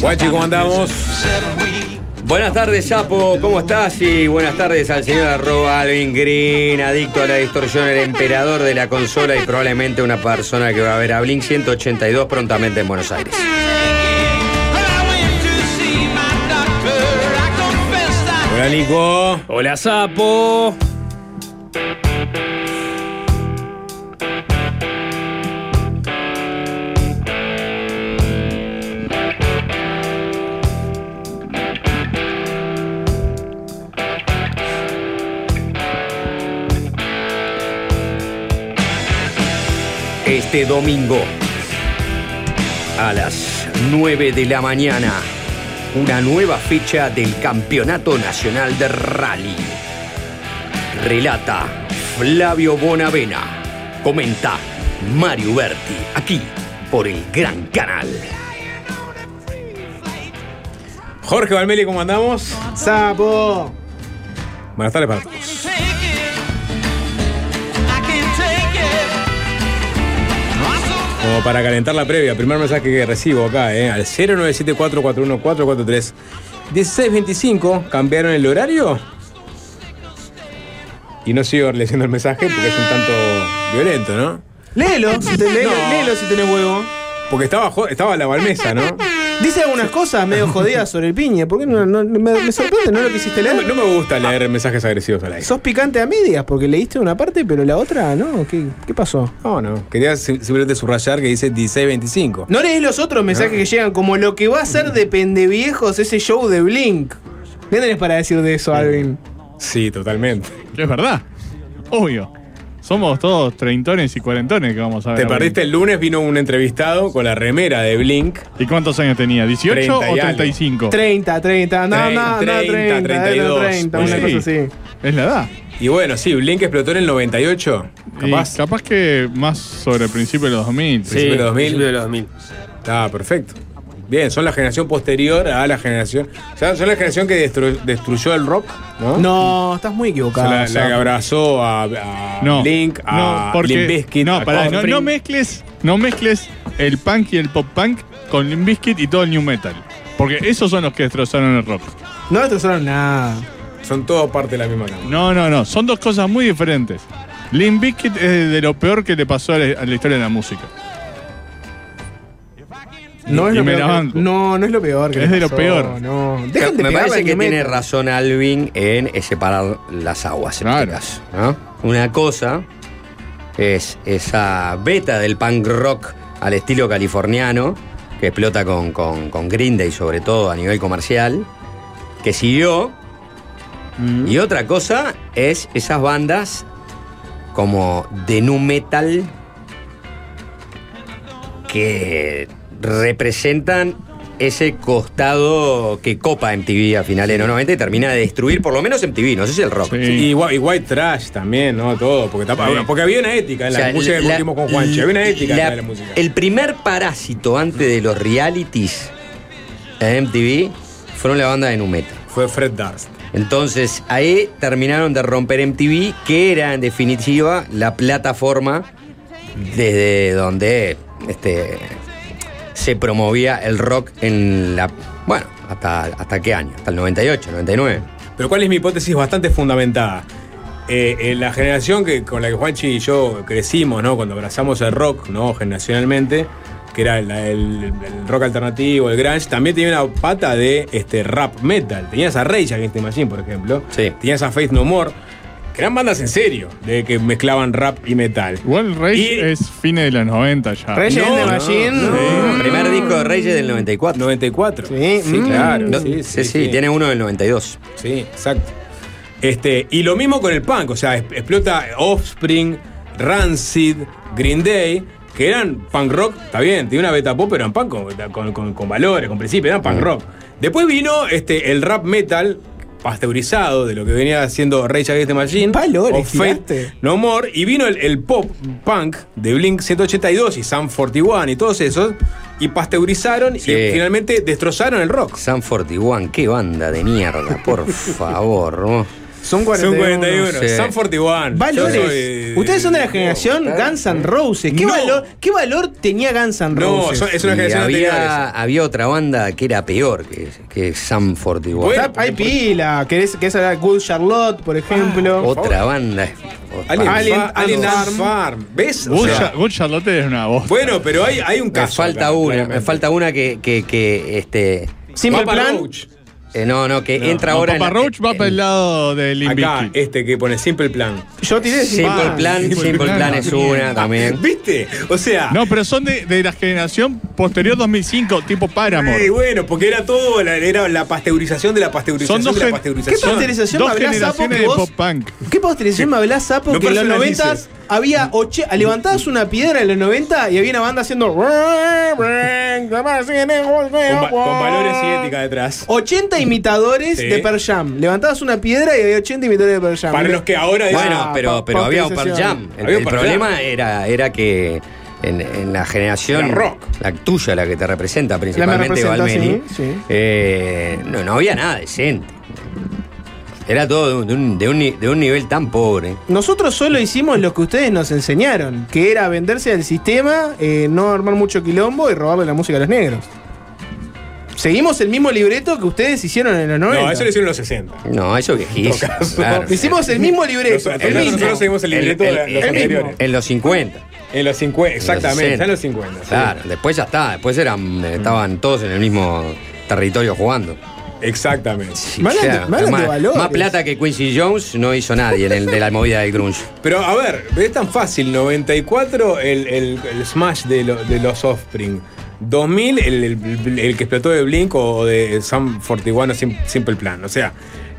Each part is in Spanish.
Guachi, ¿cómo andamos? Buenas tardes, Sapo, ¿cómo estás? Y buenas tardes al señor arroba Alvin Green, adicto a la distorsión, el emperador de la consola y probablemente una persona que va a ver a Blink 182 prontamente en Buenos Aires. Hola Nico. Hola Sapo. Este domingo a las 9 de la mañana, una nueva fecha del Campeonato Nacional de Rally. Relata Flavio Bonavena. Comenta Mario Berti, aquí por el Gran Canal. Jorge Valmeli, ¿cómo andamos? ¡Sapo! Buenas tardes para todos. Como para calentar la previa, primer mensaje que recibo acá, ¿eh? Al 0974414443. 1625, ¿cambiaron el horario? Y no sigo leyendo el mensaje porque es un tanto violento, ¿no? Léelo, si te, léelo, No. léelo si tenés huevo. Porque estaba, jo- estaba la balmesa, ¿no? Dice algunas cosas medio jodidas sobre el piña. ¿Por qué no, no- me, me sorprende, ¿no lo quisiste leer? no me gusta leer mensajes agresivos al aire. Sos picante a medias porque leíste una parte, pero la otra no. ¿Qué, qué pasó? No, no. Quería si- simplemente subrayar que dice 1625. No leí los otros mensajes que llegan, como lo que va a ser de pendeviejos ese show de Blink. ¿Qué tenés para decir de eso, Alvin? Sí, totalmente. Es verdad. Obvio. Somos todos treintones y cuarentones que vamos a ver. Te perdiste Blink. el lunes, vino un entrevistado con la remera de Blink. ¿Y cuántos años tenía? ¿18 30 o y algo. 35? 30, 30, no, no, no, 30, 30, 32, 30, pues una sí. cosa así. Es la edad. Y bueno, sí, Blink explotó en el 98. Y Capaz. capaz que más sobre el principio de los 2000. Principio de 2000. principio de los 2000. Ah, perfecto. Bien, son la generación posterior a la generación. O sea, son la generación que destru- destruyó el rock, ¿no? No, estás muy O equivocado. sea, la, la que abrazó a, a No. Blink, a no, porque, Limp Bizkit, no, a pará, no, no mezcles, no mezcles el punk y el pop punk con Limp Bizkit y todo el new metal. Porque esos son los que destrozaron el rock. No destrozaron nada. Son todos parte de la misma cama. No, no, no. Son dos cosas muy diferentes. Limp Bizkit es de lo peor que le pasó a la, a la historia de la música. No es y lo me peor. la que- banco. no, no es lo peor. que Es de lo peor. No. Dejen de Me parece que tiene razón Alvin en eh, separar las aguas. en este Claro. caso, ¿no? Una cosa es esa beta del punk rock al estilo californiano, que explota con, con, con Green Day, sobre todo a nivel comercial, que siguió. Y otra cosa es esas bandas como de nu metal que representan ese costado que copa MTV a finales de los 90 y termina de destruir por lo menos MTV, no sé si el rock. Sí. Y, Whi- y White Trash también, ¿no? Todo. Porque, tapa- Sí. porque había una ética en O la música que la- discutimos con Juanchi. Había una ética la- en la música. El primer parásito antes de los realities en MTV fueron la banda de nu metal. Fue Fred Durst. Entonces ahí terminaron de romper MTV, que era en definitiva la plataforma desde donde este, se promovía el rock en la. Bueno, hasta, ¿hasta qué año? Hasta el 98, 99. Pero ¿cuál es mi hipótesis bastante fundamentada? Eh, eh, la generación que, con la que Juanchi y yo crecimos, ¿no? Cuando abrazamos el rock, ¿no? Generacionalmente, que era el, el- el rock alternativo, el grunge, también tenía una pata de este, rap metal. Tenías a Rage Against the Machine, por ejemplo. Sí. Tenías a Faith No More. Que eran bandas en serio, de que mezclaban rap y metal. Igual Rage Y- es fines de los 90 ya. Rage No, no, Machine. no. Primer disco de Reyes del 94. 94. Sí, sí mm. claro. No, sí, sí, sí, tiene uno del 92. Sí, exacto. Este, y lo mismo con el punk, o sea, explota Offspring, Rancid, Green Day, que eran punk rock, está bien, tiene una beta pop, pero eran punk con, con- con- con valores, con principios, eran punk rock. Después vino este, el rap metal pasteurizado de lo que venía haciendo Rage Against the Machine. Valores, Fate. No More. Y vino el, el pop punk de Blink 182 y Sam 41 y todos esos. Y pasteurizaron Sí. y finalmente destrozaron el rock. San 41, qué banda de mierda, por favor. ¿No? Son Son 41. 41. Sí. Sam 41. Valores. Soy- Ustedes son de la generación Guns N' Roses. ¿Qué, No. valor, ¿Qué valor tenía Guns N' No, Roses? son- es una Y generación había, había otra banda que era peor que, que Sam 41. Bueno, hay pila, que es, que es la Good Charlotte, por ejemplo. otra banda. Alien, Alien Fa- Alien Farm. ¿Ves? O Good, sea, Cha- Good Charlotte es una voz. bueno, pero hay, hay un Me caso. falta acá, una, me falta una que, que, que, este. Simple Papa Plan. Roach. Eh, no, no, que No. entra No, ahora Papa en la- Roach va en- para el lado de Limp Acá, este que pone Simple Plan. Yo tiré Simple Ah, Plan, Simple Simple Plan Plan es una también. ¿Viste? O sea. No, pero son de, de la generación posterior 2005, tipo Paramore. eh, bueno, porque era todo, la, era la pasteurización de la pasteurización Son dos de la gen- ¿Qué pasteurización. pasteurización Dos me hablás, Sapo, generaciones de vos- pop punk. ¿Qué pasteurización me hablás, Sapo? No que en los personalices. 90 había. oche- levantabas una piedra en los 90 y había una banda haciendo. Con, va- con valores y ética detrás. 80 imitadores Sí. de Pearl Jam. Levantabas una piedra y había 80 imitadores de Pearl Jam. Para los que ahora dicen, Bueno, Ah, pero, pa- pero había un Pearl. Jam. El, Había un el Pearl problema era, era que en, en la generación. Era rock. La tuya, la que te representa principalmente, representa, Valmeli. sí, sí. eh, no, no había nada decente. Era todo de un, de un de un nivel tan pobre. Nosotros solo hicimos lo que ustedes nos enseñaron, que era venderse al sistema, eh, no armar mucho quilombo y robarle la música a los negros. Seguimos el mismo libreto que ustedes hicieron en los 90. No, eso lo hicieron en los 60. No, eso viejísimo. claro. Hicimos el mismo libreto. Nosotros- el mismo. nosotros seguimos el libreto de los el- anteriores. En los 50. En los 50, exactamente, ya en los 50. sí. Claro, después ya está. Después eran, eh, estaban todos en el mismo territorio jugando. Exactamente. Sí, claro. de más, valores. más plata que Quincy Jones no hizo nadie en el, de la movida del grunge. Pero a ver, es tan fácil. 94 el, el, el smash de, lo- de los Offspring. 2000 el, el- el que explotó de Blink o de Sam 41 Sim- Simple Plan. O sea,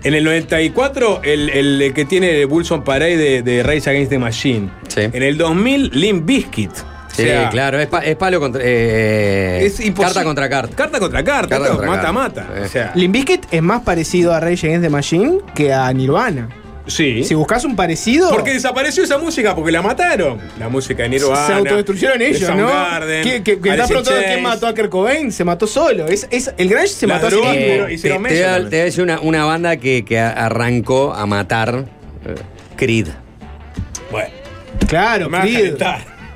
en el 94 el, el que tiene Bulson Parade de, de Rage Against the Machine. Sí. En el 2000 Limp Bizkit. Sí, sea, claro, es, pa- es palo contra. eh, Es carta contra carta. Carta contra carta. Carta contra mata, carta. mata. Eh. O sea, Limp Bizkit es más parecido a Rage Against the Machine que a Nirvana. sí. Si buscas un parecido. Porque desapareció esa música, porque la mataron. La música de Nirvana. se autodestruyeron de ellos, ¿no? Soundgarden, ¿Qué, qué, qué Alice estás in preguntando quién mató a Kurt Cobain? Se mató solo. Es, es, el Grunge se mató mismo. pero te, te voy a- también. te voy a decir una, una banda que, que arrancó a matar eh, Creed. Bueno, Claro, Creed.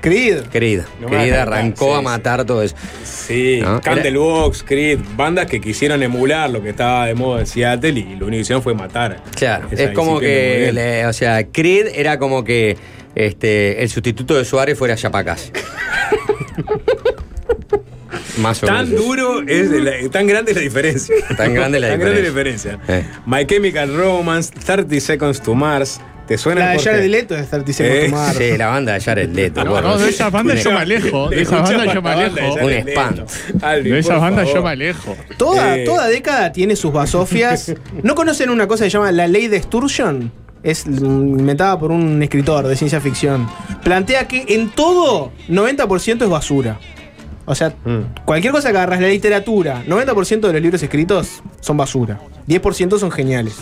Creed. Creed. No Creed arrancó a sí, matar todo eso. Sí, ¿No? Candlebox, Creed, bandas que quisieron emular lo que estaba de moda en Seattle y lo único que hicieron fue matar. Claro, es como que, le- o sea, Creed era como que este, el sustituto de Suárez fuera Yapacas. Más o Tan menos. duro, es la- tan grande es la diferencia. Tan grande la Tan grande la diferencia. diferencia. Eh. My Chemical Romance, 30 Seconds to Mars. ¿Te suena? La de? Jared Leto es 30 Seconds Eh. Sí, la banda de Jared Leto. No, de esas bandas yo me alejo. De esas Escucha bandas yo me banda de alejo. Un. Alvin, De por esas bandas yo me alejo. Toda, Eh. toda década tiene sus basofias. ¿No conocen una cosa que se llama la ley de Sturgeon? Es inventada por un escritor de ciencia ficción. Plantea que en todo 90% es basura. O sea, Mm. cualquier cosa que agarras la literatura, 90% de los libros escritos son basura. 10% son geniales.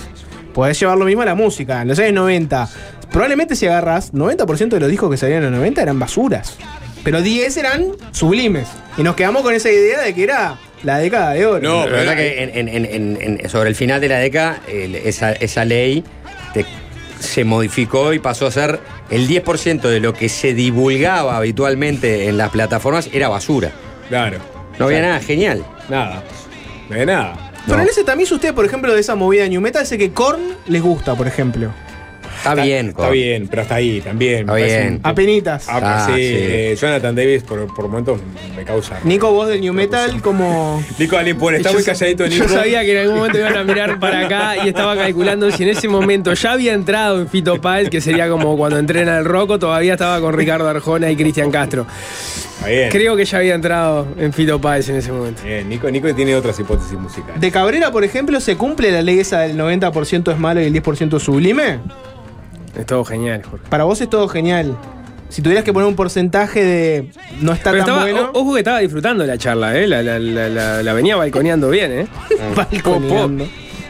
Podés llevar lo mismo a la música. En los años 90, probablemente si agarras, 90% de los discos que salían en los 90 eran basuras. Pero 10 eran sublimes. Y nos quedamos con esa idea de que era la década de oro. No, La verdad que en- en- en- en- en- sobre el final de la década, el- esa, esa ley te- se modificó y pasó a ser el 10% de lo que se divulgaba habitualmente en las plataformas era basura. Claro. No había nada genial. Nada. De nada. Pero en ese tamiz, ustedes, por ejemplo, de esa movida New Metal, sé que Korn les gusta, por ejemplo. Está bien, Está bien, pero hasta ahí también. Está bien. un- Apenitas. Ah, Ah, sí, sí. eh, Jonathan Davis por, por momentos me causa. Nico, vos del New Metal, como. Nico Alipón, está Yo muy calladito Nico. Yo sabía que en algún momento iban a mirar para acá y estaba calculando si en ese momento ya había entrado en Fito Páez, que sería como cuando entrena el Rocco, todavía estaba con Ricardo Arjona y Cristian Castro. Está bien. Creo que ya había entrado en Fito Páez en ese momento. Bien, Nico, Nico tiene otras hipótesis musicales. De Cabrera, por ejemplo, ¿se cumple la ley esa del 90% es malo y el 10% es sublime? Es todo genial, Jorge. Para vos es todo genial. Si tuvieras que poner un porcentaje de no está Pero tan estaba, bueno, ojo que estaba disfrutando la charla, ¿eh? La, la- la- la- la venía balconeando bien, ¿eh? balconeando.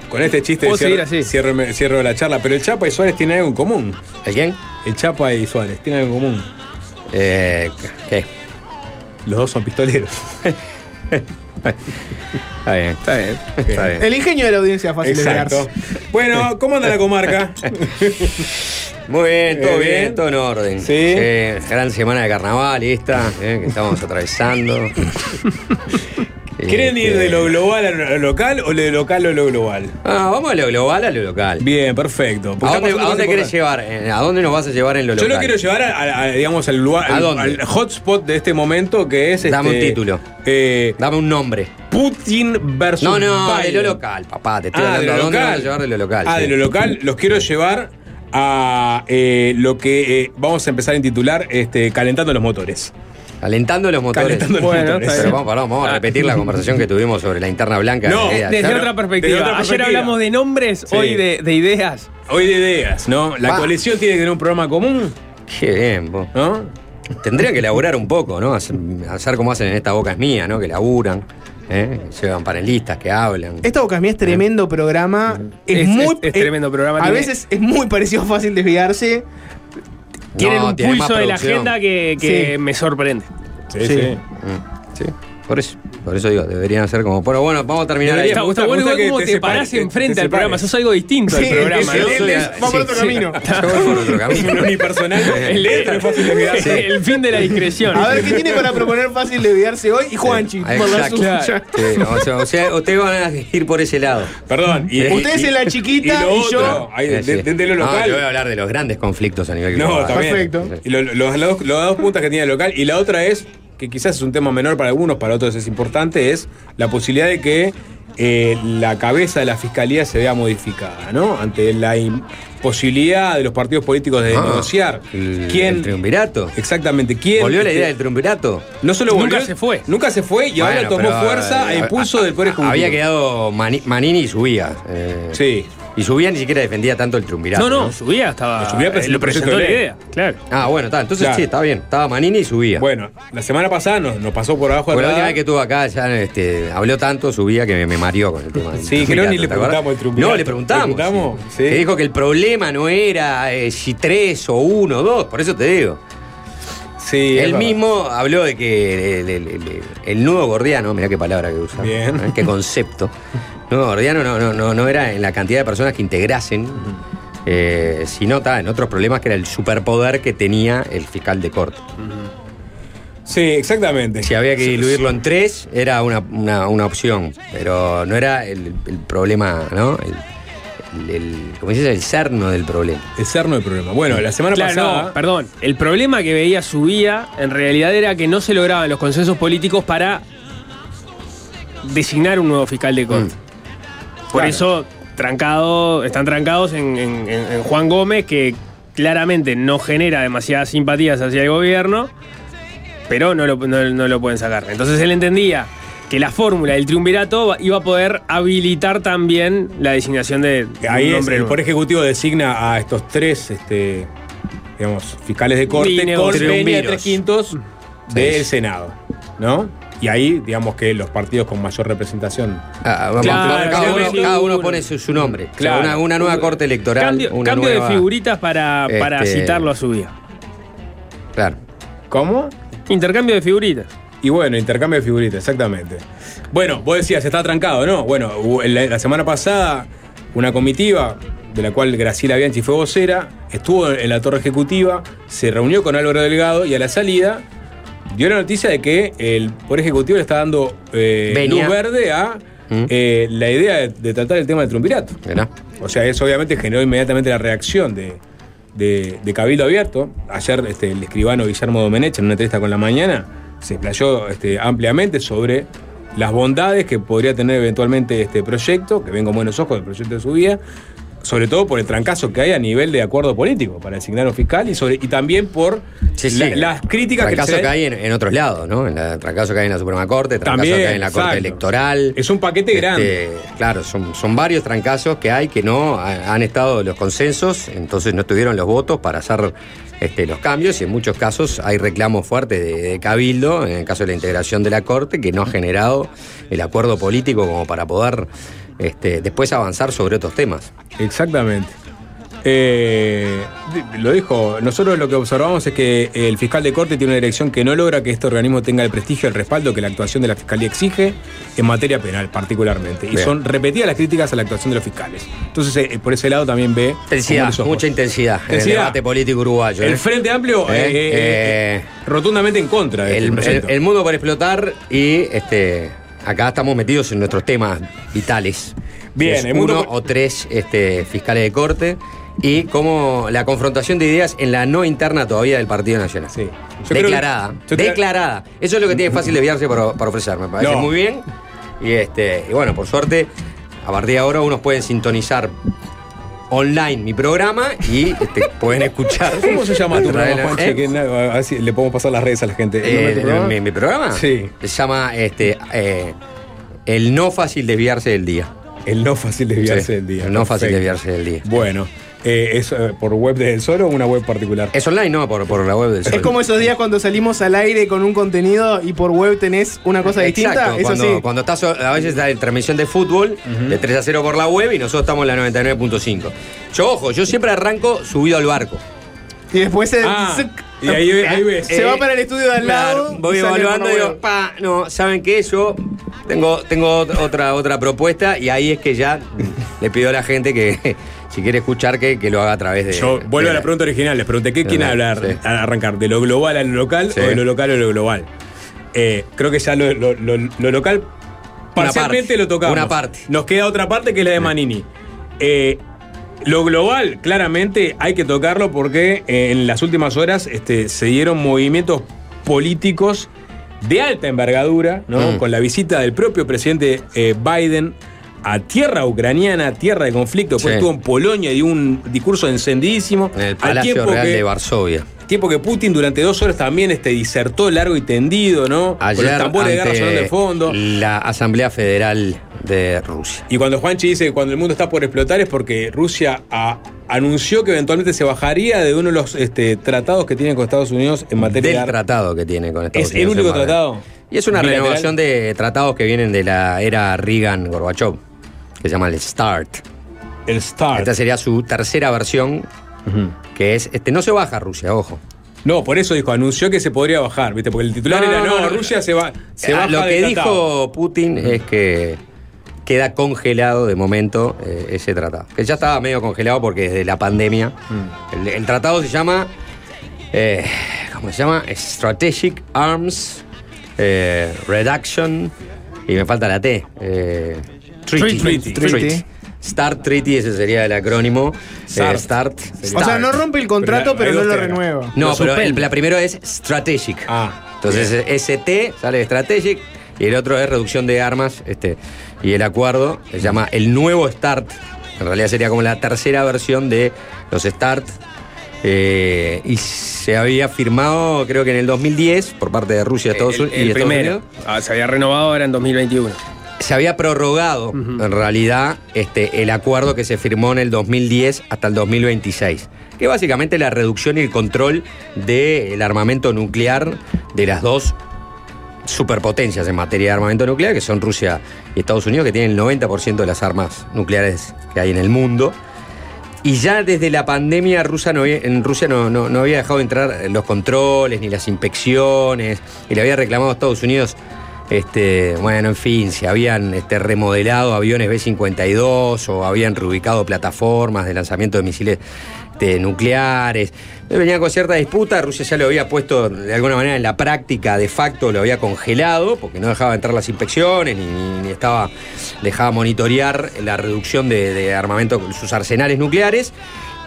Con este chiste seguir así. cierro, cierro la charla, pero el Chapa y Suárez tienen algo en común. ¿El quién? El Chapa y Suárez tienen algo en común. Eh, ¿Qué? Los dos son pistoleros. Está bien. Está bien. Está bien. El ingenio de la audiencia es fácil de Exacto. verse. Bueno, ¿cómo anda la comarca? Muy bien, todo Eh, bien, bien. todo en orden. Sí. gran semana de carnaval esta, eh, que estamos atravesando. ¿Quieren ir Este, de lo global a lo local o de lo local a lo global? Ah, vamos a lo global a lo local. Bien, perfecto. Porque ¿A dónde, a dónde querés llevar? Eh, ¿A dónde nos vas a llevar en lo Yo local? lo quiero llevar a, digamos, al lugar, ¿A al- hotspot de este momento que es Dame este, un título. eh, Dame un nombre. Putin versus No, no, de lo local, papá. Te estoy Ah, de hablando. ¿A dónde vas a llevar de lo local? Ah, sí. de lo local. Los quiero llevar a eh, lo que eh, vamos a empezar a intitular este, Calentando los motores. Calentando los motores. Calentando los Bueno, motores. está Pero bien. vamos, pará, vamos a repetir la conversación que tuvimos sobre la interna blanca. No, de. Desde otra perspectiva. Desde otra Ayer perspectiva. hablamos de nombres, Sí. hoy de, de ideas. Hoy de ideas, ¿no? La Va. coalición tiene que tener un programa común, Qué bien, vos. ¿no? Tendrían que laburar un poco, ¿no? Hacer, como hacen en esta boca es mía, ¿no? Que laburan, ¿eh? llevan panelistas que hablan. Esta Boca Mía es tremendo programa. Es, Es- muy. es- es tremendo programa, A tiene- veces es muy parecido fácil desviarse. Tienen No, un pulso de la agenda que, que Sí. me sorprende. Sí, sí, por eso. Por eso digo, deberían hacer como. Pero bueno, vamos a terminar ahí. Debería- Está, me gusta- está bueno me gusta cómo te te, parás enfrente te al programa. Sos algo distinto al programa, es- ¿no? es- soy es- a- va por otro sí, camino. Yo voy por otro camino. Un unipersonal. El, es fácil de quedar. el fin de la discreción. A ver qué tiene para proponer fácil desviarse hoy. Y Juanchi, por la suya. O, sea, ustedes van a ir por ese lado. Perdón. Y, Ustedes en la chiquita y yo- ahí, de, de- de lo No, local. yo voy a hablar de los grandes conflictos a nivel No, global. también. Perfecto. Los, los dos- las dos puntas que tiene el local. Y la otra es, que quizás es un tema menor para algunos, para otros es importante, es la posibilidad de que eh, la cabeza de la fiscalía se vea modificada, ¿no? Ante la imposibilidad de los partidos políticos de Ah, negociar. El, ¿Quién? el triunvirato. Exactamente, ¿quién? ¿Volvió la idea del triunvirato? No solo Nunca volvió, se fue. Nunca se fue y ahora tomó pero, fuerza a eh, impulso del Poder Ejecutivo. Había quedado Mani- Manini y subía. eh, Sí. Y subía ni siquiera defendía tanto el triunvirato. No, no, subía, estaba. Subía, eh, lo presentó de la idea, claro. Ah, bueno, está. Entonces Claro. sí, está bien. Estaba Manini y subía. Bueno, la semana pasada nos, nos pasó por abajo Porque la del última vez que estuvo acá ya este, habló tanto, subía que me, me mareó con el tema. Sí, creo ni triunvirato, le preguntamos el triunvirato. No, le preguntamos. ¿Le preguntamos? sí. Sí. Que dijo que el problema no era eh, si tres o uno o dos, por eso te digo. Sí, Él mismo habló de que el, el- el- el nudo gordiano, mirá qué palabra que usa, Bien. ¿eh? qué concepto. Nudo gordiano no, no, no, no era en la cantidad de personas que integrasen, eh, sino ta, en otros problemas que era el superpoder que tenía el fiscal de corte. Sí, exactamente. Si había que diluirlo en tres, era una, una- una opción, pero no era el, el problema, ¿no? El, el, el- ¿cómo se dice? El cerno del problema. El cerno del problema. Bueno, la semana Claro, pasada. no, perdón. El problema que veía subía en realidad era que no se lograban los consensos políticos para designar un nuevo fiscal de corte. Por Claro. eso trancado, están trancados en, en- en- en Juan Gómez, que claramente no genera demasiadas simpatías hacia el gobierno, pero no lo, no- no lo pueden sacar. Entonces él entendía que la fórmula del triunvirato iba a poder habilitar también la designación de, de Ahí un es, el. Poder Ejecutivo designa a estos tres, este, digamos, fiscales de corte con tres quintos del Senado, ¿no? Y ahí, digamos que los partidos con mayor representación. Ah, vamos, Claro, cada, uno, cada pone su, su nombre. O sea, Claro. una, una nueva corte electoral. Cambio, una cambio nueva- de figuritas para, para Este- citarlo a su vida. Claro. ¿Cómo? Intercambio de figuritas. Y bueno, intercambio de figuritas, exactamente. Bueno, vos decías, está trancado, ¿no? Bueno, la, la semana pasada, una comitiva, de la cual Graciela Bianchi fue vocera, estuvo en la torre ejecutiva, se reunió con Álvaro Delgado y a la salida dio la noticia de que el Poder Ejecutivo le está dando eh, luz verde a Mm. eh, la idea de, de tratar el tema del triunvirato. Mirá. O sea, eso obviamente generó inmediatamente la reacción de, de, de Cabildo Abierto. Ayer este, el escribano Guillermo Domenech, en una entrevista con la mañana, se explayó este, ampliamente sobre las bondades que podría tener eventualmente este proyecto, que ven con buenos ojos el proyecto de su vida, sobre todo por el trancazo que hay a nivel de acuerdo político para designar un fiscal y, sobre, y también por Sí, sí. la- las críticas que Trancazo se que hay en, en otros lados, ¿no? En la, trancazo que hay en la Suprema Corte, trancazo También, que hay en la Corte exacto. Electoral. Es un paquete Este, grande. Claro, son, son varios trancazos que hay que no ha- han estado los consensos, entonces no tuvieron los votos para hacer este, los cambios y en muchos casos hay reclamos fuertes de, de Cabildo, en el caso de la integración de la Corte, que no ha generado el acuerdo político como para poder este, después avanzar sobre otros temas. Exactamente. Eh, lo dijo, nosotros lo que observamos es que el fiscal de corte tiene una dirección que no logra que este organismo tenga el prestigio el respaldo que la actuación de la fiscalía exige en materia penal particularmente. Y Bien. son repetidas las críticas a la actuación de los fiscales. Entonces, eh, por ese lado también ve... Intensidad, mucha intensidad, en el debate político uruguayo. ¿eh? El Frente Amplio Eh, eh, eh, rotundamente en contra de el, este el- el mundo por explotar y este acá estamos metidos en nuestros temas vitales. Bien, uno o tres este, fiscales de corte y como la confrontación de ideas en la no interna todavía del Partido Nacional. Sí. Yo Declarada. que- declarada. Eso es lo que tiene fácil desviarse para, para ofrecer. Me parece No. muy bien. Y este, y bueno, por suerte, a partir de ahora unos pueden sintonizar online mi programa y este, pueden escuchar. ¿Cómo se llama tu programa, ¿Eh? Juanche? Que na- a ver si le podemos pasar las redes a la gente. ¿El nombre de Eh, programa? mi, mi programa? Sí. Se llama este, eh, El no fácil desviarse del día. El no fácil desviarse Sí, del día. El no fácil desviarse del día. Bueno, eh, ¿es eh, por web desde el Sol o una web particular? Es online, no, por, por la web del Sol. Es como esos días cuando salimos al aire con un contenido y por web tenés una cosa distinta. Exacto, Eso cuando, sí. cuando estás a veces está en transmisión de fútbol, de 3 a 0 por la web y nosotros estamos en la 99.5. Yo, ojo, yo siempre arranco subido al barco. Y después se, Ah, se- y ahí, ahí ves. se va para el estudio de al lado. Claro, voy evaluando y la digo, pa, no, ¿saben qué? Yo tengo, tengo ot- otra, otra propuesta y ahí es que ya le pido a la gente que si quiere escuchar que, que lo haga a través de. Yo vuelvo de a la pregunta original, les pregunté qué de quiere la- hablar, sí. a arrancar, de lo global a lo local Sí. o de lo local a lo global. Eh, creo que ya lo, lo- lo- lo local parcialmente parte, lo tocamos. una parte. Nos queda otra parte que es la de Manini. Eh, lo global, claramente hay que tocarlo porque eh, en las últimas horas este, se dieron movimientos políticos de alta envergadura, ¿no? Mm. Con la visita del propio presidente eh, Biden a tierra ucraniana, tierra de conflicto. Después Sí. estuvo en Polonia y dio un discurso encendidísimo. En el Al Palacio tiempo Real que- de Varsovia. Tiempo que Putin durante dos horas también este, disertó largo y tendido, ¿no? Con Ayer los tambores de guerra sonando de fondo. la Asamblea Federal de Rusia. Y cuando Juanchi dice que cuando el mundo está por explotar es porque Rusia a- anunció que eventualmente se bajaría de uno de los este, tratados que tiene con Estados Unidos en materia Del de tratado que tiene con Estados ¿Es el Unidos. único tratado? Y es una bilateral? renovación de tratados que vienen de la era Reagan-Gorbachev, que se llama el START. El START. Esta sería su tercera versión, que es, este, no se baja Rusia, ojo. No, por eso dijo, anunció que se podría bajar, ¿viste? Porque el titular No, era, no, no, no. Rusia se va se Ah, baja Lo que dijo tratado". Putin es que queda congelado de momento eh, ese tratado. Que ya estaba medio congelado porque desde la pandemia. Mm. El, el tratado se llama. eh, ¿Cómo se llama? Strategic Arms eh, Reduction. Y me falta la T. eh, Treaty. Treaty. Treaty. Start Treaty, ese sería el acrónimo. START. Eh, start. O sea, no rompe el contrato, Pero no lo renueva. No, Lo pero el- la primera es Strategic. Ah, Entonces ST sale de Strategic y el otro es reducción de armas. Este, y el acuerdo se llama el nuevo START. En realidad sería como la tercera versión de los START. Eh, y se había firmado, creo que en el 2010, por parte de Rusia, Estados El, Unidos. el y Estados primero. Unidos. Ah, se había renovado ahora en 2021. Se había prorrogado, en realidad, este, el acuerdo que se firmó en el 2010 hasta el 2026. Que básicamente la reducción y el control del armamento nuclear de las dos superpotencias en materia de armamento nuclear, que son Rusia y Estados Unidos, que tienen el 90% de las armas nucleares que hay en el mundo. Y ya desde la pandemia Rusia no había- en Rusia no, no- no había dejado entrar los controles ni las inspecciones y le había reclamado a Estados Unidos, este, bueno, en fin, si habían este, remodelado aviones B-52 o habían reubicado plataformas de lanzamiento de misiles este, nucleares. Venía con cierta disputa, Rusia ya lo había puesto de alguna manera en la práctica, de facto lo había congelado, porque no dejaba entrar las inspecciones, ni, estaba, dejaba monitorear la reducción de, de armamento, sus arsenales nucleares.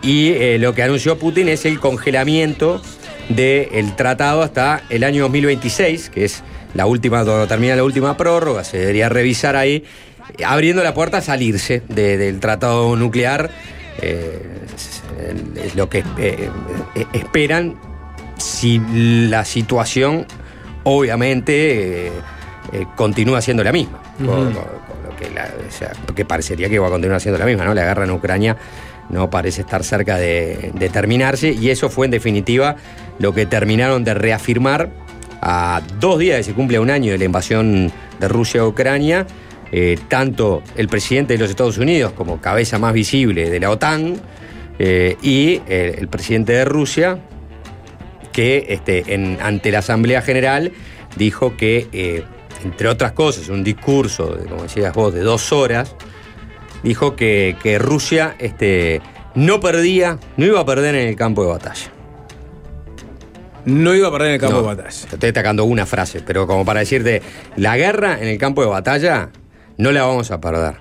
y eh, lo que anunció Putin es el congelamiento del tratado hasta el año 2026, que es la última, cuando termina la última prórroga, se debería revisar ahí, abriendo la puerta a salirse de- del tratado nuclear. eh, es, lo que eh, eh, esperan si la situación obviamente eh, continúa siendo la misma. Con- con- con lo que, la- o sea, que parecería que va a continuar siendo la misma, ¿no? La guerra en Ucrania no parece estar cerca de, de terminarse y eso fue en definitiva lo que terminaron de reafirmar a dos días de se cumple un año de la invasión de Rusia a Ucrania. eh, tanto el presidente de los Estados Unidos como cabeza más visible de la OTAN eh, y el presidente de Rusia, que este, ante la Asamblea General dijo que, eh, entre otras cosas, un discurso, de, como decías vos, de dos horas, dijo que, que Rusia este, no perdía, no iba a perder en el campo de batalla. No iba a perder en el campo No, de batalla. Te estoy atacando una frase, pero como para decirte, la guerra en el campo de batalla no la vamos a perder.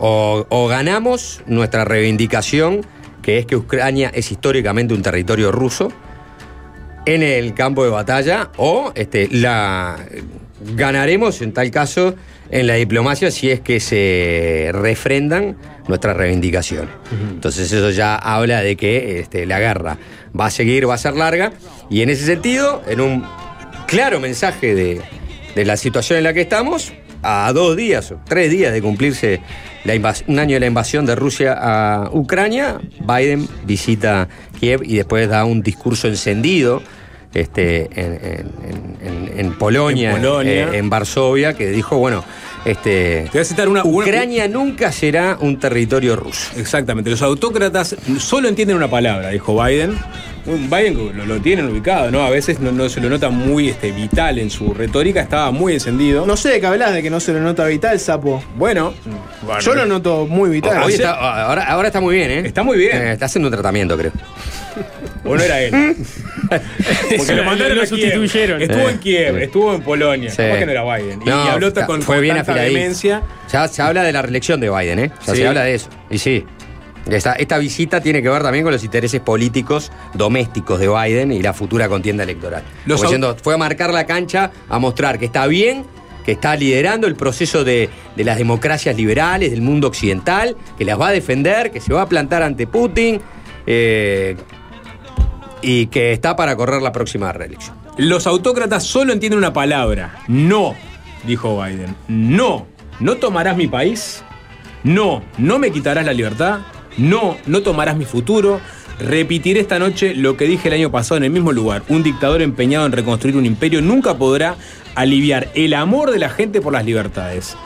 O, o ganamos nuestra reivindicación, que es que Ucrania es históricamente un territorio ruso, en el campo de batalla, o este, la ganaremos en tal caso en la diplomacia si es que se refrendan nuestras reivindicaciones. Entonces eso ya habla de que este, la guerra va a seguir, va a ser larga, y en ese sentido, en un claro mensaje de, de la situación en la que estamos, a dos días o tres días de cumplirse la un año de la invasión de Rusia a Ucrania, Biden visita Kiev y después da un discurso encendido este, en, en- en- en Polonia, En Polonia. eh, en Varsovia, que dijo, bueno, este, Te voy a citar una. una- Ucrania nunca será un territorio ruso. Exactamente, los autócratas solo entienden una palabra, dijo Biden. Un Biden lo, lo tienen ubicado, ¿no? A veces no, no se lo nota muy este, vital en su retórica, estaba muy encendido. No sé de qué hablas de que no se lo nota vital, sapo. Bueno, bueno, Yo lo noto muy vital. Hoy sí. está- ahora, ahora está muy bien, ¿eh? Está muy bien. Eh, está haciendo un tratamiento, creo. o no era él. Porque lo mandaron Lo a Kiev. sustituyeron. Estuvo en Kiev, estuvo en Polonia. Sí. Capaz que no era Biden. Y, No, y habló está- con, fue con bien tanta vehemencia. Ya se habla de la reelección de Biden, ¿eh? Ya Sí. se habla de eso. Y sí. Esta, esta visita tiene que ver también con los intereses políticos domésticos de Biden y la futura contienda electoral. Los Como au- diciendo, fue a marcar la cancha, a mostrar que está bien, que está liderando el proceso de, de las democracias liberales del mundo occidental, que las va a defender, que se va a plantar ante Putin eh, y que está para correr la próxima reelección. Los autócratas solo entienden una palabra. No, dijo Biden. No, no tomarás mi país. No, no me quitarás la libertad. No, no tomarás mi futuro. Repetiré esta noche lo que dije el año pasado en el mismo lugar. Un dictador empeñado en reconstruir un imperio nunca podrá aliviar el amor de la gente por las libertades.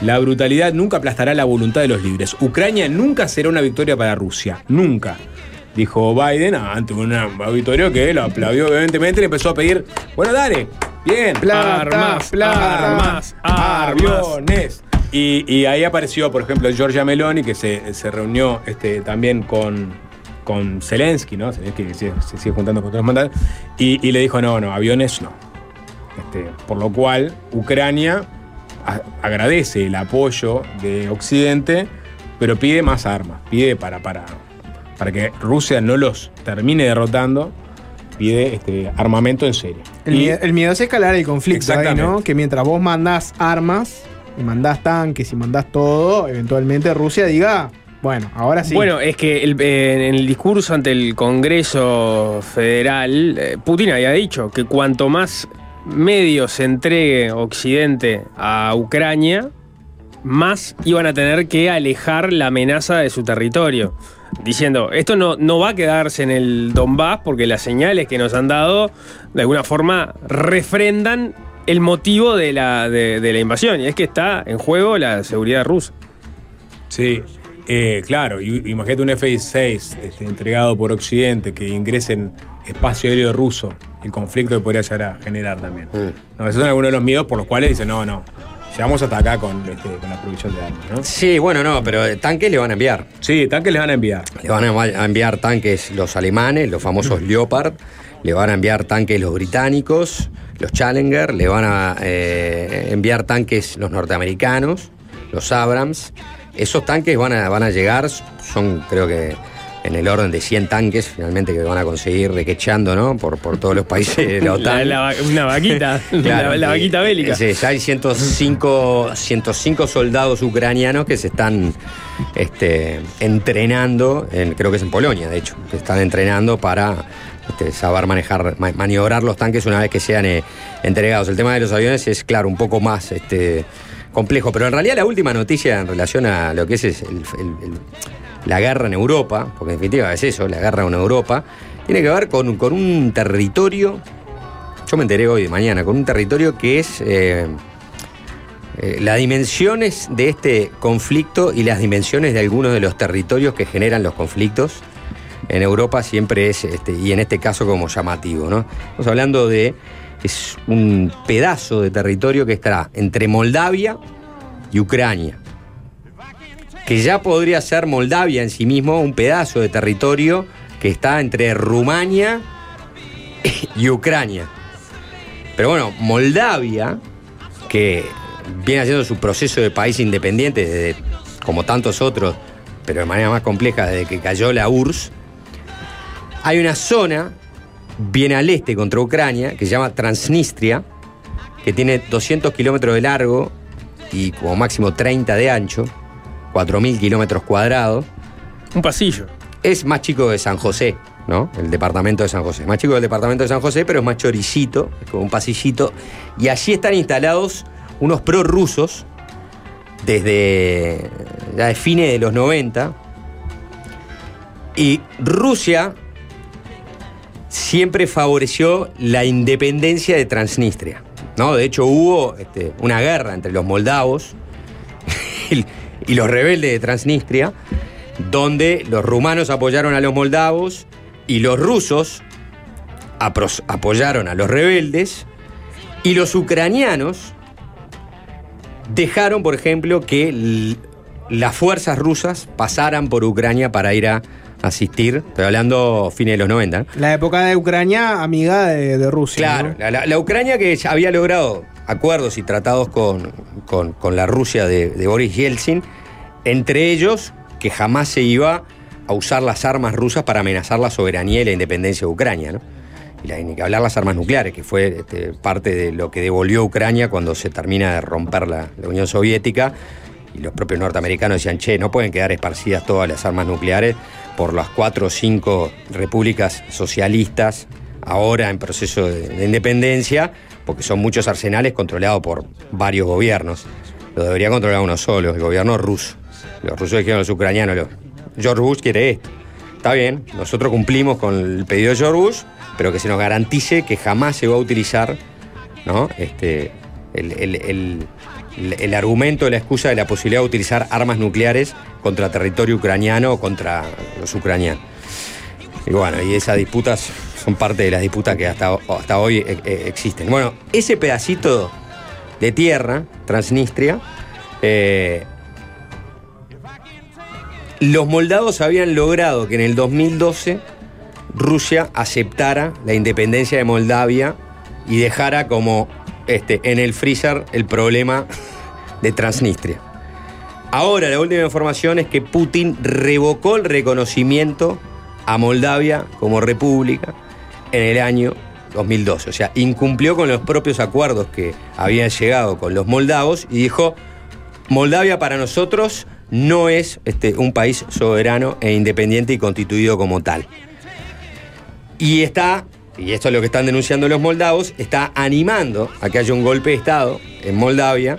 La brutalidad nunca aplastará la voluntad de los libres. Ucrania nunca será una victoria para Rusia. Nunca dijo Biden ante un auditorio que lo aplaudió evidentemente y le empezó a pedir, bueno, dale, bien, Plata, Armas, plata. armas, armas. aviones. Y, y ahí apareció, por ejemplo, Giorgia Meloni, que se, se reunió este, también con, con Zelensky, ¿no? Zelensky que se, se sigue juntando con otros mandatos, y, y le dijo, no, no, aviones no. Este, por lo cual, Ucrania a- agradece el apoyo de Occidente, pero pide más armas, pide para, para, para que Rusia no los termine derrotando, pide este, armamento en serio. El, Y- miedo, el miedo es escalar el conflicto ahí, ¿no? Que mientras vos mandás armas, y mandás tanques y mandás todo, eventualmente Rusia diga, bueno, ahora sí. Bueno, es que en el discurso ante el Congreso Federal, eh, Putin había dicho que cuanto más medios se entregue Occidente a Ucrania, más iban a tener que alejar la amenaza de su territorio. Diciendo, esto no, no va a quedarse en el Donbass porque las señales que nos han dado de alguna forma refrendan el motivo de la, de- de la invasión y es que está en juego la seguridad rusa. Sí, eh, claro, y- imagínate un F-16 este, entregado por Occidente que ingrese en espacio aéreo ruso, el conflicto que podría llegar a generar también. No, esos son algunos de los miedos por los cuales dicen, no, no, llegamos hasta acá con, este, con la provisión de armas, ¿no? Sí, bueno, no, pero eh, tanques le van a enviar. Sí, tanques les van a enviar. Le van a a enviar tanques los alemanes, los famosos Leopard, le van a enviar tanques los británicos, los Challenger, le van a eh, enviar tanques los norteamericanos, los Abrams. Esos tanques van a, van a llegar, son creo que en el orden de 100 tanques, finalmente, que van a conseguir requechando, ¿no? Por, por todos los países de la OTAN. la- una vaquita, Claro, la, vaquita bélica. Sí, ya hay 105, 105 soldados ucranianos que se están este, entrenando, en- creo que es en Polonia, de hecho, que están entrenando para este, saber manejar, ma- maniobrar los tanques una vez que sean eh, entregados. El tema de los aviones es, claro, un poco más este, complejo, pero en realidad la última noticia en relación a lo que es, la guerra en Europa, porque en definitiva es eso, la guerra en Europa, tiene que ver con, con un territorio yo me enteré hoy de mañana con un territorio que es eh, eh, las dimensiones de este conflicto y las dimensiones de algunos de los territorios que generan los conflictos en Europa siempre es, este, y en este caso como llamativo, ¿no? Estamos hablando de, es un pedazo de territorio que estará entre Moldavia y Ucrania, que ya podría ser Moldavia en sí mismo un pedazo de territorio que está entre Rumania y Ucrania. Pero bueno, Moldavia, que viene haciendo su proceso de país independiente desde, como tantos otros, pero de manera más compleja desde que cayó la URSS, hay una zona bien al este contra Ucrania que se llama Transnistria, que tiene 200 kilómetros de largo y como máximo 30 de ancho, 4.000 kilómetros cuadrados. Un pasillo. Es más chico de San José, ¿no? El departamento de San José. Más chico del departamento de San José, pero es más choricito, es como un pasillito. Y allí están instalados unos prorrusos desde ya de fines de los 90. Y Rusia siempre favoreció la independencia de Transnistria. ¿no? De hecho, hubo este, una guerra entre los moldavos y, los rebeldes de Transnistria, donde los rumanos apoyaron a los moldavos y los rusos apoyaron a los rebeldes y los ucranianos dejaron, por ejemplo, que las fuerzas rusas pasaran por Ucrania para ir a asistir, estoy hablando fines de los 90, ¿no? La época de Ucrania, amiga de, de Rusia. Claro, ¿no? la, la- la Ucrania que ya había logrado acuerdos y tratados con, con- con la Rusia de, de Boris Yeltsin, entre ellos que jamás se iba a usar las armas rusas para amenazar la soberanía y la independencia de Ucrania, ¿no? Y la- ni que hablar las armas nucleares, que fue este, parte de lo que devolvió Ucrania cuando se termina de romper la, la Unión Soviética. Y los propios norteamericanos decían, che, no pueden quedar esparcidas todas las armas nucleares por las cuatro o cinco repúblicas socialistas ahora en proceso de, de independencia, porque son muchos arsenales controlados por varios gobiernos. Lo debería controlar uno solo, el gobierno ruso. Los rusos dijeron a los ucranianos, lo- George Bush quiere esto. Está bien, nosotros cumplimos con el pedido de George Bush, pero que se nos garantice que jamás se va a utilizar ¿no? este, el- el- argumento, la excusa de la posibilidad de utilizar armas nucleares contra territorio ucraniano o contra los ucranianos. Y bueno, y esas disputas son parte de las disputas que hasta, hasta hoy eh, eh, existen. Bueno, ese pedacito de tierra, Transnistria, eh, los moldavos habían logrado que en el 2012 Rusia aceptara la independencia de Moldavia y dejara como este, en el freezer el problema de Transnistria. Ahora la última información es que Putin revocó el reconocimiento a Moldavia como república en el año 2012. O sea, incumplió con los propios acuerdos que habían llegado con los moldavos y dijo, Moldavia para nosotros no es este, un país soberano e independiente y constituido como tal. Y está, y esto es lo que están denunciando los moldavos, está animando a que haya un golpe de Estado en Moldavia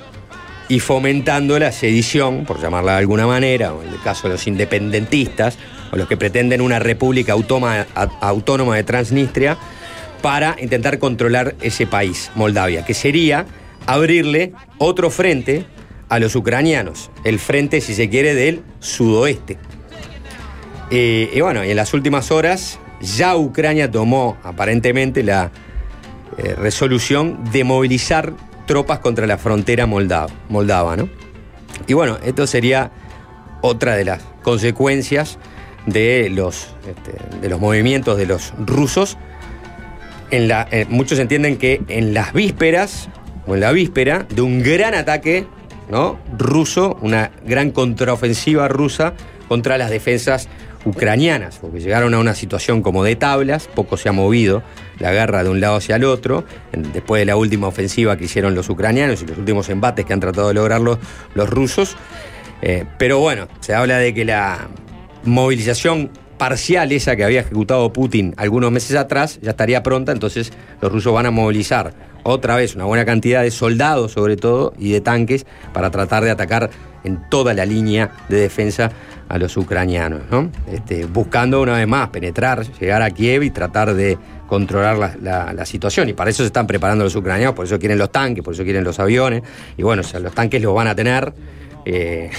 y fomentando la sedición, por llamarla de alguna manera, o en el caso de los independentistas, o los que pretenden una república autónoma, de Transnistria, para intentar controlar ese país, Moldavia, que sería abrirle otro frente a los ucranianos, el frente, si se quiere, del sudoeste. Eh, y bueno, y en las últimas horas ya Ucrania tomó aparentemente la eh, resolución de movilizar tropas contra la frontera moldava, moldava, ¿no? Y bueno, esto sería otra de las consecuencias de los, este, de los movimientos de los rusos. En la, eh, muchos entienden que en las vísperas, o en la víspera, de un gran ataque ¿no? ruso, una gran contraofensiva rusa contra las defensas ucranianas, porque llegaron a una situación como de tablas, poco se ha movido la guerra de un lado hacia el otro, después de la última ofensiva que hicieron los ucranianos y los últimos embates que han tratado de lograr los, los rusos. Eh, pero bueno, se habla de que la movilización parcial esa que había ejecutado Putin algunos meses atrás ya estaría pronta, entonces los rusos van a movilizar otra vez una buena cantidad de soldados sobre todo y de tanques para tratar de atacar en toda la línea de defensa a los ucranianos, ¿no? Este, buscando una vez más penetrar, llegar a Kiev y tratar de controlar la, la- la situación. Y para eso se están preparando los ucranianos, por eso quieren los tanques, por eso quieren los aviones. Y bueno, o sea, los tanques los van a tener. eh,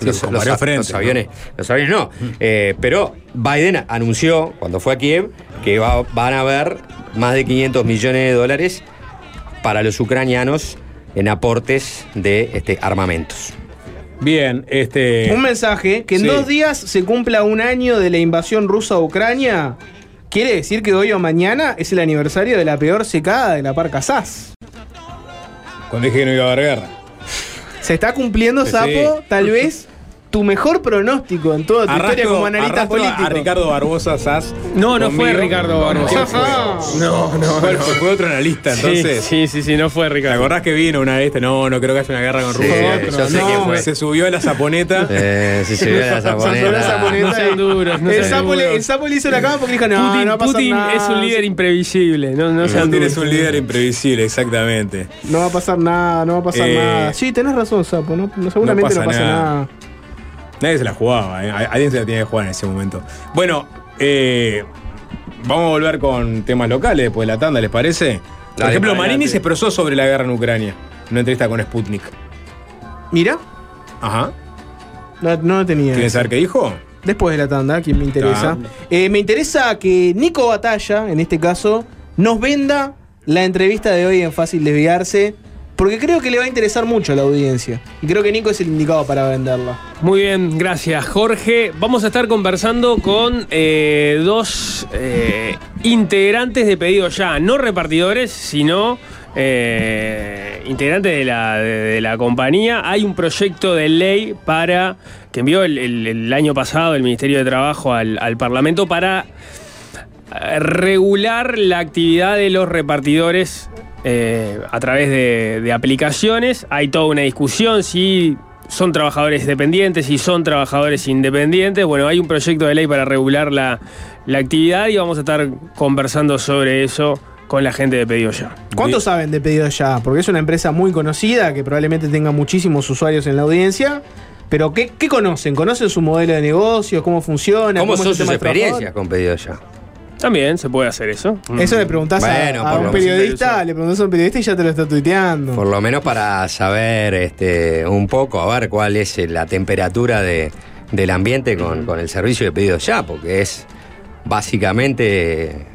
los, los varios a- frentes, los aviones, los aviones no. Eh, pero Biden anunció, cuando fue a Kiev, que va- van a haber más de 500 millones de dólares para los ucranianos en aportes de este, armamentos. Bien, este. Un mensaje que en Sí. dos días se cumpla un año de la invasión rusa a Ucrania. Quiere decir que hoy o mañana es el aniversario de la peor secada de la Parca Sass. Cuando dije que no iba a haber guerra. Se está cumpliendo, Sí. Sapo, tal vez tu mejor pronóstico en toda tu historia como analista político. A Ricardo Barbosa Sass. No, no fue. Ricardo Barbosa. ¿Quién fue? No, no, Fue, no. fue otro analista, entonces. Sí, sí, sí, no fue ¿Te Ricardo. acordás que vino una vez? No, no creo que haya una guerra con Sí, Rusia. yo sé no. quién fue. Se subió a la zaponeta. Eh, se ve la Se subió la zaponeta. zaponeta No sean duros, no el, sean sapo le, el sapo le hizo la cama porque dijo: No, Putin, no va a pasar Putin nada. es un líder imprevisible, no, no sean Putin duros. es un líder imprevisible, exactamente. No va a pasar nada, no va a pasar Eh, nada. Sí, tenés razón, Sapo. No, no- seguramente no pasa pasa, nada. Nadie se la jugaba, ¿eh? alguien se la tenía que jugar en ese momento. Bueno, eh, vamos a volver con temas locales después de la tanda, ¿les parece? Por Dale, ejemplo, Marini adelante. se expresó sobre la guerra en Ucrania. en Una entrevista con Sputnik. Mira, Ajá. no, no lo tenía. ¿Quieren saber qué dijo? Después de la tanda, quien me interesa. Eh, me interesa que Nico Batalla, en este caso, nos venda la entrevista de hoy en Fácil Desviarse, porque creo que le va a interesar mucho a la audiencia. Y creo que Nico es el indicado para venderla. Muy bien, gracias Jorge. Vamos a estar conversando con eh, dos eh, integrantes de Pedido Ya, no repartidores, sino eh, integrantes de la, de, la compañía. Hay un proyecto de ley para que envió el, año pasado el Ministerio de Trabajo al, al Parlamento para eh, regular la actividad de los repartidores eh, a través de, de aplicaciones. Hay toda una discusión si son trabajadores dependientes, si son trabajadores independientes. Bueno, hay un proyecto de ley para regular la, la actividad y vamos a estar conversando sobre eso con la gente de Pedido Ya. ¿Cuántos saben de Pedido Ya? Porque es una empresa muy conocida, que probablemente tenga muchísimos usuarios en la audiencia. Pero ¿qué, qué conocen? ¿Conocen su modelo de negocio? ¿Cómo funciona? ¿Cómo es son el sus experiencias con pedido ya? También se puede hacer eso. Eso le preguntás a- Bueno, a, por un periodista, le preguntás a un periodista y ya te lo está tuiteando. Por lo menos para saber este, un poco, a ver cuál es la temperatura de- del ambiente con, con el servicio de pedido ya, porque es básicamente,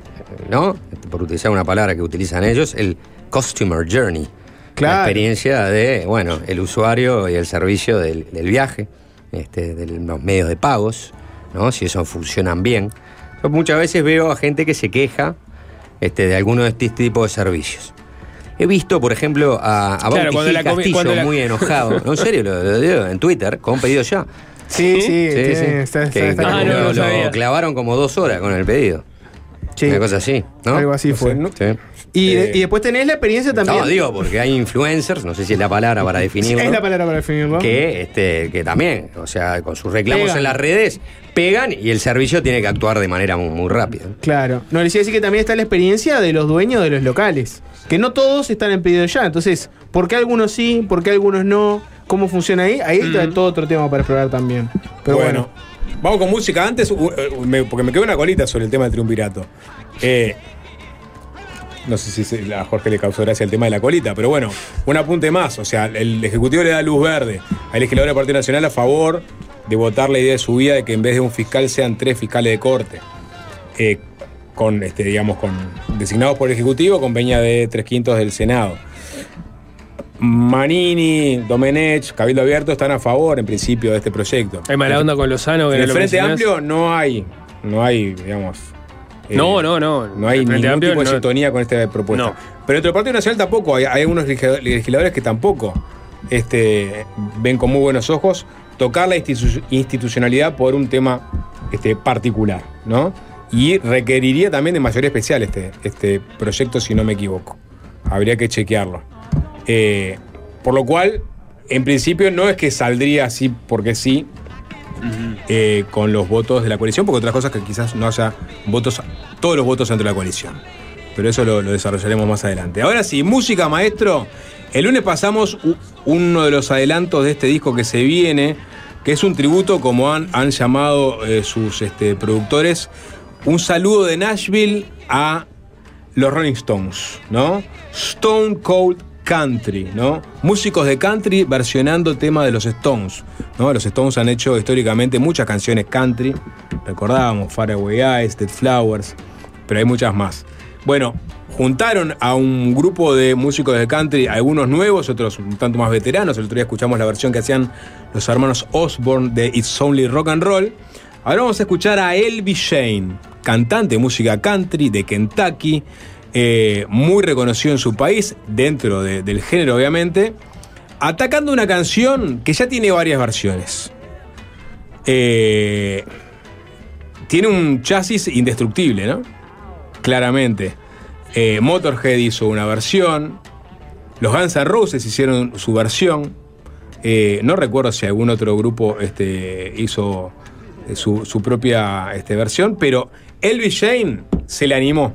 ¿no? Por utilizar una palabra que utilizan ellos, el customer journey. Claro. La experiencia de, bueno, el usuario y el servicio del, del viaje, este, de los medios de pagos, ¿no? Si eso funcionan bien. Yo muchas veces veo a gente que se queja este, de alguno de este tipo de servicios. He visto, por ejemplo, a, a Claro, Bauti Gil Castillo la- muy enojado. No, en serio, lo, lo digo en Twitter, con pedido ya. Sí, sí, Sí, tiene- sí. está- está- Que está Ah, lo, no, lo clavaron como dos horas con el pedido. Sí, Una cosa así, ¿no? algo así fue. no- Sí. Y, Eh, y después tenés la experiencia también. No, digo, porque hay influencers, no sé si es la palabra para definirlo. es la palabra para definirlo. que, este, que también, o sea, con sus reclamos Pegan. en las redes, pegan y el servicio tiene que actuar de manera muy, muy rápida. Claro. No, les iba a decir que también está la experiencia de los dueños de los locales. Que no todos están en pedido ya. Entonces, ¿por qué algunos sí? ¿Por qué algunos no? ¿Cómo funciona ahí? Ahí está todo otro tema para explorar también. Pero bueno. Vamos con música antes, me- porque me quedó una colita sobre el tema del triunvirato. Eh, no sé si a Jorge le causó gracia el tema de la colita, pero bueno, un apunte más. O sea, el Ejecutivo le da luz verde al legislador del Partido Nacional a favor de votar la idea de su vida de que en vez de un fiscal sean tres fiscales de corte. Eh, con, este, digamos, con designados por el Ejecutivo con peña de tres quintos del Senado. Manini, Domenech, Cabildo Abierto están a favor, en principio, de este proyecto. Hay mala onda con Lozano que En no el lo Frente mencionás. Amplio no hay, no hay, digamos. eh, No, no, no. No hay ningún Amplio tipo de no- sintonía con esta propuesta. No. Pero entre el Partido Nacional tampoco, hay, hay algunos legisla- legisladores que tampoco este, ven con muy buenos ojos tocar la institu- institucionalidad por un tema este, particular, ¿no? Y requeriría también de mayoría especial este, este proyecto, si no me equivoco. Habría que chequearlo. Eh, por lo cual, en principio, no es que saldría así porque sí, eh, con los votos de la coalición, porque otras cosas que quizás no haya votos, todos los votos entre la coalición. Pero eso lo, lo desarrollaremos más adelante. Ahora sí, música, maestro. El lunes pasamos uno de los adelantos de este disco que se viene, que es un tributo, como han, han llamado eh, sus este, productores, un saludo de Nashville a los Rolling Stones, ¿no? Stone Cold Country, ¿no? Músicos de country versionando temas de los Stones, ¿no? Los Stones han hecho históricamente muchas canciones country, recordábamos Faraway Eyes, Dead Flowers, pero hay muchas más. Bueno, juntaron a un grupo de músicos de country, algunos nuevos, otros un tanto más veteranos. El otro día escuchamos la versión que hacían los hermanos Osborne de It's Only Rock and Roll. Ahora vamos a escuchar a Elvis Shane, cantante de música country de Kentucky, eh, muy reconocido en su país, dentro de- del género obviamente, atacando una canción que ya tiene varias versiones. Eh, tiene un chasis indestructible, ¿no? Claramente. Eh, Motorhead hizo una versión. Los Guns N' Roses hicieron su versión. No recuerdo si algún otro grupo este, hizo su, su propia este, versión, pero Elvis Shane se le animó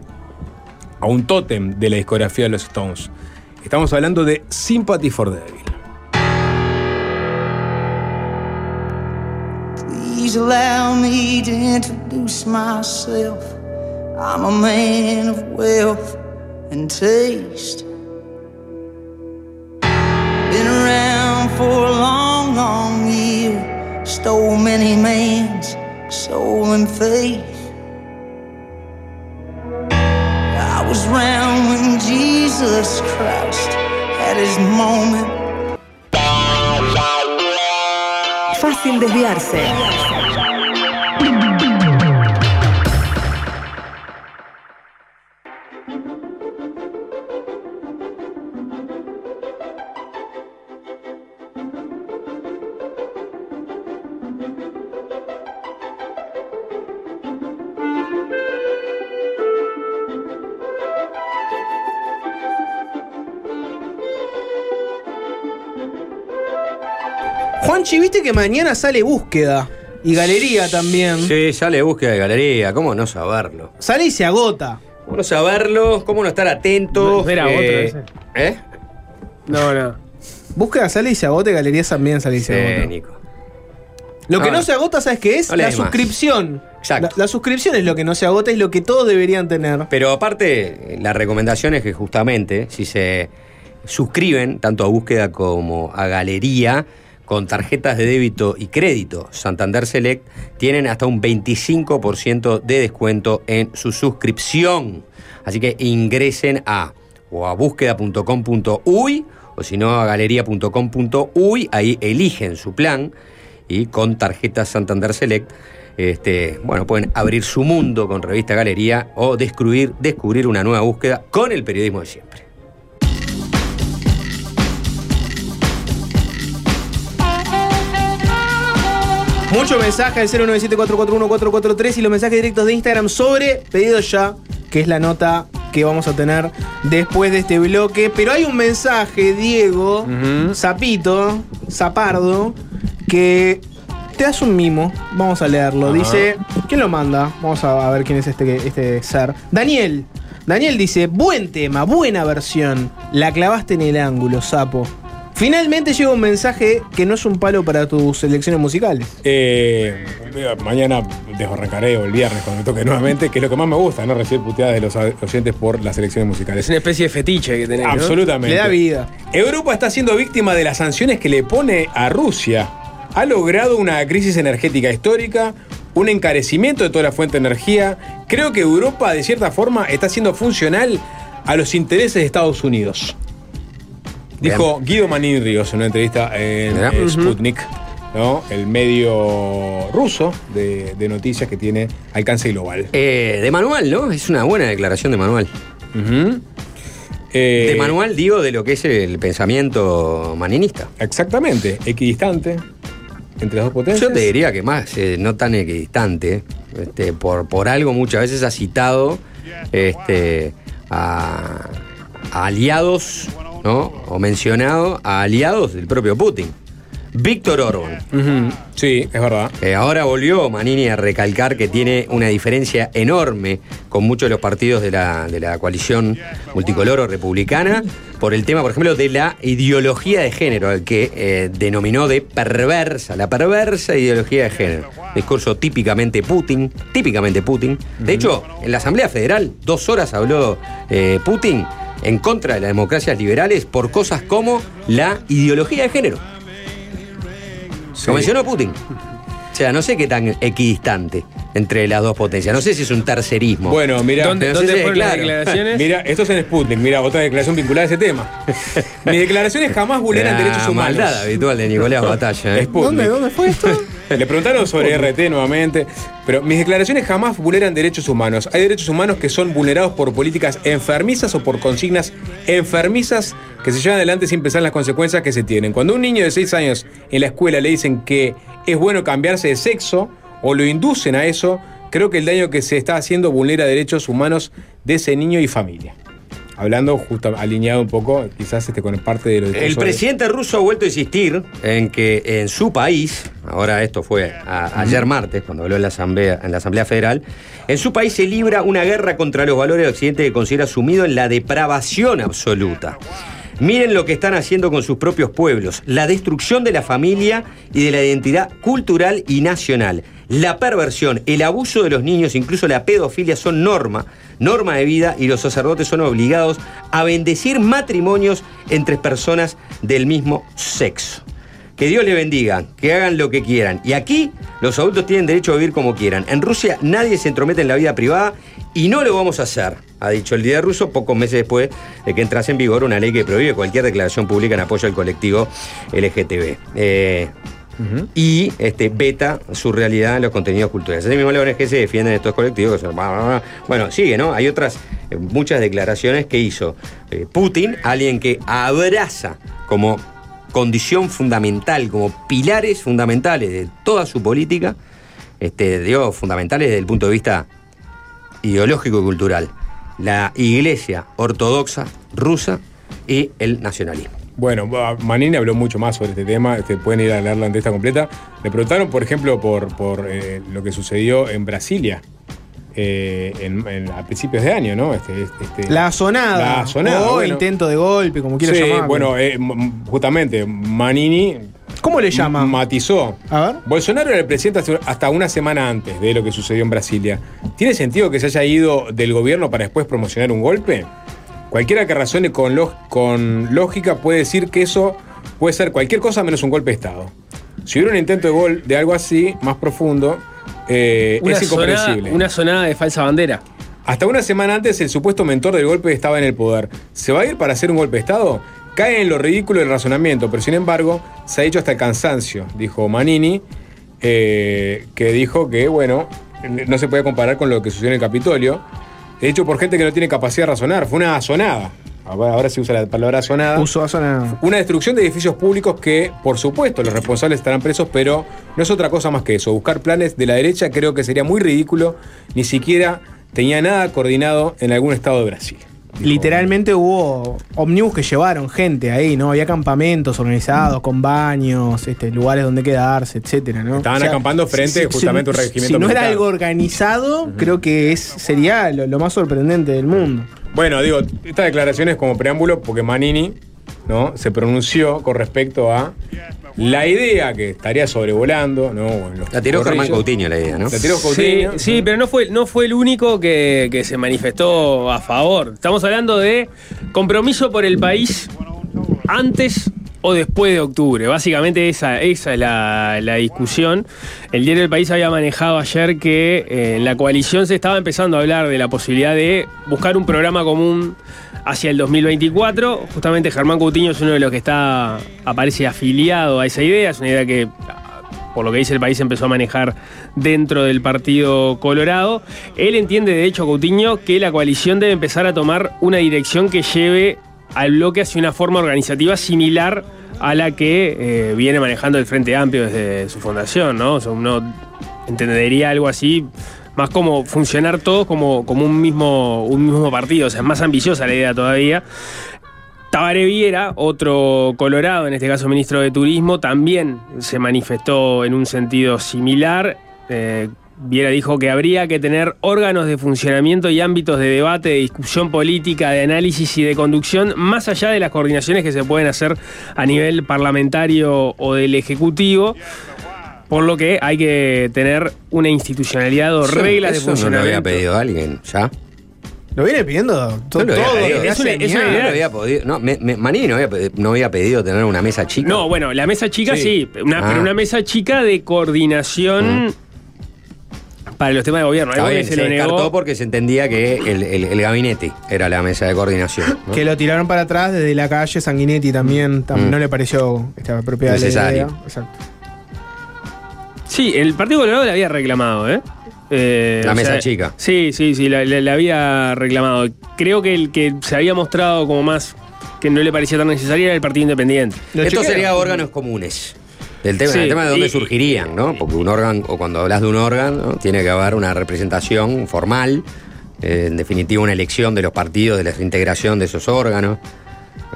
a un tótem de la discografía de los Stones. Estamos hablando de Sympathy for the Devil. Please allow me to introduce myself. I'm a man of wealth and taste. Been around for a long, long year. Stole many man's soul and faith. Was around when Jesus Christ had his moment. Fácil desviarse. Juanchi, viste que mañana sale búsqueda. Y galería también. Sí, sale búsqueda de galería, ¿cómo no saberlo? Sale y se agota. ¿Cómo no saberlo? ¿Cómo no estar atento? ¿No era otro ese? ¿Eh? No, no. Búsqueda sale y se agota y galerías también sale y se Sí, agota. Nico. Lo que Ah. no se agota, ¿sabes qué es? No la más. suscripción. Exacto. La, la suscripción es lo que no se agota y lo que todos deberían tener. Pero aparte, la recomendación es que justamente, si se suscriben tanto a búsqueda como a galería, con tarjetas de débito y crédito Santander Select, tienen hasta un 25% de descuento en su suscripción. Así que ingresen a o a búsqueda.com.uy o si no a galería.com.uy, ahí eligen su plan y con tarjeta Santander Select, este, bueno, pueden abrir su mundo con revista Galería o descubrir, descubrir una nueva búsqueda con el periodismo de siempre. Mucho mensaje al 097441443 y los mensajes directos de Instagram sobre pedido ya, que es la nota que vamos a tener después de este bloque. Pero hay un mensaje, Diego. Zapito, Zapardo, que te hace un mimo. Vamos a leerlo. Dice, ¿quién lo manda? Vamos a, a ver quién es este, este ser. Daniel. Daniel dice, buen tema, buena versión. La clavaste en el ángulo, sapo. Finalmente llega un mensaje que no es un palo para tus selecciones musicales. Eh, mañana desbarrancaré o el viernes cuando me toque nuevamente, que es lo que más me gusta, ¿no? Recibir puteadas de los oyentes por las elecciones Es musicales. una especie de fetiche que tenés. ¿no? Absolutamente. Le da vida. Europa está siendo víctima de las sanciones que le pone a Rusia. Ha logrado una crisis energética histórica, un encarecimiento de toda la fuente de energía. Creo que Europa, de cierta forma, está siendo funcional a los intereses de Estados Unidos. Dijo Guido Manin Ríos en una entrevista en eh, Sputnik, ¿no? el medio ruso de, de noticias que tiene alcance global. Eh, de manual, ¿no? Es una buena declaración de manual. Eh, De manual, digo, de lo que es el pensamiento maninista. Exactamente, equidistante, entre las dos potencias? Yo te diría que más, eh, no tan equidistante, este, por, por algo muchas veces ha citado este, a, a aliados, ¿no? O mencionado a aliados del propio Putin. Víctor Orban. Sí, es verdad. Eh, ahora volvió Manini a recalcar que tiene una diferencia enorme con muchos de los partidos de la, de la coalición multicolor o republicana por el tema, por ejemplo, de la ideología de género, al que eh, denominó de perversa, la perversa ideología de género. Discurso típicamente Putin, típicamente Putin. De hecho, en la Asamblea Federal, dos horas habló eh, Putin en contra de las democracias liberales por cosas como la ideología de género. Lo mencionó Putin. O sea, no sé qué tan equidistante entre las dos potencias. No sé si es un tercerismo. Bueno, mira, ¿Dónde, no sé dónde si- fueron las claro. declaraciones? Mira, esto es en Sputnik, mira, otra declaración vinculada a ese tema. Mis declaraciones jamás vulneran La derechos humanos. maldad habitual de Nicolás Batalla. ¿eh? ¿Dónde, ¿Dónde fue esto? Le preguntaron sobre RT nuevamente, pero mis declaraciones jamás vulneran derechos humanos. Hay derechos humanos que son vulnerados por políticas enfermizas o por consignas enfermizas que se llevan adelante sin pensar en las consecuencias que se tienen. Cuando a un niño de 6 años en la escuela le dicen que es bueno cambiarse de sexo o lo inducen a eso, creo que el daño que se está haciendo vulnera derechos humanos de ese niño y familia. Hablando justo alineado un poco, quizás este, con parte de lo El presidente ruso ha vuelto a insistir en que en su país, ahora esto fue a- ayer martes, cuando habló en la, Asamblea, en la Asamblea Federal, en su país se libra una guerra contra los valores del occidente que considera sumido en la depravación absoluta. Miren lo que están haciendo con sus propios pueblos, la destrucción de la familia y de la identidad cultural y nacional. La perversión, el abuso de los niños, incluso la pedofilia son norma, norma de vida y los sacerdotes son obligados a bendecir matrimonios entre personas del mismo sexo. Que Dios le bendiga, que hagan lo que quieran. Y aquí los adultos tienen derecho a vivir como quieran. En Rusia nadie se entromete en la vida privada y no lo vamos a hacer, ha dicho el líder ruso pocos meses después de que entrase en vigor una ley que prohíbe cualquier declaración pública en apoyo al colectivo LGTB. Eh, Y este, veta su realidad en los contenidos culturales. Así mismo la ONG se defienden estos colectivos. que son- Bueno, sigue, ¿no? Hay otras, eh, muchas declaraciones que hizo eh, Putin, alguien que abraza como condición fundamental, como pilares fundamentales de toda su política, este, digo, fundamentales desde el punto de vista ideológico y cultural, la iglesia ortodoxa rusa y el nacionalismo. Bueno, Manini habló mucho más sobre este tema, este, pueden ir a leer la entrevista completa. Le preguntaron, por ejemplo, por, por eh, lo que sucedió en Brasilia eh, en- en- a principios de año, ¿no? Este, este- La sonada. La sonada, O bueno. intento de golpe, como quiera Sí, llamarlo. bueno, eh, justamente, Manini ¿Cómo le llama? matizó. A ver. Bolsonaro era el presidente hasta una semana antes de lo que sucedió en Brasilia. ¿Tiene sentido que se haya ido del gobierno para después promocionar un golpe? Cualquiera que razone con, log- con lógica puede decir que eso puede ser cualquier cosa menos un golpe de Estado. Si hubiera un intento de gol de algo así, más profundo, eh, Una es sonada, incomprensible. una sonada de falsa bandera. Hasta una semana antes, el supuesto mentor del golpe estaba en el poder. ¿Se va a ir para hacer un golpe de Estado? Cae en lo ridículo del razonamiento, pero sin embargo, se ha hecho hasta el cansancio, dijo Manini, eh, que dijo que, bueno, no se puede comparar con lo que sucedió en el Capitolio. De hecho, por gente que no tiene capacidad de razonar. Fue una sonada. Ahora, se usa la palabra sonada. Uso a sonada. Una destrucción de edificios públicos que, por supuesto, los responsables estarán presos, pero no es otra cosa más que eso. Buscar planes de la derecha creo que sería muy ridículo. Ni siquiera tenía nada coordinado en algún estado de Brasil. Literalmente hubo ómnibus que llevaron gente ahí, ¿no? Había campamentos organizados con baños, este, lugares donde quedarse, etcétera, ¿no? Estaban acampando frente justamente a un regimiento Si no era algo organizado, creo que es, sería lo, lo más sorprendente del mundo. Bueno, digo, esta declaración es como preámbulo porque Manini ¿no? se pronunció con respecto a la idea que estaría sobrevolando. ¿no? En los La tiró Germán. Coutinho la idea, ¿no? La tiró Sí, sí, pero no fue, no fue el único que, que se manifestó a favor. Estamos hablando de compromiso por el país antes o después de octubre. Básicamente esa, esa es la, la discusión. El diario del País había manejado ayer que eh, en la coalición se estaba empezando a hablar de la posibilidad de buscar un programa común hacia el 2024. Justamente Germán Coutinho es uno de los que está aparece afiliado a esa idea. Es una idea que por lo que dice el país, empezó a manejar dentro del Partido Colorado. Él entiende, de hecho, Coutinho, que la coalición debe empezar a tomar una dirección que lleve al bloque hacia una forma organizativa similar a la que eh, viene manejando el Frente Amplio desde su fundación, ¿no? Uno entendería algo así, más como funcionar todos como, como un, mismo, un mismo partido, o sea, es más ambiciosa la idea todavía. Tabaré Viera, otro colorado, en este caso ministro de Turismo, también se manifestó en un sentido similar. Eh, Viera dijo que habría que tener órganos de funcionamiento y ámbitos de debate, de discusión política, de análisis y de conducción, más allá de las coordinaciones que se pueden hacer a nivel parlamentario o del Ejecutivo. Por lo que hay que tener una institucionalidad o Eso- reglas de eso no lo funcionamiento. había pedido alguien, ¿ya? Lo viene pidiendo todo. desde Es una-. No idea. lo había podido. No, me, me- Manini no había, pedi- no había pedido tener una mesa chica. No, bueno, la mesa chica sí, Sí. una, Ah. pero una mesa chica de coordinación para los temas de gobierno. Está bien, se, se, lo descartó negó. porque se entendía que el, el- el gabinete era la mesa de coordinación. ¿no? Que lo tiraron para atrás desde la calle Sanguinetti también. tam- Mm. No le pareció esta propiedad de la Necesario. idea. Exacto. Sí, el Partido Colorado le había reclamado, ¿eh? Eh, La o mesa sea, chica. Sí, sí, sí, la, la- la había reclamado. Creo que el que se había mostrado como más que no le parecía tan necesario era el Partido Independiente. Esto chequearon. sería órganos comunes. El tema, Sí, el tema de dónde y- surgirían, ¿no? Porque un órgano, o cuando hablas de un órgano, tiene que haber una representación formal, eh, en definitiva una elección de los partidos, de la integración de esos órganos,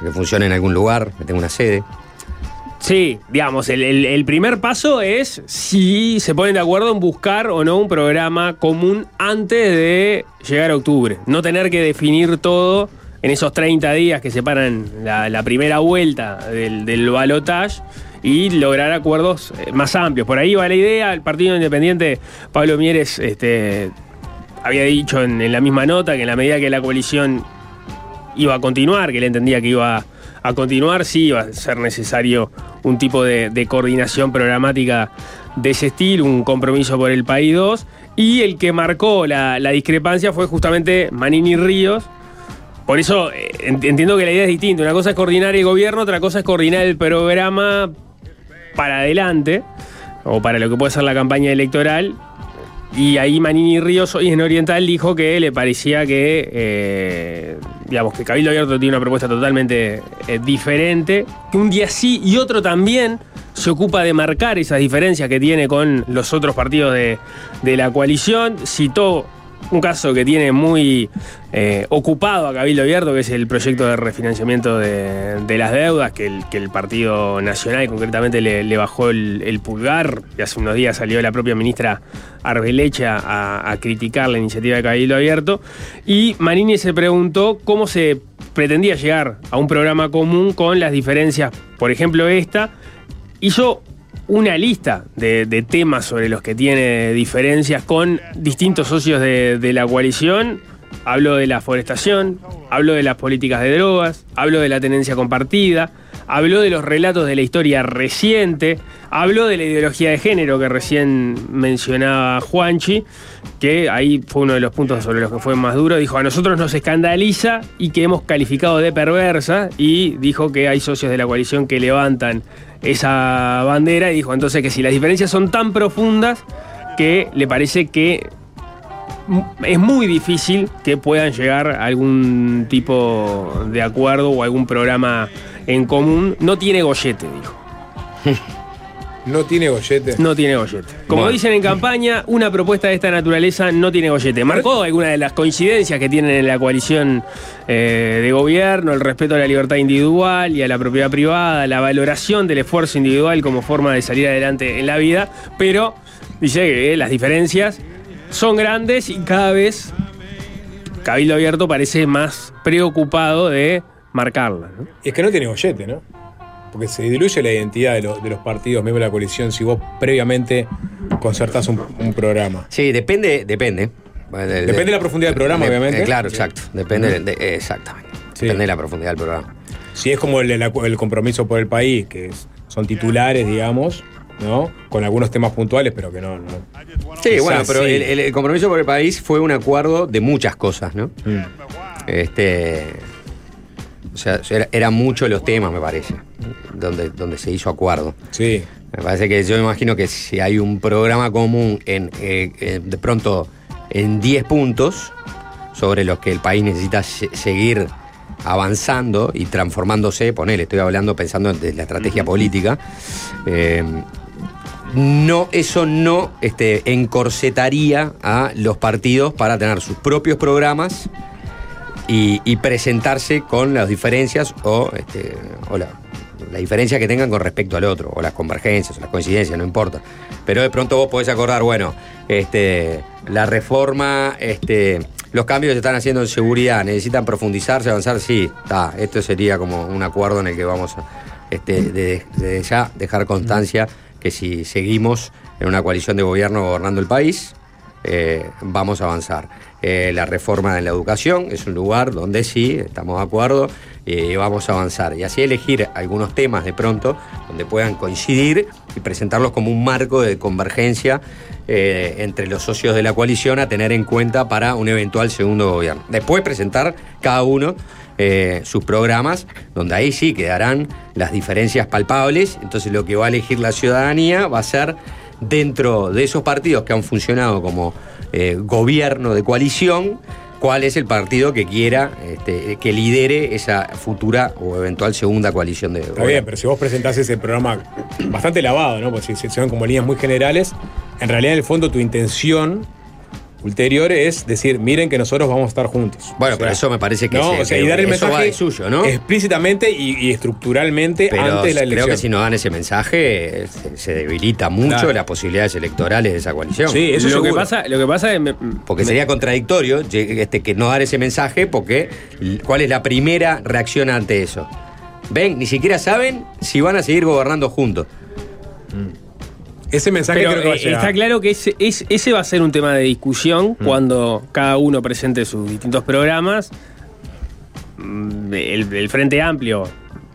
que funcione en algún lugar, que tenga una sede. Sí, digamos, el, el- el primer paso es si se ponen de acuerdo en buscar o no un programa común antes de llegar a octubre. No tener que definir todo en esos 30 días que separan la, la primera vuelta del, del balotage y lograr acuerdos eh, más amplios. Por ahí va la idea, el Partido Independiente, Pablo Mieres, este, había dicho en, la misma nota que en la medida que la coalición iba a continuar, que él entendía que iba a continuar, sí iba a ser necesario un tipo de, coordinación programática de ese estilo, un compromiso por el país 2. Y el que marcó la, discrepancia fue justamente Manini Ríos. Por eso eh, ent- entiendo que la idea es distinta. Una cosa es coordinar el gobierno, otra cosa es coordinar el programa para adelante, o para lo que puede ser la campaña electoral. Y ahí Manini Ríos hoy en Oriental dijo que le parecía que, eh, digamos, que Cabildo Abierto tiene una propuesta totalmente eh, diferente, que un día sí y otro también se ocupa de marcar esas diferencias que tiene con los otros partidos de, de la coalición. Citó un caso que tiene muy eh, ocupado a Cabildo Abierto, que es el proyecto de refinanciamiento de, las deudas, que el, Partido Nacional concretamente le, bajó el, pulgar, y hace unos días salió la propia ministra Arbelecha a, a criticar la iniciativa de Cabildo Abierto, y Manini se preguntó cómo se pretendía llegar a un programa común con las diferencias, por ejemplo esta, hizo una lista de, temas sobre los que tiene diferencias con distintos socios de, de la coalición. Hablo de la forestación, hablo de las políticas de drogas, hablo de la tenencia compartida, habló de los relatos de la historia reciente, habló de la ideología de género que recién mencionaba Juanchi, que ahí fue uno de los puntos sobre los que fue más duro. Dijo, a nosotros nos escandaliza y que hemos calificado de perversa y dijo que hay socios de la coalición que levantan esa bandera y dijo entonces que si las diferencias son tan profundas que le parece que es muy difícil que puedan llegar a algún tipo de acuerdo o algún programa en común. No tiene gollete, dijo. No tiene gollete. No tiene gollete. Como dicen en campaña, una propuesta de esta naturaleza no tiene gollete. Marcó algunas de las coincidencias que tienen en la coalición eh, de gobierno, el respeto a la libertad individual y a la propiedad privada, la valoración del esfuerzo individual como forma de salir adelante en la vida, pero dice que eh, las diferencias son grandes y cada vez Cabildo Abierto parece más preocupado de marcarlas. ¿no? Y es que no tiene gollete, ¿no? Porque se diluye la identidad de, los- de los partidos miembros de la coalición si vos previamente concertás un, un programa. Sí, depende, depende. Depende de la profundidad del programa, obviamente. eh, claro, exacto. Depende, de- exactamente. Sí. Depende de la profundidad del programa. Si es como el, el compromiso por el país, que es- son titulares, digamos, ¿no? Con algunos temas puntuales, pero que no. no. Sí, Quizás bueno, pero sí. El- el compromiso por el país fue un acuerdo de muchas cosas, ¿no? Mm. Este. O sea, era, eran muchos los temas, me parece, donde, donde se hizo acuerdo. Sí. Me parece que yo me imagino que si hay un programa común en eh, eh, de pronto en 10 puntos sobre los que el país necesita se- seguir avanzando y transformándose, ponele, estoy hablando pensando en la estrategia política, eh, no, eso no este, encorsetaría a los partidos para tener sus propios programas y, presentarse con las diferencias o, este, la, diferencia que tengan con respecto al otro, o las convergencias, o las coincidencias, no importa. Pero de pronto vos podés acordar, bueno, este, la reforma, este, los cambios que se están haciendo en seguridad, necesitan profundizarse, avanzar, sí, está, esto sería como un acuerdo en el que vamos a, este, ya dejar constancia que si seguimos en una coalición de gobierno gobernando el país, eh, vamos a avanzar. Eh, la reforma en la educación es un lugar donde sí, estamos de acuerdo, y vamos a avanzar. Y así elegir algunos temas de pronto donde puedan coincidir y presentarlos como un marco de convergencia eh, entre los socios de la coalición a tener en cuenta para un eventual segundo gobierno. Después presentar cada uno eh, sus programas, donde ahí sí quedarán las diferencias palpables. Entonces lo que va a elegir la ciudadanía va a ser dentro de esos partidos que han funcionado como eh, gobierno de coalición, cuál es el partido que quiera este, que lidere esa futura o eventual segunda coalición de Está bien, gobierno. pero si vos presentás ese programa bastante lavado, ¿no? Porque si se ven como líneas muy generales, en realidad en el fondo tu intención ulterior es decir, miren que nosotros vamos a estar juntos. Bueno, pero eso me parece que no, se- o sea, que y dar el eso va mensaje de suyo, ¿no? explícitamente y, y estructuralmente Pero antes de la elección. creo que si no dan ese mensaje, se, se debilita mucho Claro. las posibilidades electorales de esa coalición. Sí, eso lo, que pasa, lo que pasa es. me- Porque me- sería contradictorio este, que no dar ese mensaje, porque ¿cuál es la primera reacción ante eso? Ven, ni siquiera saben si van a seguir gobernando juntos. Ese mensaje Pero creo que va a eh, llegar. está claro que ese, es- ese va a ser un tema de discusión cuando cada uno presente sus distintos programas. Mm, El, el Frente Amplio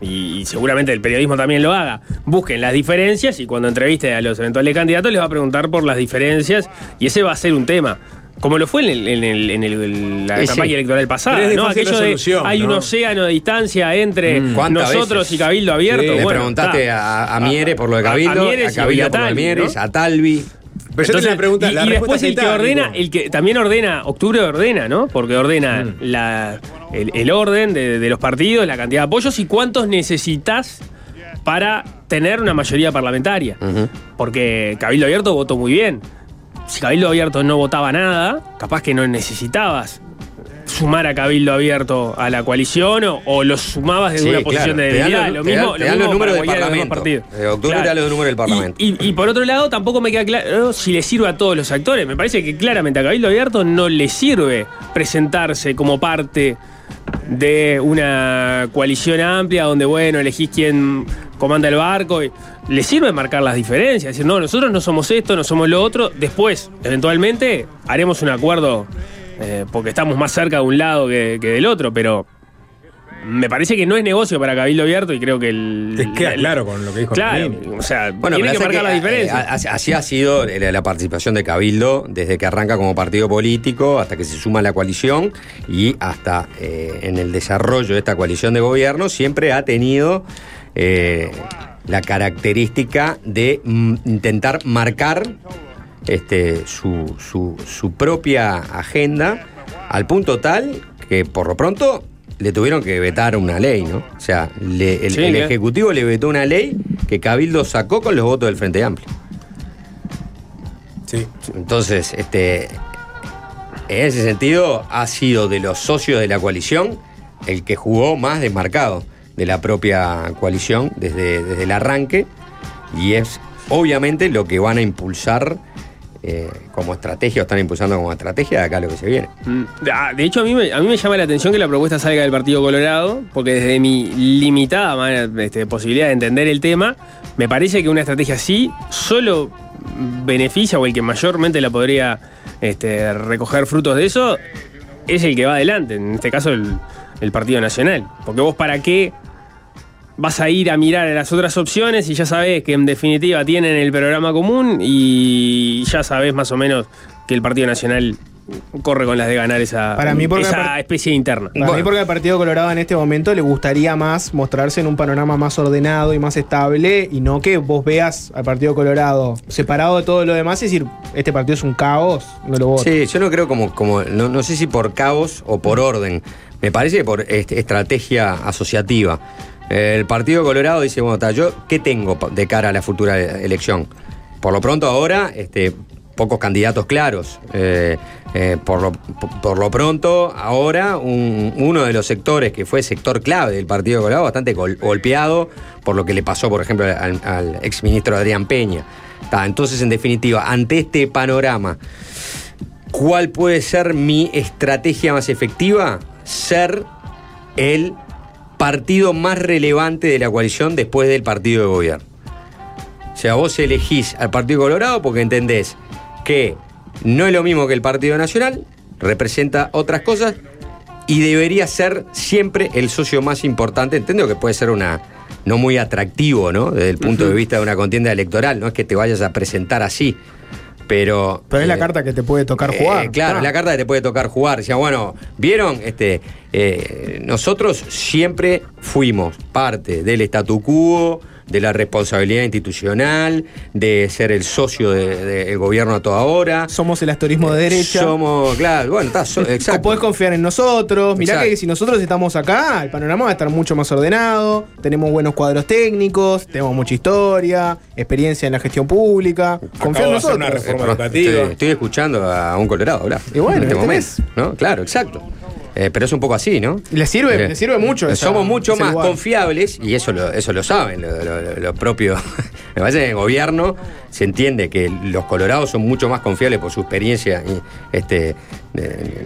y, y seguramente el periodismo también lo haga. Busquen las diferencias y cuando entreviste a los eventuales candidatos les va a preguntar por las diferencias y ese va a ser un tema. Como lo fue en, el- en el- en el- en la Sí, campaña sí. electoral pasada, Pero es de ¿no? de hay un ¿no? océano de distancia entre Mm. ¿Cuántas nosotros veces? y Cabildo Abierto. Sí. Le Bueno, preguntaste está. a, a Mieres por lo de a Cabildo, a, Mieres Cabildo por lo de Talvi, Mieres, ¿no? a Talvi. Pero yo tengo la pregunta, y, la y respuesta después el que ordena, el que también ordena, octubre ordena, ¿no? Porque ordena Mm. la, el, el orden de, de los partidos, la cantidad de apoyos y cuántos necesitas para tener una mayoría parlamentaria. Porque Cabildo Abierto votó muy bien. Si Cabildo Abierto no votaba nada, capaz que no necesitabas sumar a Cabildo Abierto a la coalición o, o los sumabas desde Sí, una posición claro. de Te debilidad. Lo te dan- mismo, te lo mismo los números del de Parlamento. Eh, octubre te dan los números del Parlamento. Y, y- y por otro lado, tampoco me queda claro si le sirve a todos los actores. Me parece que claramente a Cabildo Abierto no le sirve presentarse como parte de una coalición amplia donde, bueno, elegís quién comanda el barco. y- le sirve marcar las diferencias. Decir, no, nosotros no somos esto, no somos lo otro. Después, eventualmente, haremos un acuerdo eh, porque estamos más cerca de un lado que, que del otro, pero me parece que no es negocio para Cabildo Abierto y creo que el. Te queda el- claro con lo que dijo Claro, o sea, Bueno, tiene que marcar la eh, diferencia. así- así ha sido la, la participación de Cabildo desde que arranca como partido político hasta que se suma a la coalición y hasta eh, en el desarrollo de esta coalición de gobierno siempre ha tenido eh, la característica de mm, intentar marcar este, su, su- su propia agenda al punto tal que por lo pronto le tuvieron que vetar una ley, ¿no? O sea, le- el, Sí, el ¿qué? Ejecutivo le vetó una ley que Cabildo sacó con los votos del Frente Amplio. Sí. Entonces, este, en ese sentido, ha sido de los socios de la coalición el que jugó más desmarcado de la propia coalición desde, desde el arranque y es obviamente lo que van a impulsar eh, como estrategia o están impulsando como estrategia de acá lo que se viene. Mm, ah, De hecho, a mí, me, a mí me llama la atención que la propuesta salga del Partido Colorado, porque desde mi limitada manera, este, posibilidad de entender el tema, me parece que una estrategia así solo beneficia o el que mayormente la podría este, recoger frutos de eso es el que va adelante, en este caso el, el Partido Nacional. Porque vos para qué vas a ir a mirar a las otras opciones y ya sabés que en definitiva tienen el programa común y ya sabés más o menos que el Partido Nacional corre con las de ganar esa, Para mí, porque esa apart- especie interna. Para mí, porque al Partido Colorado en este momento le gustaría más mostrarse en un panorama más ordenado y más estable y no que vos veas al Partido Colorado separado de todo lo demás y decir, este partido es un caos, no lo voto. Sí, yo no creo como, como no, no sé si por caos o por orden, Me parece por este, estrategia asociativa. El Partido Colorado dice, bueno, yo, ¿qué tengo de cara a la futura elección? Por lo pronto ahora, este, pocos candidatos claros. Eh, eh, por, lo, por lo pronto, ahora, un- uno de los sectores que fue sector clave del Partido Colorado, bastante gol- golpeado por lo que le pasó, por ejemplo, al, al exministro Adrián Peña. Ta, entonces, en definitiva, ante este panorama, ¿Cuál puede ser mi estrategia más efectiva? Ser el partido más relevante de la coalición después del partido de gobierno. O sea, vos elegís al Partido Colorado porque entendés que no es lo mismo que el Partido Nacional, representa otras cosas y debería ser siempre el socio más importante. Entiendo que puede ser una no muy atractivo, ¿no? Desde el punto de vista de una contienda electoral, no es que te vayas a presentar así, pero Pero es la eh, carta que te puede tocar jugar. eh, claro, Ah. la carta que te puede tocar jugar. Decía, bueno, ¿vieron? Este, eh, nosotros siempre fuimos parte del statu quo, de la responsabilidad institucional, de ser el socio de- del gobierno a toda hora. Somos el astorismo de derecha. Somos, claro, bueno, está, so- exacto. Podés confiar en nosotros. Mirá Exacto. que si nosotros estamos acá, el panorama va a estar mucho más ordenado. Tenemos buenos cuadros técnicos, tenemos mucha historia, experiencia en la gestión pública. Confía en de nosotros. una reforma Estoy, educativa. estoy escuchando a un colorado hablar. Y bueno, en este ¿qué momento. ¿no? Claro, exacto. Eh, pero es un poco así, ¿no? Le sirve, Eh, le sirve mucho. esa- Somos mucho más lugar. confiables, y eso lo, eso lo saben lo, lo- lo propio. Me parece que en el gobierno se entiende que los colorados son mucho más confiables por su experiencia y, este, de-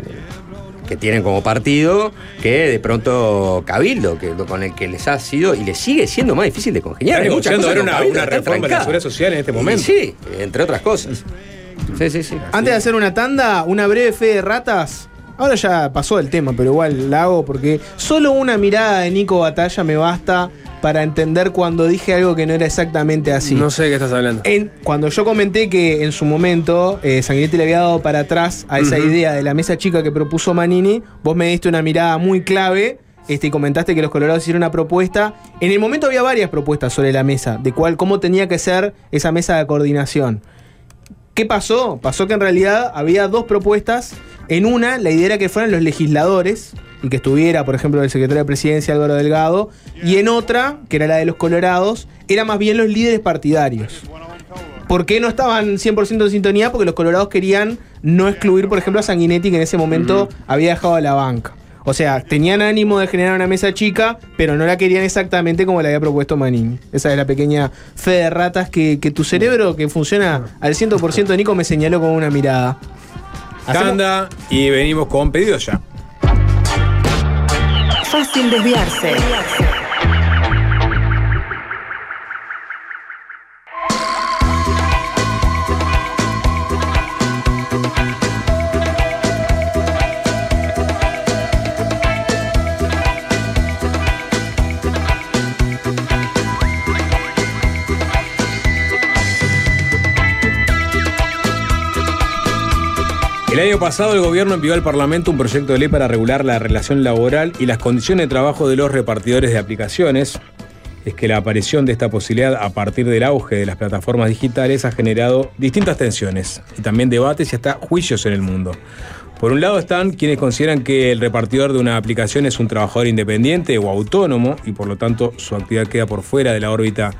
que tienen como partido que de pronto Cabildo, que, con el que les ha sido y les sigue siendo más difícil de congeniar. Están negociando con una, Cabildo una reforma de la seguridad social en este Y momento. Sí, entre otras cosas. Sí, sí, sí. Antes de hacer una tanda, una breve fe de ratas. Ahora ya pasó el tema, pero igual la hago porque solo una mirada de Nico Batalla me basta para entender cuando dije algo que no era exactamente así. No sé de qué estás hablando. En- cuando yo comenté que en su momento eh, Sanguinetti le había dado para atrás a esa idea de la mesa chica que propuso Manini, vos me diste una mirada muy clave este, y comentaste que los colorados hicieron una propuesta. En el momento había varias propuestas sobre la mesa, de cuál, cómo tenía que ser esa mesa de coordinación. ¿Qué pasó? Pasó que en realidad había dos propuestas. En una, la idea era que fueran los legisladores y que estuviera, por ejemplo, el secretario de presidencia Álvaro Delgado. Y en otra, que era la de los colorados, era más bien los líderes partidarios. ¿Por qué no estaban 100% en sintonía? Porque los colorados querían no excluir, por ejemplo, a Sanguinetti, que en ese momento había dejado a la banca. O sea, tenían ánimo de generar una mesa chica, pero no la querían exactamente como la había propuesto Manini. Esa es la pequeña fe de ratas que, que tu cerebro, que funciona al 100%, Nico me señaló con una mirada. Tanda y venimos con pedidos ya. Fácil desviarse. El año pasado el gobierno envió al Parlamento un proyecto de ley para regular la relación laboral y las condiciones de trabajo de los repartidores de aplicaciones. Es que la aparición de esta posibilidad a partir del auge de las plataformas digitales ha generado distintas tensiones y también debates y hasta juicios en el mundo. Por un lado están quienes consideran que el repartidor de una aplicación es un trabajador independiente o autónomo y por lo tanto su actividad queda por fuera de la órbita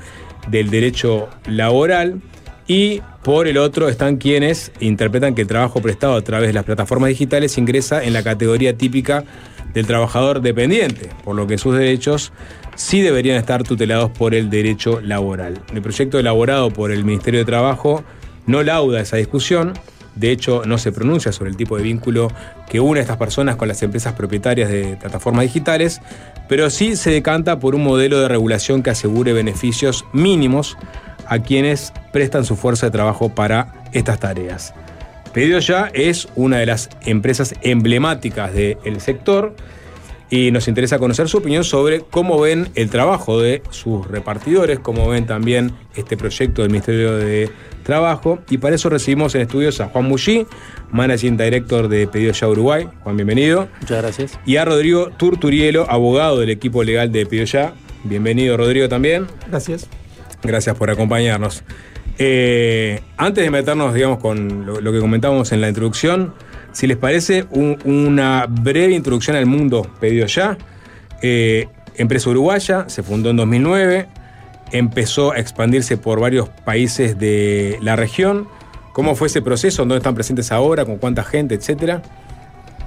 del derecho laboral. Y por el otro están quienes interpretan que el trabajo prestado a través de las plataformas digitales ingresa en la categoría típica del trabajador dependiente, por lo que sus derechos sí deberían estar tutelados por el derecho laboral. El proyecto elaborado por el Ministerio de Trabajo no lauda esa discusión, de hecho no se pronuncia sobre el tipo de vínculo que une a estas personas con las empresas propietarias de plataformas digitales, pero sí se decanta por un modelo de regulación que asegure beneficios mínimos a quienes prestan su fuerza de trabajo para estas tareas. Pedido Ya es una de las empresas emblemáticas del sector y nos interesa conocer su opinión sobre cómo ven el trabajo de sus repartidores, cómo ven también este proyecto del Ministerio de Trabajo. Y para eso recibimos en estudios a Juan Mullí, Managing Director de Pedido Ya Uruguay. Juan, bienvenido. Muchas gracias. Y a Rodrigo Turturielo, abogado del equipo legal de Pedido Ya. Bienvenido, Rodrigo, también. Gracias. Gracias por acompañarnos. Eh, antes de meternos, digamos, con lo, que comentábamos en la introducción, si les parece, un- una breve introducción al mundo pedido ya. Eh, empresa uruguaya, se fundó en 2009, empezó a expandirse por varios países de la región. ¿Cómo fue ese proceso? ¿Dónde están presentes ahora? ¿Con cuánta gente? Etcétera.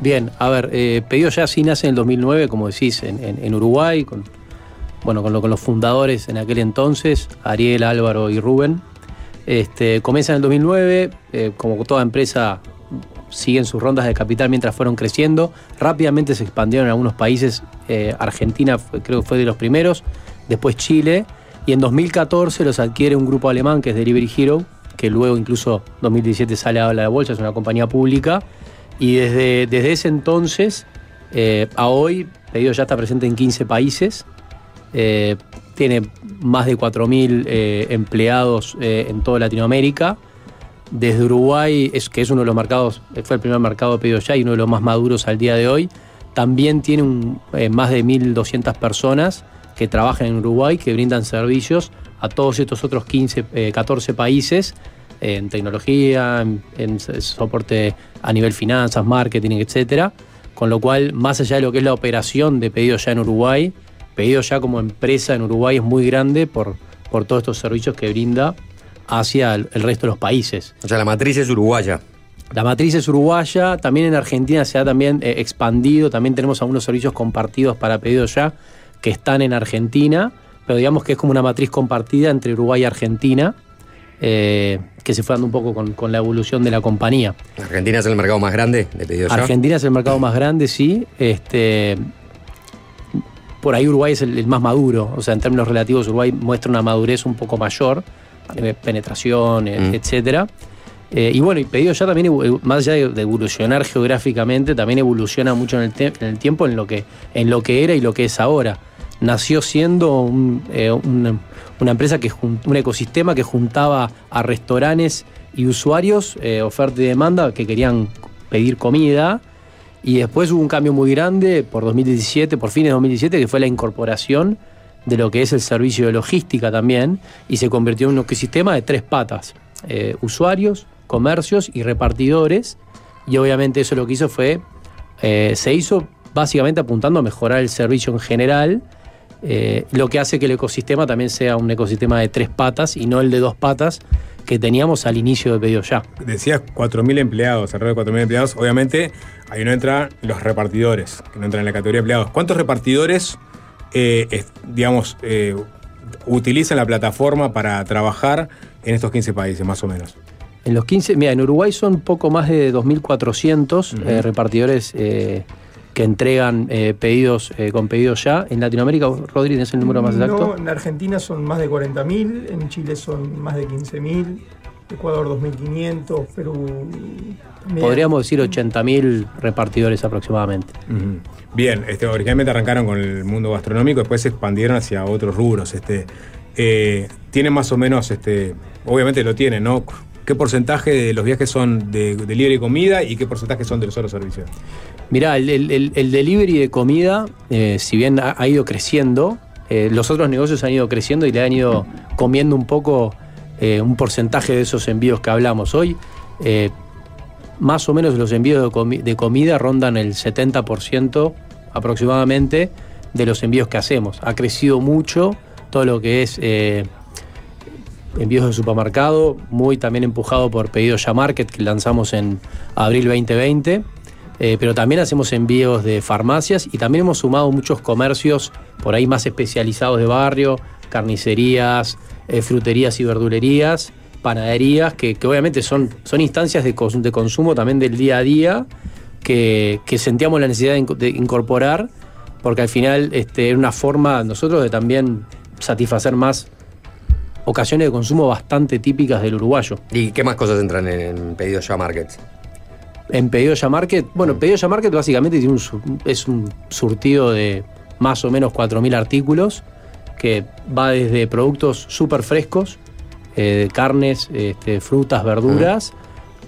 Bien, a ver, eh, Pedido Ya sí nace en el 2009, como decís, en, en- en Uruguay, con, bueno, con, lo- con los fundadores en aquel entonces, Ariel, Álvaro y Rubén. Este, comienza en el 2009, eh, como toda empresa siguen sus rondas de capital mientras fueron creciendo. Rápidamente se expandieron en algunos países. eh, Argentina creo que fue de los primeros, después Chile. Y en 2014 los adquiere un grupo alemán que es Delivery Hero, que luego incluso 2017 sale a la bolsa, es una compañía pública. Y desde, desde ese entonces eh, a hoy, Pedido ya está presente en 15 países. Eh, tiene más de 4.000 eh, empleados eh, en toda Latinoamérica. Desde Uruguay, es, que es uno de los mercados, fue el primer mercado de pedido ya y uno de los más maduros al día de hoy, también tiene eh, más de 1.200 personas que trabajan en Uruguay, que brindan servicios a todos estos otros 15, eh, 14 países eh, en tecnología, en, soporte a nivel finanzas, marketing, etcétera. Con lo cual, más allá de lo que es la operación de pedido ya en Uruguay, pedido ya como empresa en Uruguay es muy grande por, por todos estos servicios que brinda hacia el, el resto de los países. O sea, la matriz es uruguaya. La matriz es uruguaya, también en Argentina se ha también eh, expandido, también tenemos algunos servicios compartidos para pedido ya que están en Argentina, pero digamos que es como una matriz compartida entre Uruguay y Argentina, eh, que se fue dando un poco con, con la evolución de la compañía. Argentina es el mercado más grande de pedido ya. Argentina es el mercado más grande, sí. Este, por ahí Uruguay es el, el más maduro. O sea, en términos relativos, Uruguay muestra una madurez un poco mayor, eh, penetración, eh, Mm. etcétera. Eh, y bueno, y pedido ya también, evo- más allá de, de evolucionar geográficamente, también evoluciona mucho en el, te- en el tiempo en lo, que, en lo que era y lo que es ahora. Nació siendo un, eh, un- una empresa que un ecosistema que juntaba a restaurantes y usuarios, eh, oferta y demanda, que querían pedir comida. Y después hubo un cambio muy grande por 2017, por fines de 2017, que fue la incorporación de lo que es el servicio de logística también, y se convirtió en un ecosistema de tres patas: eh, usuarios, comercios y repartidores. Y obviamente eso lo que hizo fue, eh, se hizo básicamente apuntando a mejorar el servicio en general, eh, lo que hace que el ecosistema también sea un ecosistema de tres patas y no el de dos patas que teníamos al inicio de Pedido Ya. Decías 4.000 empleados, alrededor de 4.000 empleados. Obviamente, ahí no entran los repartidores, que no entran en la categoría de empleados. ¿Cuántos repartidores, eh, es- digamos, eh, utilizan la plataforma para trabajar en estos 15 países, más o menos? En los 15, mira, en Uruguay son poco más de 2.400 eh, repartidores eh, que entregan eh, pedidos eh, con pedidos ya. En Latinoamérica, Rodri, ¿tenés el número más exacto? No, en Argentina son más de 40.000, en Chile son más de 15.000, Ecuador 2.500, Perú... también. Podríamos decir 80.000 repartidores aproximadamente. Bien, este, originalmente arrancaron con el mundo gastronómico, después se expandieron hacia otros rubros. Este, eh, tienen más o menos, este, obviamente lo tienen, ¿no? ¿Qué porcentaje de los viajes son de, de libre y comida y qué porcentaje son de los otros servicios? Mirá, el, el- el- el delivery de comida, eh, si bien ha, ido creciendo, eh, los otros negocios han ido creciendo y le han ido comiendo un poco eh, un porcentaje de esos envíos que hablamos hoy. más o menos los envíos de, de comida rondan el 70% aproximadamente de los envíos que hacemos. Ha crecido mucho todo lo que es envíos de supermercado, muy también empujado por Pedido Ya Market que lanzamos en abril 2020. Eh, pero también hacemos envíos de farmacias y también hemos sumado muchos comercios por ahí más especializados de barrio, carnicerías, eh, fruterías y verdulerías, panaderías, que, obviamente son, son instancias de, de consumo también del día a día que, que sentíamos la necesidad de, inco- de incorporar porque al final este, era una forma nosotros de también satisfacer más ocasiones de consumo bastante típicas del uruguayo. ¿Y qué más cosas entran en, en pedido ya markets? En Pedido Ya Market, bueno, Pedido Ya Market básicamente tiene un es un surtido de más o menos 4.000 artículos que va desde productos súper frescos, eh, carnes, este, frutas, verduras,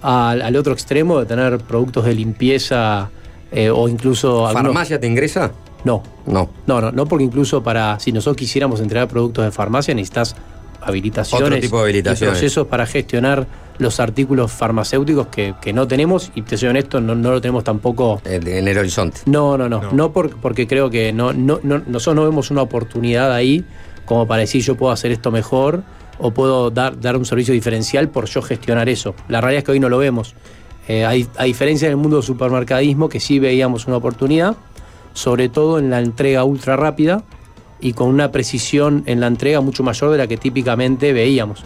al, al otro extremo de tener productos de limpieza eh, o incluso... algunos- ¿Farmacia te ingresa? No. No. No, no, no, porque incluso para, si nosotros quisiéramos entregar productos de farmacia, necesitas habilitaciones, Otro tipo de habilitaciones. y procesos para gestionar los artículos farmacéuticos que, que no tenemos y te soy honesto, no, no lo tenemos tampoco En, en el horizonte. no, no, no. No, por- porque creo que no, no, no- nosotros no vemos una oportunidad ahí como para decir yo puedo hacer esto mejor o puedo dar, dar un servicio diferencial por yo gestionar eso. La realidad es que hoy no lo vemos. Eh, hay, a diferencia del mundo del supermercadismo, que sí veíamos una oportunidad, sobre todo en la entrega ultra rápida y con una precisión en la entrega mucho mayor de la que típicamente veíamos.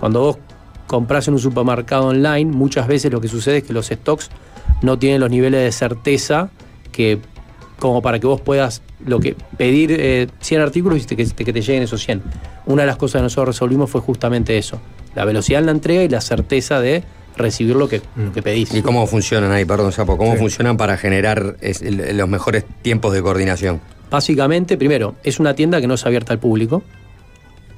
Cuando vos compras en un supermercado online, muchas veces lo que sucede es que los stocks no tienen los niveles de certeza que como para que vos puedas lo que pedir eh, 100 artículos y te- que, te- que te lleguen esos 100. Una de las cosas que nosotros resolvimos fue justamente eso, la velocidad en la entrega y la certeza de recibir lo que, lo que pedís. ¿Y cómo funcionan ahí, perdón, Sapo? ¿Cómo funcionan para generar es- el- los mejores tiempos de coordinación? Básicamente, primero, es una tienda que no es abierta al público,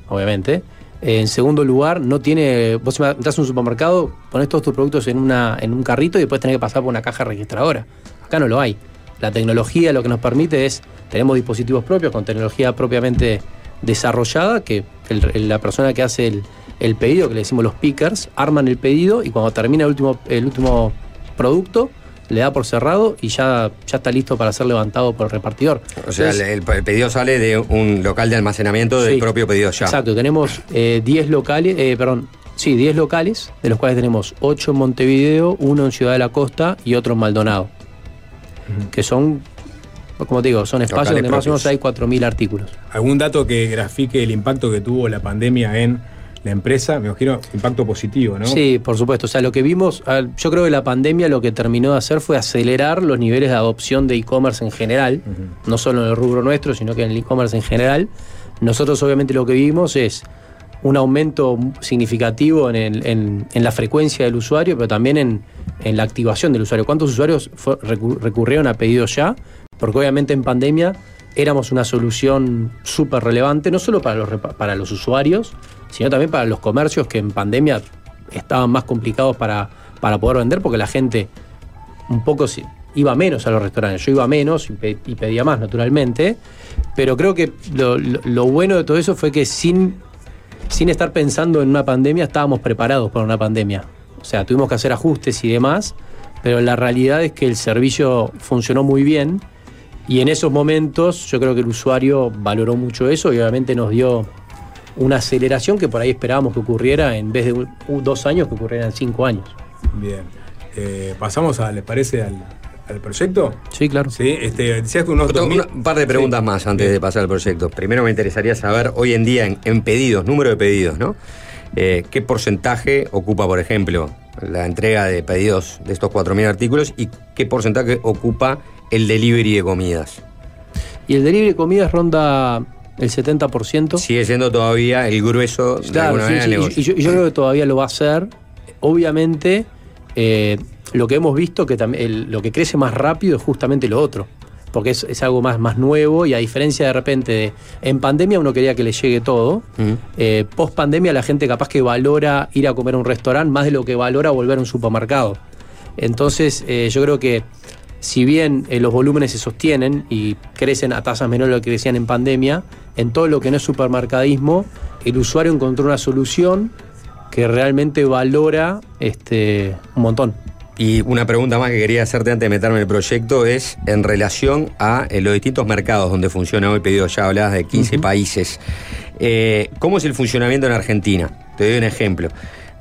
obviamente. En segundo lugar, no tiene. Vos entras a un supermercado, pones todos tus productos en, una, en un carrito y después tenés que pasar por una caja registradora. Acá no lo hay. La tecnología lo que nos permite es. Tenemos dispositivos propios con tecnología propiamente desarrollada, que la persona que hace el, el pedido, que le decimos los pickers, arman el pedido y cuando termina último, el último producto, le da por cerrado y ya, ya está listo para ser levantado por el repartidor. O sea, Entonces, el, el pedido sale de un local de almacenamiento del Sí. propio pedido ya. Exacto, tenemos eh, 10 locales, eh, perdón, sí, 10 locales, de los cuales tenemos 8 en Montevideo, uno en Ciudad de la Costa y otro en Maldonado. Que son, como te digo, son espacios Locales donde más o menos hay 4.000 artículos. ¿Algún dato que grafique el impacto que tuvo la pandemia en la empresa? Me imagino impacto positivo, ¿no? Sí, por supuesto. O sea, lo que vimos, a ver, yo creo que la pandemia lo que terminó de hacer fue acelerar los niveles de adopción de e-commerce en general, no solo en el rubro nuestro, sino que en el e-commerce en general. Nosotros obviamente lo que vimos es un aumento significativo en, el- en- en la frecuencia del usuario, pero también en, en la activación del usuario. ¿Cuántos usuarios fue- recurrieron a pedidos ya? Porque obviamente en pandemia éramos una solución súper relevante, no solo para los, para los usuarios, sino también para los comercios que en pandemia estaban más complicados para, para poder vender, porque la gente un poco iba menos a los restaurantes. Yo iba menos y, pe- y pedía más, naturalmente. Pero creo que lo- lo bueno de todo eso fue que sin, sin estar pensando en una pandemia, estábamos preparados para una pandemia. O sea, tuvimos que hacer ajustes y demás, pero la realidad es que el servicio funcionó muy bien. Y en esos momentos yo creo que el usuario valoró mucho eso y obviamente nos dio una aceleración que por ahí esperábamos que ocurriera en vez de un- dos años, que ocurriera en cinco años. Bien. Eh, Pasamos, a, ¿les parece, al, al proyecto? Sí, claro. Sí, este, decías que unos Otro- 2000 una- un par de preguntas más antes de pasar al proyecto. Primero me interesaría saber, hoy en día, en, en pedidos, número de pedidos, ¿no? Eh, ¿Qué porcentaje ocupa, por ejemplo, la entrega de pedidos de estos 4.000 artículos y qué porcentaje ocupa el delivery de comidas? Y el delivery de comidas ronda el 70%. Sigue siendo todavía el grueso de Claro, alguna sí, sí, negocio. y yo, y yo creo que todavía lo va a hacer. Obviamente, eh, lo que hemos visto que también el- lo que crece más rápido es justamente lo otro. Porque es, es algo más, más nuevo y a diferencia de repente de. En pandemia uno quería que le llegue todo. Eh, Post pandemia la gente capaz que valora ir a comer a un restaurante más de lo que valora volver a un supermercado. Entonces, eh, yo creo que si bien eh, los volúmenes se sostienen y crecen a tasas menores de lo que crecían en pandemia, en todo lo que no es supermercadismo, el usuario encontró una solución que realmente valora este, un montón. Y una pregunta más que quería hacerte antes de meterme en el proyecto es en relación a eh, los distintos mercados donde funciona hoy pedido. Ya hablabas de 15 países. Eh, ¿Cómo es el funcionamiento en Argentina? Te doy un ejemplo.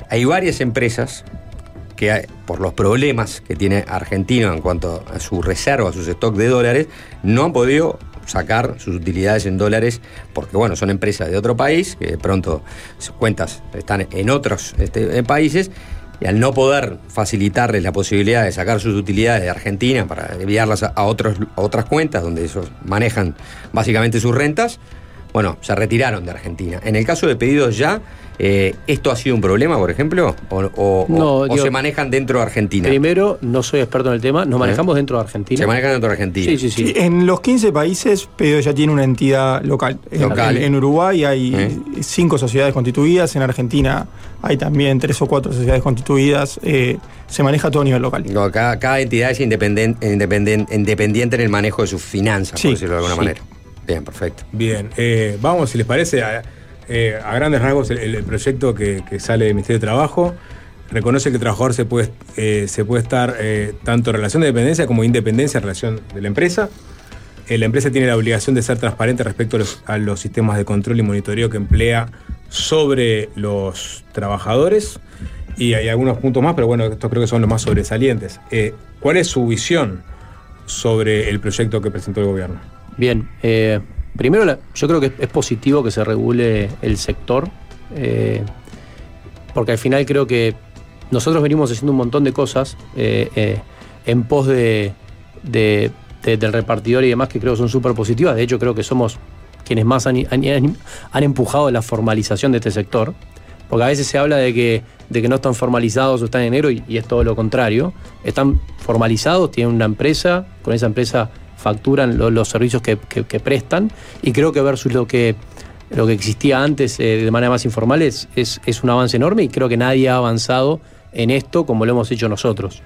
Hay varias empresas que hay- por los problemas que tiene Argentina en cuanto a su reserva, a sus stocks de dólares, no han podido sacar sus utilidades en dólares porque, bueno, son empresas de otro país, que de pronto sus cuentas están en otros este, en países, y al no poder facilitarles la posibilidad de sacar sus utilidades de Argentina para enviarlas a, a otras cuentas donde ellos manejan básicamente sus rentas, bueno, se retiraron de Argentina. En el caso de pedidos ya, eh, ¿esto ha sido un problema, por ejemplo? ¿O, o- No, o- o digo- se manejan dentro de Argentina? Primero, no soy experto en el tema, nos manejamos dentro de Argentina. Se manejan dentro de Argentina. Sí, sí, sí. Sí, en los 15 países, Pedido ya tiene una entidad local. En- Local. En, en Uruguay hay ¿Eh? cinco sociedades constituidas, en Argentina hay también tres o cuatro sociedades constituidas. eh, se maneja a todo nivel local. No, cada, cada entidad es independiente en el manejo de sus finanzas, Sí, por decirlo de alguna sí. manera. Bien, perfecto. Bien, eh, vamos, si les parece, a eh, grandes rasgos el, proyecto que, sale del Ministerio de Trabajo reconoce que el trabajador se puede, eh, se puede estar tanto en relación de dependencia como independencia en relación de la empresa. La empresa tiene la obligación de ser transparente respecto a los, sistemas de control y monitoreo que emplea sobre los trabajadores. Y hay algunos puntos más, pero bueno, estos creo que son los más sobresalientes. ¿Cuál es su visión sobre el proyecto que presentó el gobierno? Bien, eh, primero la- yo creo que es positivo que se regule el sector, eh, porque al final creo que nosotros venimos haciendo un montón de cosas eh, eh, en pos de, de- de- del repartidor y demás que creo son súper positivas. De hecho, creo que somos quienes más han empujado la formalización de este sector. Porque a veces se habla de que, de que no están formalizados o están en negro y, y es todo lo contrario. Están formalizados, tienen una empresa, con esa empresa facturan lo- los servicios que, prestan y creo que versus lo que, lo que existía antes eh, de manera más informal es, es, un avance enorme y creo que nadie ha avanzado en esto como lo hemos hecho nosotros.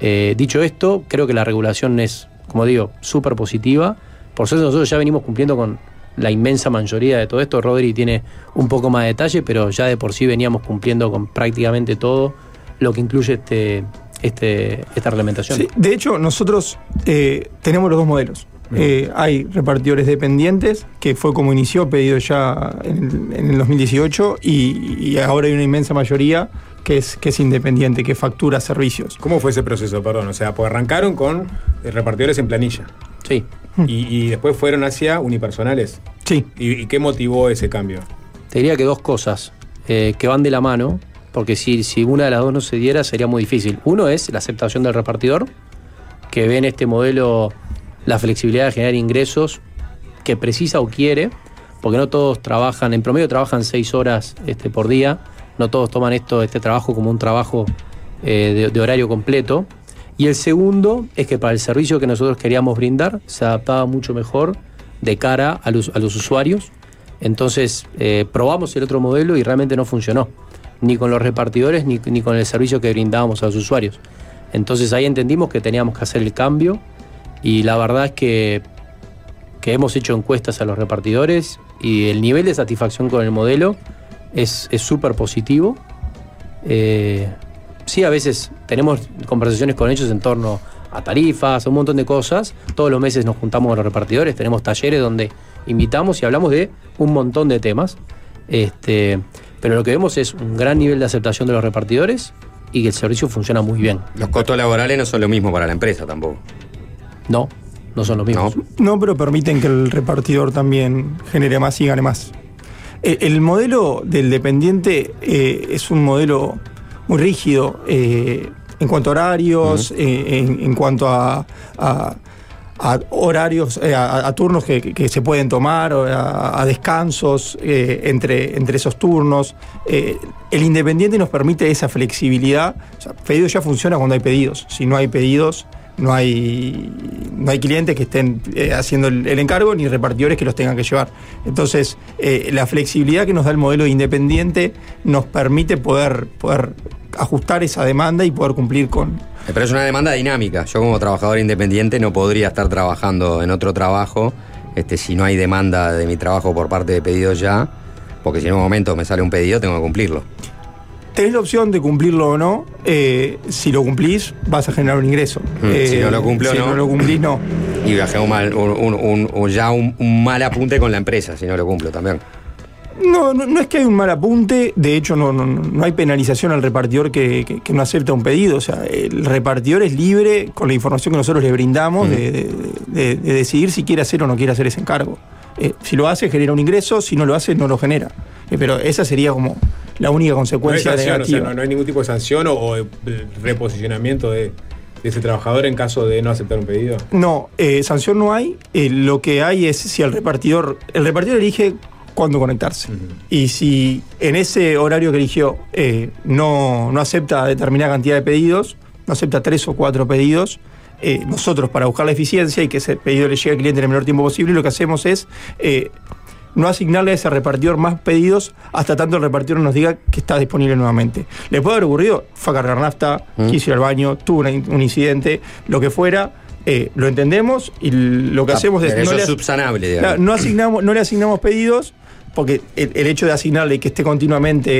Eh, dicho esto, creo que la regulación es, como digo, súper positiva. Por suerte nosotros ya venimos cumpliendo con la inmensa mayoría de todo esto. Rodri tiene un poco más de detalle, pero ya de por sí veníamos cumpliendo con prácticamente todo lo que incluye este, este, esta reglamentación. Sí, de hecho, nosotros eh, tenemos los dos modelos. Eh, hay repartidores dependientes, que fue como inició, pedido ya en el, en el 2018, y, y ahora hay una inmensa mayoría que es, que es independiente, que factura servicios. ¿Cómo fue ese proceso? Perdón, o sea, pues arrancaron con eh, repartidores en planilla. Sí. Y, y después fueron hacia unipersonales. Sí. ¿Y, y qué motivó ese cambio? Te diría que dos cosas eh, que van de la mano, porque si, si una de las dos no se diera sería muy difícil. Uno es la aceptación del repartidor, que ve en este modelo la flexibilidad de generar ingresos que precisa o quiere, porque no todos trabajan, en promedio trabajan seis horas este, por día, no todos toman esto, este trabajo como un trabajo eh, de, horario completo. Y el segundo es que para el servicio que nosotros queríamos brindar se adaptaba mucho mejor de cara a los, a los usuarios. Entonces eh, probamos el otro modelo y realmente no funcionó, ni con los repartidores ni, ni con el servicio que brindábamos a los usuarios. Entonces ahí entendimos que teníamos que hacer el cambio y la verdad es que, que hemos hecho encuestas a los repartidores y el nivel de satisfacción con el modelo es es súper positivo. Eh, sí, a veces tenemos conversaciones con ellos en torno a tarifas, a un montón de cosas. Todos los meses nos juntamos con los repartidores, tenemos talleres donde invitamos y hablamos de un montón de temas. Este, pero lo que vemos es un gran nivel de aceptación de los repartidores y que el servicio funciona muy bien. Los costos laborales no son lo mismo para la empresa tampoco. No, no son los mismos. No, pero permiten que el repartidor también genere más y gane más. Eh, El modelo del dependiente eh, es un modelo muy rígido eh, en cuanto a horarios, eh, en, en cuanto a, a- a horarios, eh, a, turnos que, que se pueden tomar, a, descansos eh, entre, entre esos turnos. Eh, el independiente nos permite esa flexibilidad. Pedido ya funciona cuando hay pedidos. Si no hay pedidos, no hay, no hay clientes que estén haciendo el, encargo ni repartidores que los tengan que llevar. Entonces, la flexibilidad que nos da el modelo independiente nos permite poder, poder ajustar esa demanda y poder cumplir con, Pero es una demanda dinámica. Yo como trabajador independiente no podría estar trabajando en otro trabajo este, si no hay demanda de mi trabajo por parte de pedidos ya, porque si en un momento me sale un pedido tengo que cumplirlo. Tenés la opción de cumplirlo o no. eh, si lo cumplís, vas a generar un ingreso. Mm, si no lo cumplo, si no. no lo cumplís, no. Y bajé un mal, un- un- un- un- ya un, un mal apunte con la empresa si no lo cumplo también. No, no, no es que hay un mal apunte, de hecho no, no, no hay penalización al repartidor que, que- que no acepta un pedido, o sea, el repartidor es libre con la información que nosotros le brindamos de, de- de- de decidir si quiere hacer o no quiere hacer ese encargo. Eh, si lo hace genera un ingreso, si no lo hace no lo genera. Eh, pero esa sería como la única No hay consecuencia sanción, o sea, negativa. no, no hay ningún tipo de sanción o, o de reposicionamiento de, de ese trabajador en caso de no aceptar un pedido. No, eh, sanción no hay. Eh, lo que hay es si el repartidor. El repartidor elige cuándo conectarse. Y si en ese horario que eligió eh, no, no acepta determinada cantidad de pedidos, no acepta tres o cuatro pedidos, eh, nosotros para buscar la eficiencia y que ese pedido le llegue al cliente en el menor tiempo posible, lo que hacemos es eh, no asignarle a ese repartidor más pedidos hasta tanto el repartidor nos diga que está disponible nuevamente. Le puede haber ocurrido, fue a cargar nafta, Mm. quiso ir al baño, tuvo una un incidente, lo que fuera, eh, lo entendemos y lo que Ah, hacemos es. pero eso le es subsanable, digamos. No, asignamos, no le asignamos pedidos porque el, el hecho de asignarle y que esté continuamente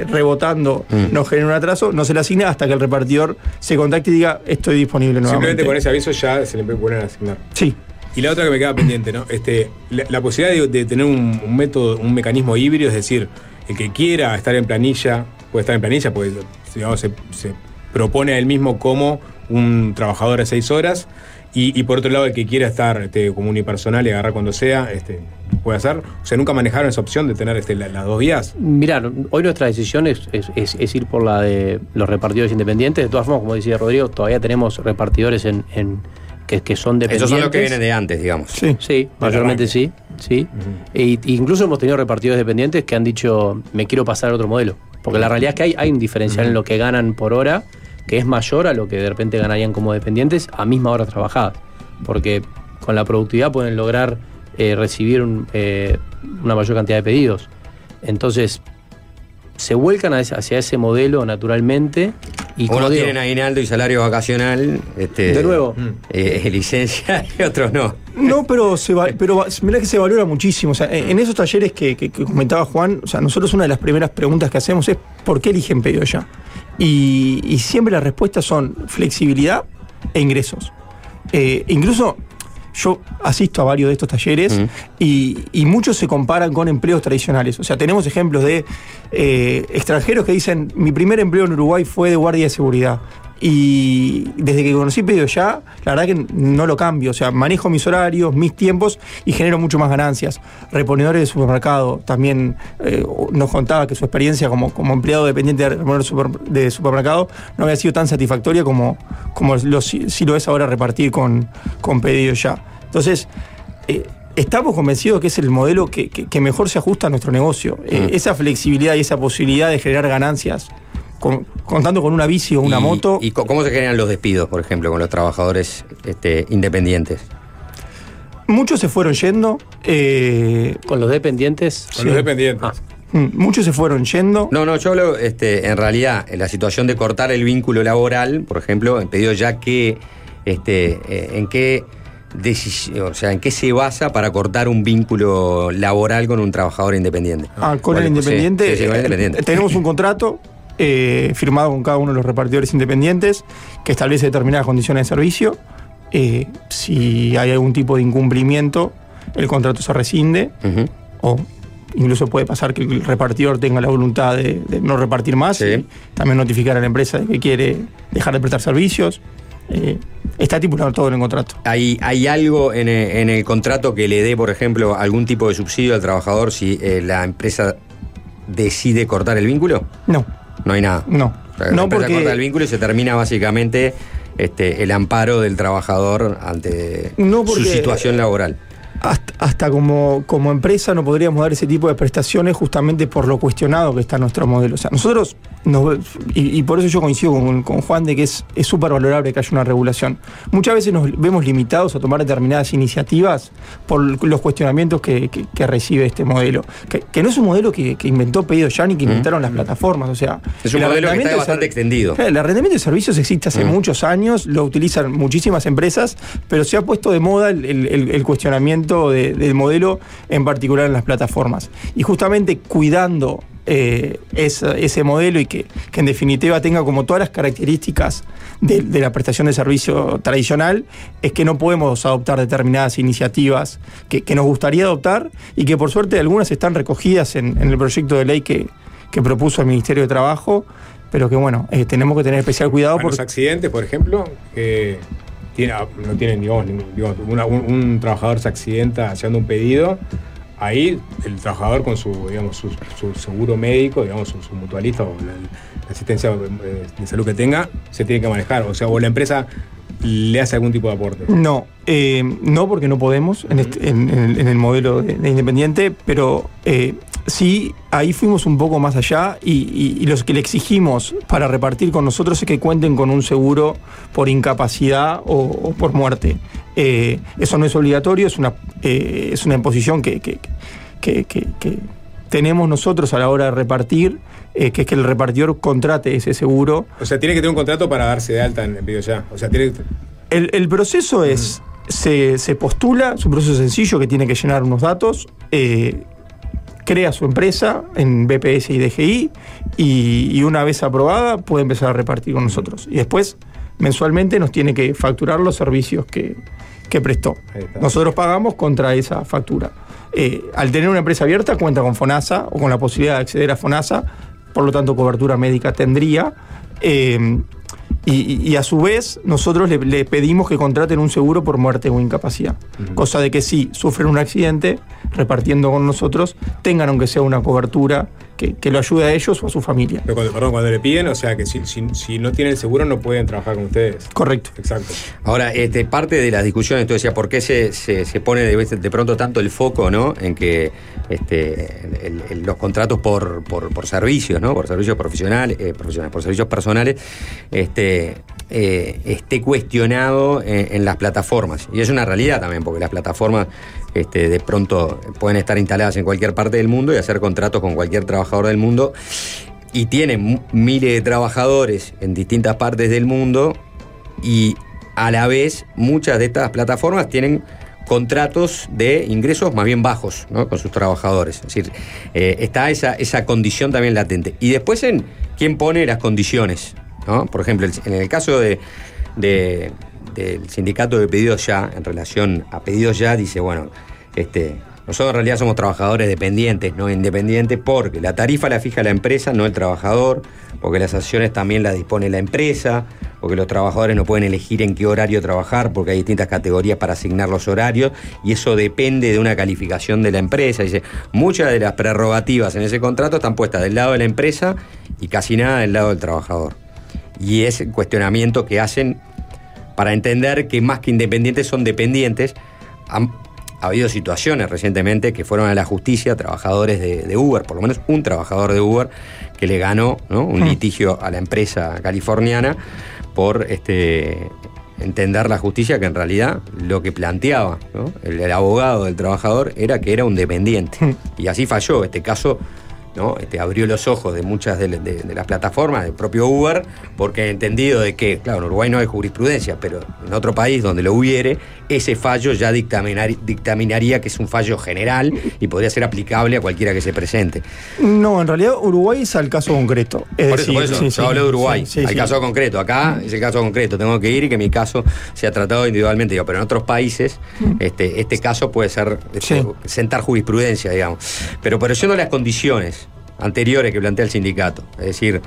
eh, rebotando Mm. nos genera un atraso, no se le asigna hasta que el repartidor se contacte y diga estoy disponible nuevamente. Simplemente con ese aviso ya se le puede poner a asignar. Sí. Y la otra que me queda pendiente, ¿no? Este, la, la posibilidad de, de tener un, un método, un mecanismo híbrido, es decir, el que quiera estar en planilla, puede estar en planilla, porque digamos, se, se propone a él mismo como un trabajador de seis horas. Y, y por otro lado, el que quiera estar este, como unipersonal y agarrar cuando sea, este, puede hacer. O sea, nunca manejaron esa opción de tener este, la- las dos vías. Mirá, hoy nuestra decisión es, es- es- es ir por la de los repartidores independientes. De todas formas, como decía Rodrigo, todavía tenemos repartidores en, en- que, que son dependientes. Esos son los que vienen de antes, digamos. Sí. Sí, mayormente sí. sí. E- incluso hemos tenido repartidores dependientes que han dicho, me quiero pasar a otro modelo. Porque la realidad es que hay, hay un diferencial en lo que ganan por hora, que es mayor a lo que de repente ganarían como dependientes a misma hora trabajada. Porque con la productividad pueden lograr eh, recibir un, eh, una mayor cantidad de pedidos. Entonces, se vuelcan hacia ese modelo naturalmente. Y Unos digo, tienen aguinaldo y salario vacacional. Este, De nuevo. eh, licencia y otros no. No, pero, se va- pero mirá que se valora muchísimo. O sea, en, en esos talleres que, que- que comentaba Juan, o sea, nosotros una de las primeras preguntas que hacemos es ¿por qué eligen pedido ya? Y, y siempre las respuestas son flexibilidad e ingresos. Eh, incluso yo asisto a varios de estos talleres y, y muchos se comparan con empleos tradicionales. O sea, tenemos ejemplos de eh, extranjeros que dicen, mi primer empleo en Uruguay fue de guardia de seguridad. Y desde que conocí Pedido Ya, la verdad que no lo cambio. O sea, manejo mis horarios, mis tiempos y genero mucho más ganancias. Reponedores de supermercado también eh, nos contaba que su experiencia como, como empleado dependiente de reponedor de super- de supermercado no había sido tan satisfactoria como, como lo, si, si lo es ahora repartir con, con Pedido Ya. Entonces, eh, estamos convencidos que es el modelo que, que- que mejor se ajusta a nuestro negocio. Eh, Mm. esa flexibilidad y esa posibilidad de generar ganancias, con- contando con una bici o una Y- moto. ¿Y cómo se generan los despidos, por ejemplo, con los trabajadores este, independientes? Muchos se fueron yendo. eh, con los dependientes. Con los dependientes. mm, muchos se fueron yendo. No, no, yo hablo, este, en realidad, en la situación de cortar el vínculo laboral, por ejemplo, en pedido ya que, este, eh, en qué decisión, o sea, en qué se basa para cortar un vínculo laboral con un trabajador independiente. Ah, con Bueno, el independiente. sí, sí, con el eh, independiente. tenemos un contrato eh, firmado con cada uno de los repartidores independientes que establece determinadas condiciones de servicio. Eh, si hay algún tipo de incumplimiento, el contrato se rescinde o incluso puede pasar que el repartidor tenga la voluntad de, de no repartir más Sí. y también notificar a la empresa de que quiere dejar de prestar servicios. Eh, está estipulado todo en el contrato. ¿Hay, hay algo en el, en el contrato que le dé, por ejemplo, algún tipo de subsidio al trabajador si eh, la empresa decide cortar el vínculo? No, No hay nada. no. O sea, no porque corta el vínculo y se termina básicamente este, el amparo del trabajador ante No, su porque- situación laboral. Hasta, hasta como, como empresa no podríamos dar ese tipo de prestaciones justamente por lo cuestionado que está nuestro modelo. O sea, nosotros, nos- y, y por eso yo coincido con, con Juan de que es súper valorable que haya una regulación. Muchas veces nos vemos limitados a tomar determinadas iniciativas por los cuestionamientos que, que- que recibe este modelo. Que, que no es un modelo que, que inventó Pedido Ya ni que inventaron las plataformas. O sea, Es un el modelo que está bastante extendido. Claro, El arrendamiento de servicios existe hace Mm. muchos años, lo utilizan muchísimas empresas, pero se ha puesto de moda el, el- el- el cuestionamiento de- del modelo, en particular en las plataformas. Y justamente cuidando eh, ese modelo y que, que en definitiva tenga como todas las características de, de la prestación de servicio tradicional, es que no podemos adoptar determinadas iniciativas que, que nos gustaría adoptar y que por suerte algunas están recogidas en, en el proyecto de ley que, que propuso el Ministerio de Trabajo pero que bueno, eh, tenemos que tener especial cuidado A los accidentes, por ejemplo, que tiene, no tienen, digamos, digamos, una- un, un trabajador se accidenta haciendo un pedido, ahí el trabajador con su, digamos, su, seguro médico, digamos, su, su mutualista o la, la asistencia eh, de salud que tenga, se tiene que manejar. O sea, o la empresa le hace algún tipo de aporte. no, eh, no porque no podemos en, este- el, modelo de, de independiente, pero eh, sí ahí fuimos un poco más allá y, los que le exigimos para repartir con nosotros es que cuenten con un seguro por incapacidad o, por muerte. Eh, eso no es obligatorio, es una, es una imposición que- que- que tenemos nosotros a la hora de repartir, eh, que es que el repartidor contrate ese seguro O sea, tiene que tener un contrato para darse de alta en el ya. O sea, tiene que- el, el proceso es, se, se postula, es un proceso sencillo que tiene que llenar unos datos, eh, crea su empresa en BPS y DGI y, y una vez aprobada puede empezar a repartir con nosotros. Y después, mensualmente, nos tiene que facturar los servicios que, que prestó. Nosotros pagamos contra esa factura. Eh, al tener una empresa abierta, cuenta con FONASA o con la posibilidad de acceder a FONASA, por lo tanto, cobertura médica tendría. Eh, y, y a su vez, nosotros le, le pedimos que contraten un seguro por muerte o incapacidad. Cosa de que si sufren un accidente, repartiendo con nosotros, tengan aunque sea una cobertura que, que lo ayude a ellos o a su familia. Pero cuando, perdón, cuando le piden, o sea que si, si- si no tienen seguro no pueden trabajar con ustedes. Correcto. Exacto. Ahora, este, parte de las discusiones, tú decías, ¿por qué se, se- se pone de, de pronto tanto el foco ¿no? en que este, el- el- los contratos por, por, por servicios, ¿no? por servicios profesionales, eh, profesionales, por servicios personales, este, eh, esté cuestionado en, en las plataformas? Y es una realidad también, porque las plataformas este, de pronto pueden estar instaladas en cualquier parte del mundo y hacer contratos con cualquier trabajador del mundo y tienen miles de trabajadores en distintas partes del mundo y a la vez muchas de estas plataformas tienen contratos de ingresos más bien bajos con sus trabajadores. Es decir, eh, está esa, esa condición también latente. Y después en quién pone las condiciones. ¿no? Por ejemplo, en el caso de- del sindicato de pedidos ya, en relación a pedidos ya, dice, bueno, este, nosotros en realidad somos trabajadores dependientes, no independientes, porque la tarifa la fija la empresa, no el trabajador, porque las acciones también las dispone la empresa, porque los trabajadores no pueden elegir en qué horario trabajar, porque hay distintas categorías para asignar los horarios, y eso depende de una calificación de la empresa. Dice, muchas de las prerrogativas en ese contrato están puestas del lado de la empresa y casi nada del lado del trabajador. Y es el cuestionamiento que hacen para entender que más que independientes son dependientes. Han ha habido situaciones recientemente que fueron a la justicia trabajadores de, de Uber, por lo menos un trabajador de Uber que le ganó ¿no? un Mm. litigio a la empresa californiana por este entender la justicia que en realidad lo que planteaba ¿no? el, el abogado del trabajador era que era un dependiente. Y así falló. Este caso ¿no? Este, abrió los ojos de muchas de, de- de las plataformas, del propio Uber, porque ha entendido de que, claro, en Uruguay no hay jurisprudencia, pero en otro país donde lo hubiere, ese fallo ya dictaminar- dictaminaría que es un fallo general y podría ser aplicable a cualquiera que se presente. No, en realidad Uruguay es al caso concreto. Es por eso, decir, por eso, sí, yo sí, hablo de Uruguay, sí, sí. caso concreto. Acá es el caso concreto, tengo que ir y que mi caso sea tratado individualmente. Digo, pero en otros países, este, este caso puede ser este, sentar jurisprudencia, digamos. Pero por eso no las condiciones anteriores que plantea el sindicato. Es decir,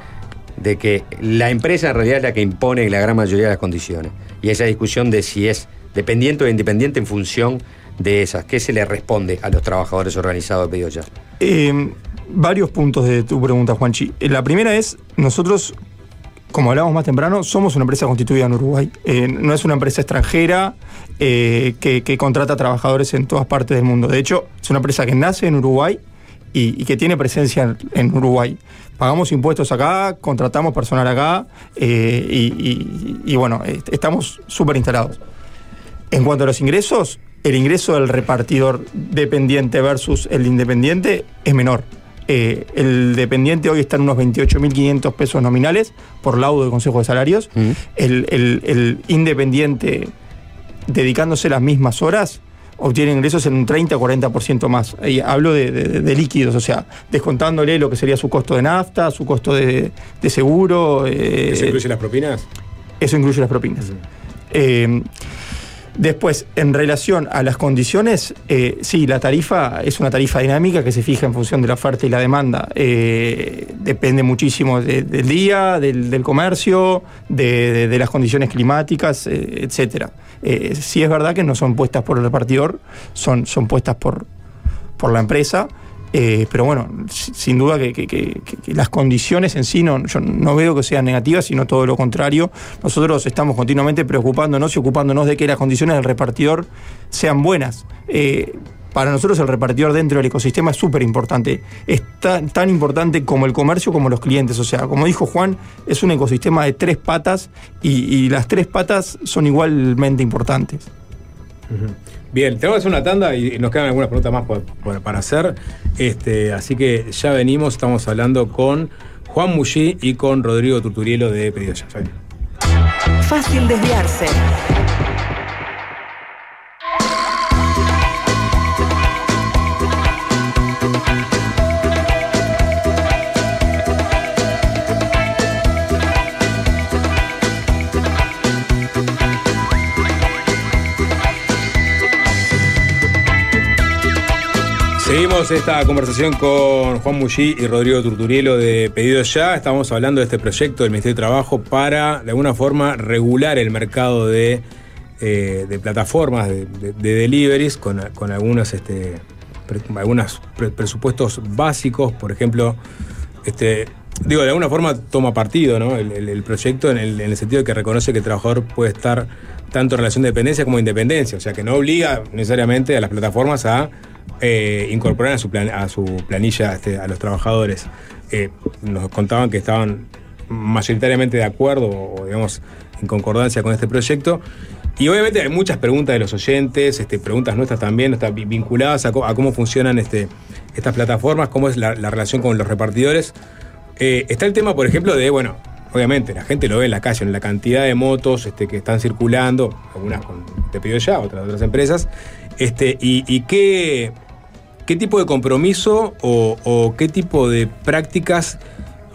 de que la empresa en realidad es la que impone la gran mayoría de las condiciones. Y esa discusión de si es dependiente o independiente en función de esas. ¿Qué se le responde a los trabajadores organizados de pedido ya? Eh, varios puntos de tu pregunta, Juanchi. Eh, La primera es, nosotros, como hablábamos más temprano, somos una empresa constituida en Uruguay. Eh, no es una empresa extranjera eh, que contrata trabajadores en todas partes del mundo. De hecho, es una empresa que nace en Uruguay y, y que tiene presencia en, en Uruguay. Pagamos impuestos acá, contratamos personal acá eh, y, bueno, estamos súper instalados. En cuanto a los ingresos, el ingreso del repartidor dependiente versus el independiente es menor. Eh, el dependiente hoy está en unos 28.500 pesos nominales por laudo del Consejo de Salarios. El, el- el independiente, dedicándose las mismas horas, obtiene ingresos en un 30-40% más. Y hablo de, de- de líquidos, o sea, descontándole lo que sería su costo de nafta, su costo de, de seguro. eh, ¿Eso incluye las propinas? eso incluye las propinas. Eh, después, en relación a las condiciones, eh, sí, la tarifa es una tarifa dinámica que se fija en función de la oferta y la demanda. Eh, depende muchísimo de- del día, del, comercio, de, las condiciones climáticas, eh, etcétera. Eh, sí es verdad que no son puestas por el repartidor, son, son puestas por, por la empresa. Eh, pero bueno, si- sin duda que, las condiciones en sí no, yo no veo que sean negativas, sino todo lo contrario. Nosotros estamos continuamente preocupándonos y ocupándonos de que las condiciones del repartidor sean buenas. Eh, para nosotros el repartidor dentro del ecosistema es súper importante. Es tan, tan importante como el comercio como los clientes. O sea, como dijo Juan, es un ecosistema de tres patas y, y las tres patas son igualmente importantes. Bien, tenemos una tanda y nos quedan algunas preguntas más por- para hacer. Este, así que ya venimos, estamos hablando con Juan Mullí y con Rodrigo Turturielo de Pedido. Fácil desviarse. Esta conversación con Juan Mullí y Rodrigo Turturielo de Pedido Ya. Estamos hablando de este proyecto del Ministerio de Trabajo para, de alguna forma, regular el mercado de, eh, de plataformas de, de- de deliveries con, con algunos, este, algunos pre- presupuestos básicos. Por ejemplo, este, digo, de alguna forma toma partido ¿no? el, proyecto en el, en el sentido de que reconoce que el trabajador puede estar tanto en relación de dependencia como independencia. O sea, que no obliga necesariamente a las plataformas a eh, incorporar a su, planilla este, a los trabajadores. Eh, nos contaban que estaban mayoritariamente de acuerdo o, digamos, en concordancia con este proyecto. Y obviamente hay muchas preguntas de los oyentes, este, preguntas nuestras también, están vi- vinculadas a, cómo funcionan este, estas plataformas, cómo es la, la relación con los repartidores. Eh, está el tema, por ejemplo, de, bueno, obviamente la gente lo ve en la calle, en la cantidad de motos este, que están circulando, algunas con Te pido ya, otras de otras empresas, este, y, qué, qué tipo de compromiso o, qué tipo de prácticas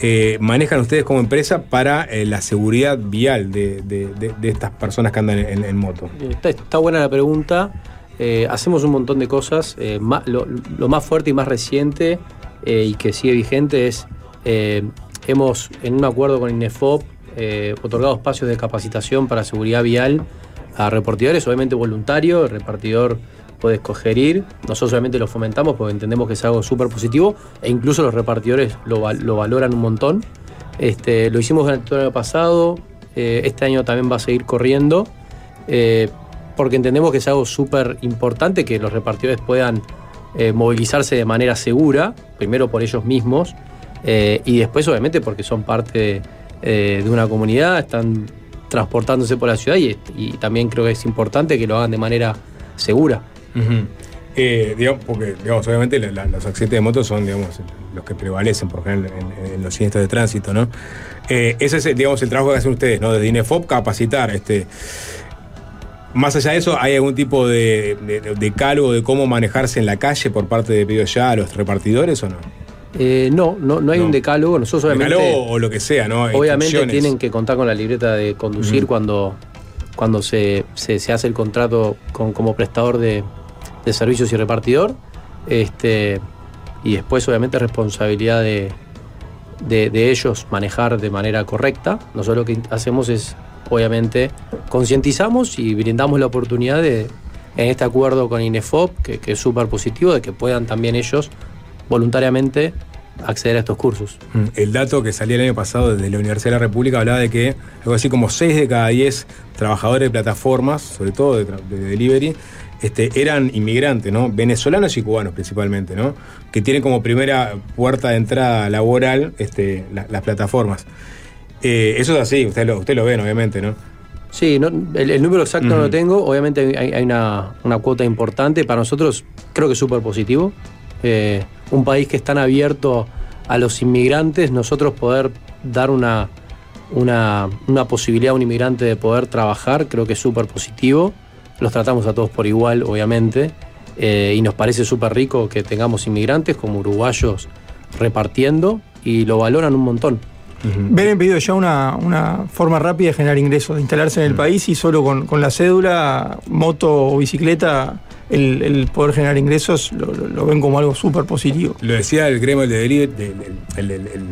eh, manejan ustedes como empresa para eh, la seguridad vial de, de- estas personas que andan en, moto. Está, está buena la pregunta. Eh, hacemos un montón de cosas. Eh, lo, más fuerte y más reciente eh, y que sigue vigente es, eh, hemos, en un acuerdo con INEFOP, eh, otorgado espacios de capacitación para seguridad vial a repartidores, obviamente voluntario, el repartidor puede escoger ir, nosotros obviamente lo fomentamos porque entendemos que es algo súper positivo e incluso los repartidores lo, lo valoran un montón. Este, lo hicimos durante el año pasado, eh, este año también va a seguir corriendo, eh, porque entendemos que es algo súper importante que los repartidores puedan eh, movilizarse de manera segura, primero por ellos mismos, y después obviamente porque son parte de una comunidad, están transportándose por la ciudad y también creo que es importante que lo hagan de manera segura. Eh, digamos, porque, digamos, obviamente la- la- los accidentes de moto son, digamos, los que prevalecen por ejemplo en, en los siniestros de tránsito, ¿no? Eh, ese es, digamos, el trabajo que hacen ustedes, ¿no? Desde INEFOP, capacitar, este. Más allá de eso, ¿hay algún tipo de, de, de decálogo de cómo manejarse en la calle por parte de Pedido Ya a los repartidores o no? Eh, no, no, no hay No. un decálogo, nosotros obviamente... Decálogo o lo que sea, ¿no? Obviamente tienen que contar con la libreta de conducir cuando, cuando se, se- se hace el contrato con, como prestador de, de servicios y repartidor. Este, y después, obviamente, responsabilidad de, de- ellos manejar de manera correcta. Nosotros lo que hacemos es, obviamente, concientizamos y brindamos la oportunidad de, en este acuerdo con INEFOP, que, es súper positivo, de que puedan también ellos voluntariamente acceder a estos cursos. Mm, El dato que salía el año pasado desde la Universidad de la República hablaba de que algo así como 6 de cada 10 trabajadores de plataformas, sobre todo de delivery, este, eran inmigrantes, ¿no? Venezolanos y cubanos principalmente, ¿no? Que tienen como primera puerta de entrada laboral este, la- las plataformas. Eh, eso es así, ustedes lo, usted lo ven, obviamente, ¿no? Sí, no- el, el número exacto no lo tengo. Obviamente hay, hay una, una cuota importante. Para nosotros creo que es súper positivo. Eh, un país que es tan abierto a los inmigrantes, nosotros poder dar una, una, una posibilidad a un inmigrante de poder trabajar, creo que es súper positivo. Los tratamos a todos por igual, obviamente. Eh, y nos parece súper rico que tengamos inmigrantes como uruguayos repartiendo y lo valoran un montón. Ven en pedido ya una, una forma rápida de generar ingresos, de instalarse en el país y solo con, con la cédula, moto o bicicleta, el, el poder generar ingresos lo, lo- lo ven como algo súper positivo. Lo decía el gremio de delivery, del- el, el- el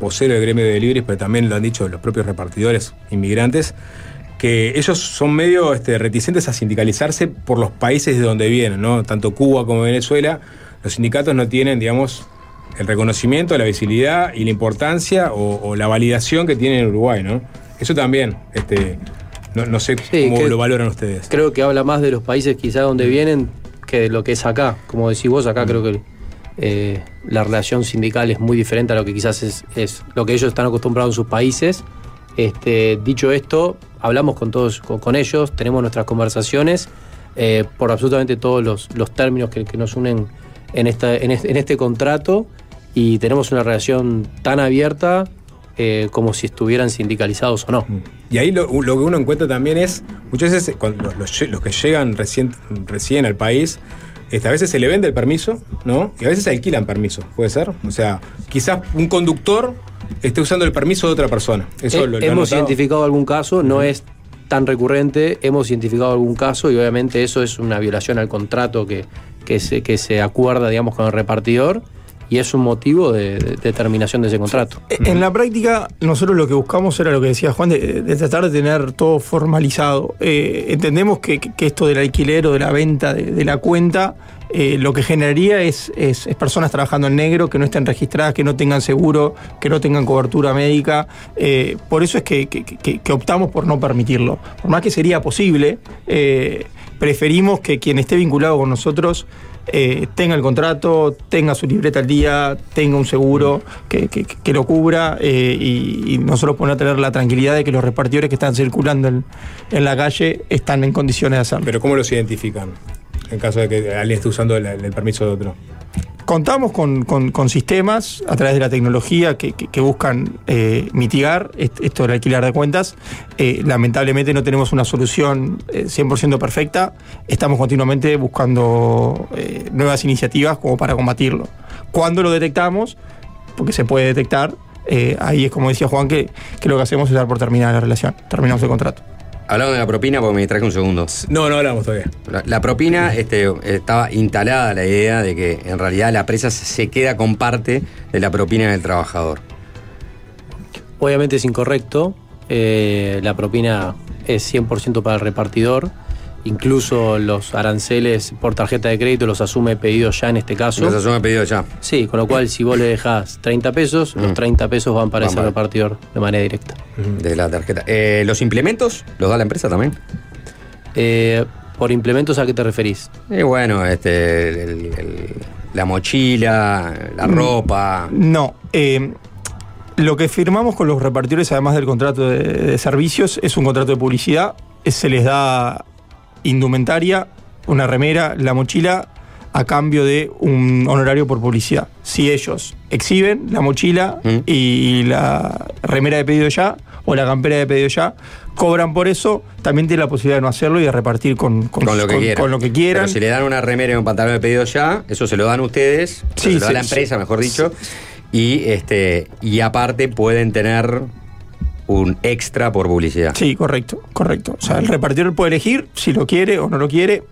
vocero del gremio de delivery, pero también lo han dicho los propios repartidores inmigrantes, que ellos son medio este, reticentes a sindicalizarse por los países de donde vienen, ¿no? Tanto Cuba como Venezuela, los sindicatos no tienen, digamos, el reconocimiento, la visibilidad y la importancia o, o la validación que tienen en Uruguay, ¿no? Eso también, este, no, no sé cómo lo valoran ustedes. Creo que habla más de los países quizá donde vienen que de lo que es acá. Como decís vos, acá creo que eh, la relación sindical es muy diferente a lo que quizás es, es lo que ellos están acostumbrados en sus países. Este, dicho esto, hablamos con todos, con, ellos, tenemos nuestras conversaciones eh, por absolutamente todos los, términos que, nos unen en, este, contrato y tenemos una relación tan abierta eh, como si estuvieran sindicalizados o no. Y ahí lo, que uno encuentra también es, muchas veces los, que llegan recién, recién al país, este, a veces se le vende el permiso, ¿no? Y a veces se alquilan permisos, ¿puede ser? O sea, quizás un conductor esté usando el permiso de otra persona. Eso Eh, lo, hemos identificado algún caso, no es tan recurrente, hemos identificado algún caso y obviamente eso es una violación al contrato que, que, se, que se acuerda, digamos, con el repartidor y es un motivo de, de terminación de ese contrato. En la práctica, nosotros lo que buscamos era lo que decía Juan, de, tratar de tener todo formalizado. Eh, entendemos que, esto del alquiler o de la venta de, la cuenta, eh, lo que generaría es, personas trabajando en negro, que no estén registradas, que no tengan seguro, que no tengan cobertura médica. Eh, por eso es que, optamos por no permitirlo. Por más que sería posible, eh, preferimos que quien esté vinculado con nosotros eh, tenga el contrato, tenga su libreta al día, tenga un seguro que, que- que lo cubra eh, y, y nosotros poder tener la tranquilidad de que los repartidores que están circulando en, la calle están en condiciones de hacerlo. Pero ¿cómo los identifican? En caso de que alguien esté usando el permiso de otro. Contamos con, sistemas a través de la tecnología que, buscan eh, mitigar est- esto del alquiler de cuentas. Eh, lamentablemente no tenemos una solución eh, 100% perfecta. Estamos continuamente buscando eh, nuevas iniciativas como para combatirlo. Cuando lo detectamos, porque se puede detectar, ahí es como decía Juan, que, que lo que hacemos es dar por terminada la relación. Terminamos el contrato. Hablamos de la propina porque me distraje un segundo. No, no hablamos todavía. La, la propina este, estaba instalada la idea de que en realidad la empresa se queda con parte de la propina del trabajador. Obviamente es incorrecto. eh, la propina es 100% para el repartidor. Incluso los aranceles por tarjeta de crédito los asume pedido ya en este caso. Los asume pedido ya. Sí, con lo cual si vos le dejás 30 pesos, los 30 pesos van para Van ese para- repartidor de manera directa. De la tarjeta. Eh, ¿Los implementos los da la empresa también? Eh, ¿Por implementos a qué te referís? Y bueno, este, el- el- la mochila, la Mm. ropa. No. eh, lo que firmamos con los repartidores, además del contrato de, de servicios, es un contrato de publicidad. Se les da indumentaria, una remera, la mochila, a cambio de un honorario por publicidad. Si ellos exhiben la mochila y la remera de pedido ya o la campera de pedido ya, cobran por eso, también tienen la posibilidad de no hacerlo y de repartir con, con- Con lo que con- quieran. con lo que quieran. Pero si le dan una remera y un pantalón de pedido ya, eso se lo dan ustedes, Sí, se lo da sí, la sí. empresa, mejor dicho. Y este y aparte pueden tener un extra por publicidad. Sí, correcto, correcto. O sea, el repartidor puede elegir si lo quiere o no lo quiere.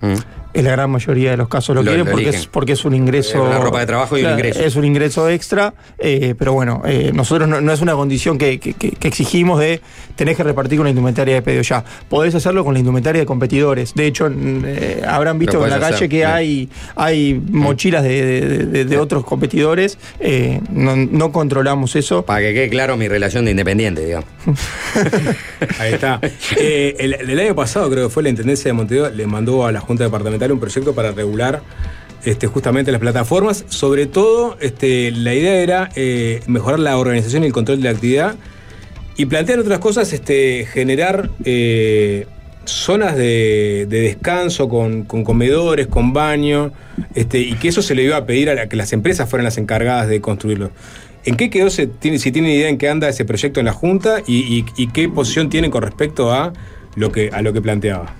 En la gran mayoría de los casos lo, Mm. Lo- quiere lo porque es, porque es un ingreso. Es una ropa de trabajo y un ingreso. Es un ingreso extra, eh, pero bueno, eh, nosotros no, no es una condición que, que- que- que exigimos de tenés que repartir con la indumentaria de pedido ya. Podés hacerlo con la indumentaria de competidores. De hecho, mm, eh, habrán visto en la calle hacer, que sí. hay, hay mochilas de, de- de- de otros competidores. eh, no, no controlamos eso. Para que quede claro mi relación de independiente, digamos. Ahí está. Eh, el, el año pasado, creo que fue la Intendencia de Montevideo, le mandó a la Junta Departamental un proyecto para regular este, justamente las plataformas. Sobre todo, este, la idea era eh, mejorar la organización y el control de la actividad. Y plantear otras cosas, este, generar eh, zonas de, de descanso con, comedores, con baño, y que eso se le iba a pedir a que las empresas fueran las encargadas de construirlo. ¿En qué quedó? Se tiene, si tienen idea en qué anda ese proyecto en la Junta y, qué posición tienen con respecto a lo que planteaba.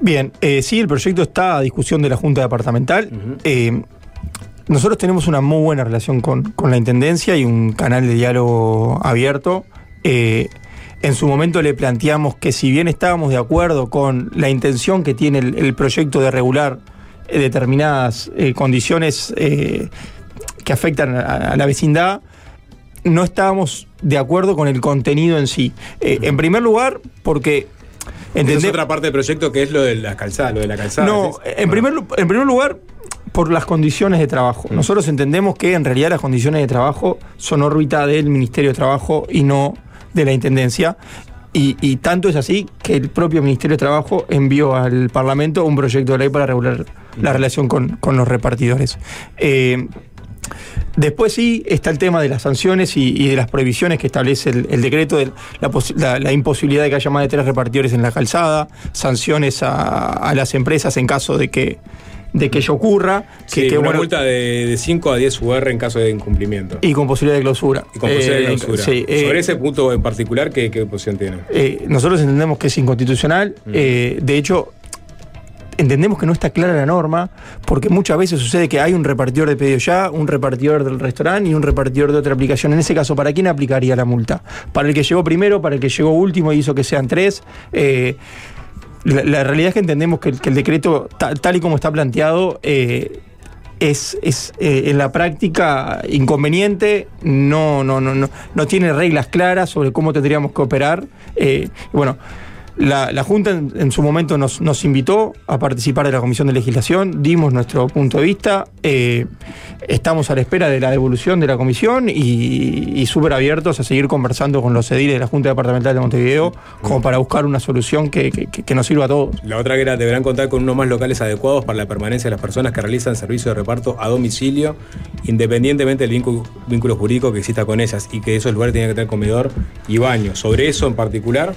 Bien, eh, sí, el proyecto está a discusión de la Junta Departamental. Eh, nosotros tenemos una muy buena relación con, con la Intendencia y un canal de diálogo abierto. Eh, en su momento le planteamos que si bien estábamos de acuerdo con la intención que tiene el, el proyecto de regular eh, determinadas condiciones que afectan a, a la vecindad, no estábamos de acuerdo con el contenido en sí. Eh, En primer lugar, porque... Esa es otra parte del proyecto que es lo de la calzada, lo de la calzada. no, en primer, lu- en primer lugar, por las condiciones de trabajo. Nosotros entendemos que en realidad las condiciones de trabajo son órbita del Ministerio de Trabajo y no de la Intendencia. Y, y tanto es así que el propio Ministerio de Trabajo envió al Parlamento un proyecto de ley para regular la relación con, con los repartidores. Eh, Después sí está el tema de las sanciones y, y de las prohibiciones que establece el, el decreto de la, posi- la- la imposibilidad de que haya más de tres repartidores en la calzada, sanciones a, a las empresas en caso de que, de que ello ocurra, que, Sí, que, una bueno, multa de, de 5 a 10 UR en caso de incumplimiento. y con posibilidad de clausura. Y con posibilidad de Eh, clausura. sí, eh, Sobre ese punto en particular, ¿qué, qué posición tiene? Eh, nosotros entendemos que es inconstitucional. Mm. De hecho, entendemos que no está clara la norma, porque muchas veces sucede que hay un repartidor de pedido ya, un repartidor del restaurante y un repartidor de otra aplicación. En ese caso, ¿para quién aplicaría la multa? ¿Para el que llegó primero, para el que llegó último y hizo que sean tres? Eh, la, realidad es que entendemos que, el- decreto, ta- tal y como está planteado, eh, es, es, eh, en la práctica inconveniente, no, no, no, no, no tiene reglas claras sobre cómo tendríamos que operar. Bueno, la, Junta en, su momento nos, invitó a participar de la Comisión de Legislación, dimos nuestro punto de vista, eh, estamos a la espera de la devolución de la Comisión y, súper abiertos a seguir conversando con los ediles de la Junta Departamental de Montevideo como para buscar una solución que nos sirva a todos. La otra que era, deberán contar con unos más locales adecuados para la permanencia de las personas que realizan servicio de reparto a domicilio, independientemente del vínculo, vínculo jurídico que exista con ellas, y que esos lugares tienen que tener comedor y baño. Sobre eso en particular,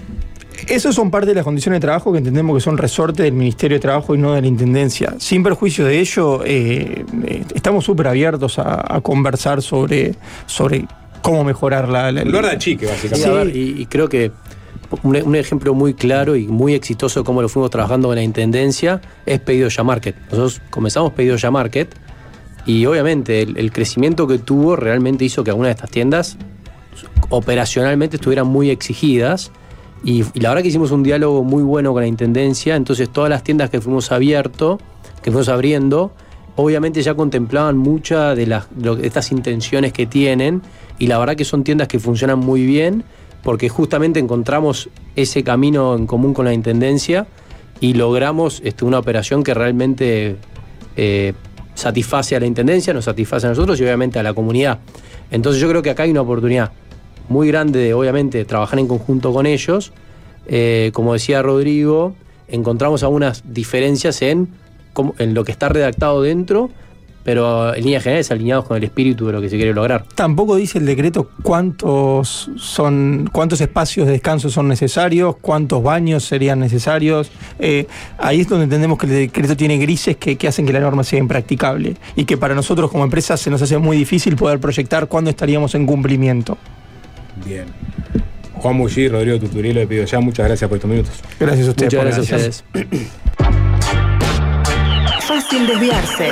Esos son parte de las condiciones de trabajo que entendemos que son resorte del Ministerio de Trabajo y no de la Intendencia. Sin perjuicio de ello, eh, eh, estamos súper abiertos a, a conversar sobre, sobre cómo mejorar la... la- el lugar de achique, Sí, básicamente. a ver, y, y creo que un, un ejemplo muy claro y muy exitoso de cómo lo fuimos trabajando en la Intendencia es Pedido Ya Market. Nosotros comenzamos Pedido Ya Market y obviamente el, el crecimiento que tuvo realmente hizo que algunas de estas tiendas operacionalmente estuvieran muy exigidas y, la verdad que hicimos un diálogo muy bueno con la Intendencia, entonces todas las tiendas que fuimos abierto, que fuimos abriendo, obviamente ya contemplaban muchas de, las, de estas intenciones que tienen y la verdad que son tiendas que funcionan muy bien porque justamente encontramos ese camino en común con la Intendencia y logramos este, una operación que realmente eh, satisface a la Intendencia, nos satisface a nosotros y obviamente a la comunidad. Entonces yo creo que acá hay una oportunidad muy grande de obviamente trabajar en conjunto con ellos. Eh, como decía Rodrigo, encontramos algunas diferencias en, lo que está redactado dentro, pero en líneas generales alineados con el espíritu de lo que se quiere lograr. Tampoco dice el decreto cuántos son, cuántos espacios de descanso son necesarios, cuántos baños serían necesarios. Eh, ahí es donde entendemos que el decreto tiene grises que, que hacen que la norma sea impracticable y que para nosotros como empresa se nos hace muy difícil poder proyectar cuándo estaríamos en cumplimiento. Bien. Juan Mullí, Rodrigo Tuturielo, le pido ya muchas gracias por estos minutos. Gracias a ustedes. Muchas por gracias a ustedes. Fácil desviarse.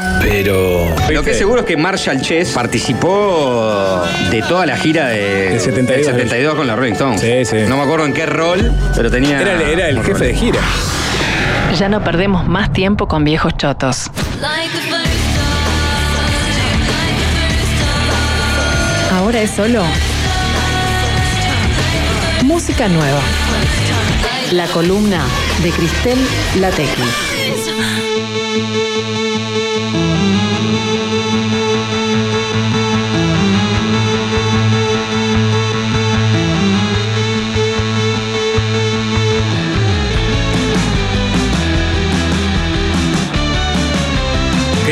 Pero. Lo que es seguro es que Marshall Chess participó de toda la gira de, Del 72. del 72 con la Rolling Stones. Sí, sí. No me acuerdo en qué rol, pero tenía. Era, el- era el jefe de gira. Ya no perdemos más tiempo con viejos chotos. Ahora es solo música nueva. La columna de Cristel Latequi.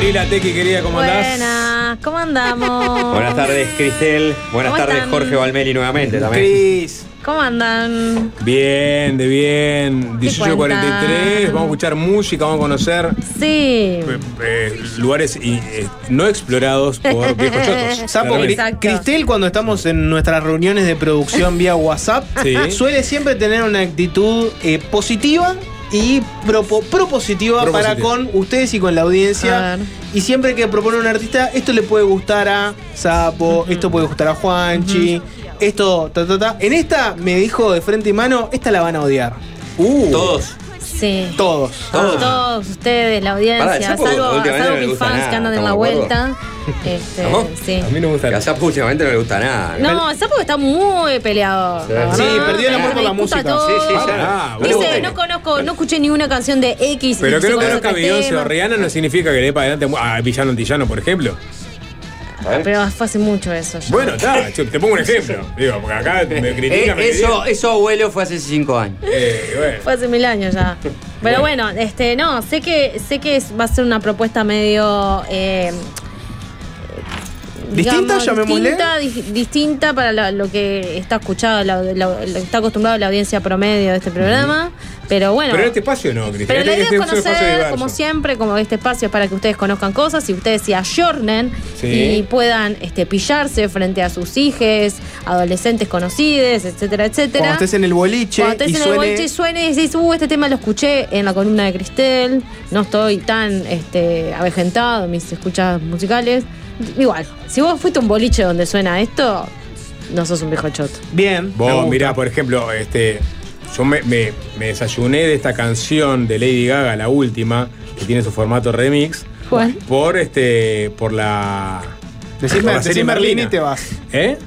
Querida Tequi, querida, ¿cómo andás? Buenas, ¿cómo andamos? Buenas tardes, Cristel. Buenas ¿Cómo tardes, están? Jorge Valmeli, nuevamente también. Cris. ¿Cómo andan? Bien, de bien. 18.43, cuentan? vamos a escuchar música, vamos a conocer Sí. eh, eh, lugares y, eh, no explorados por viejos chotos. Sapo, Cristel, cuando estamos en nuestras reuniones de producción vía WhatsApp, Sí. suele siempre tener una actitud eh, positiva y propo- propositiva Propositiva. para con ustedes y con la audiencia. Y siempre que propone un artista, esto le puede gustar a Sapo, esto puede gustar a Juanchi, esto, ta, ta, ta. En esta me dijo de frente y mano, esta la van a odiar. Uh, Todos. Sí. Todos. Todos. Todos ustedes, la audiencia, Pará, Sapo salvo, salvo mis fans nada, que andan en la ¿estamos de vuelta. Este, ¿No? sí. a mí no me gusta. A Zapu últimamente no le gusta nada. ¿no? No, el sapo está muy peleado. Sí. Sí, perdió el amor por la música. todo. Sí, sí, ya. Ah, No. Dice, no conozco, no escuché ni una canción de X. Pero que no conozca Beyoncé tema. o Rihanna no significa que le dé para adelante a Villano Antillano, por ejemplo. Pero fue hace mucho eso. ya. Bueno, está, yo te pongo un ejemplo. Digo, porque acá me Eh, critican. eso, eso, abuelo, fue hace cinco años. Eh, bueno. Fue hace mil años ya. Pero bueno, este, no, sé que sé que va a ser una propuesta medio eh, ¿Distinta, digamos, llamémosle? distinta, di- distinta para la- lo que está escuchado, la- la- lo que está acostumbrado la audiencia promedio de este programa. Pero bueno. Pero en este espacio no, Cristina. Pero la idea Este es es un espacio conocer, como siempre, como este espacio es para que ustedes conozcan cosas y ustedes se ayornen Sí. y puedan este, pillarse frente a sus hijos, adolescentes conocidos, etcétera, etcétera. Cuando estés en el boliche Cuando estés y en suene- el boliche y suene y decís, uh, este tema lo escuché en la columna de Cristel, no estoy tan este, avejentado en mis escuchas musicales. Igual, si vos fuiste un boliche donde suena esto, no sos un viejo choto. Bien. Vos, mirá, por ejemplo, este, yo me, me- me desayuné de esta canción de Lady Gaga, la última, que tiene su formato remix, ¿Cuál? por este, por la, Decime, Merlín y te vas. ¿Eh?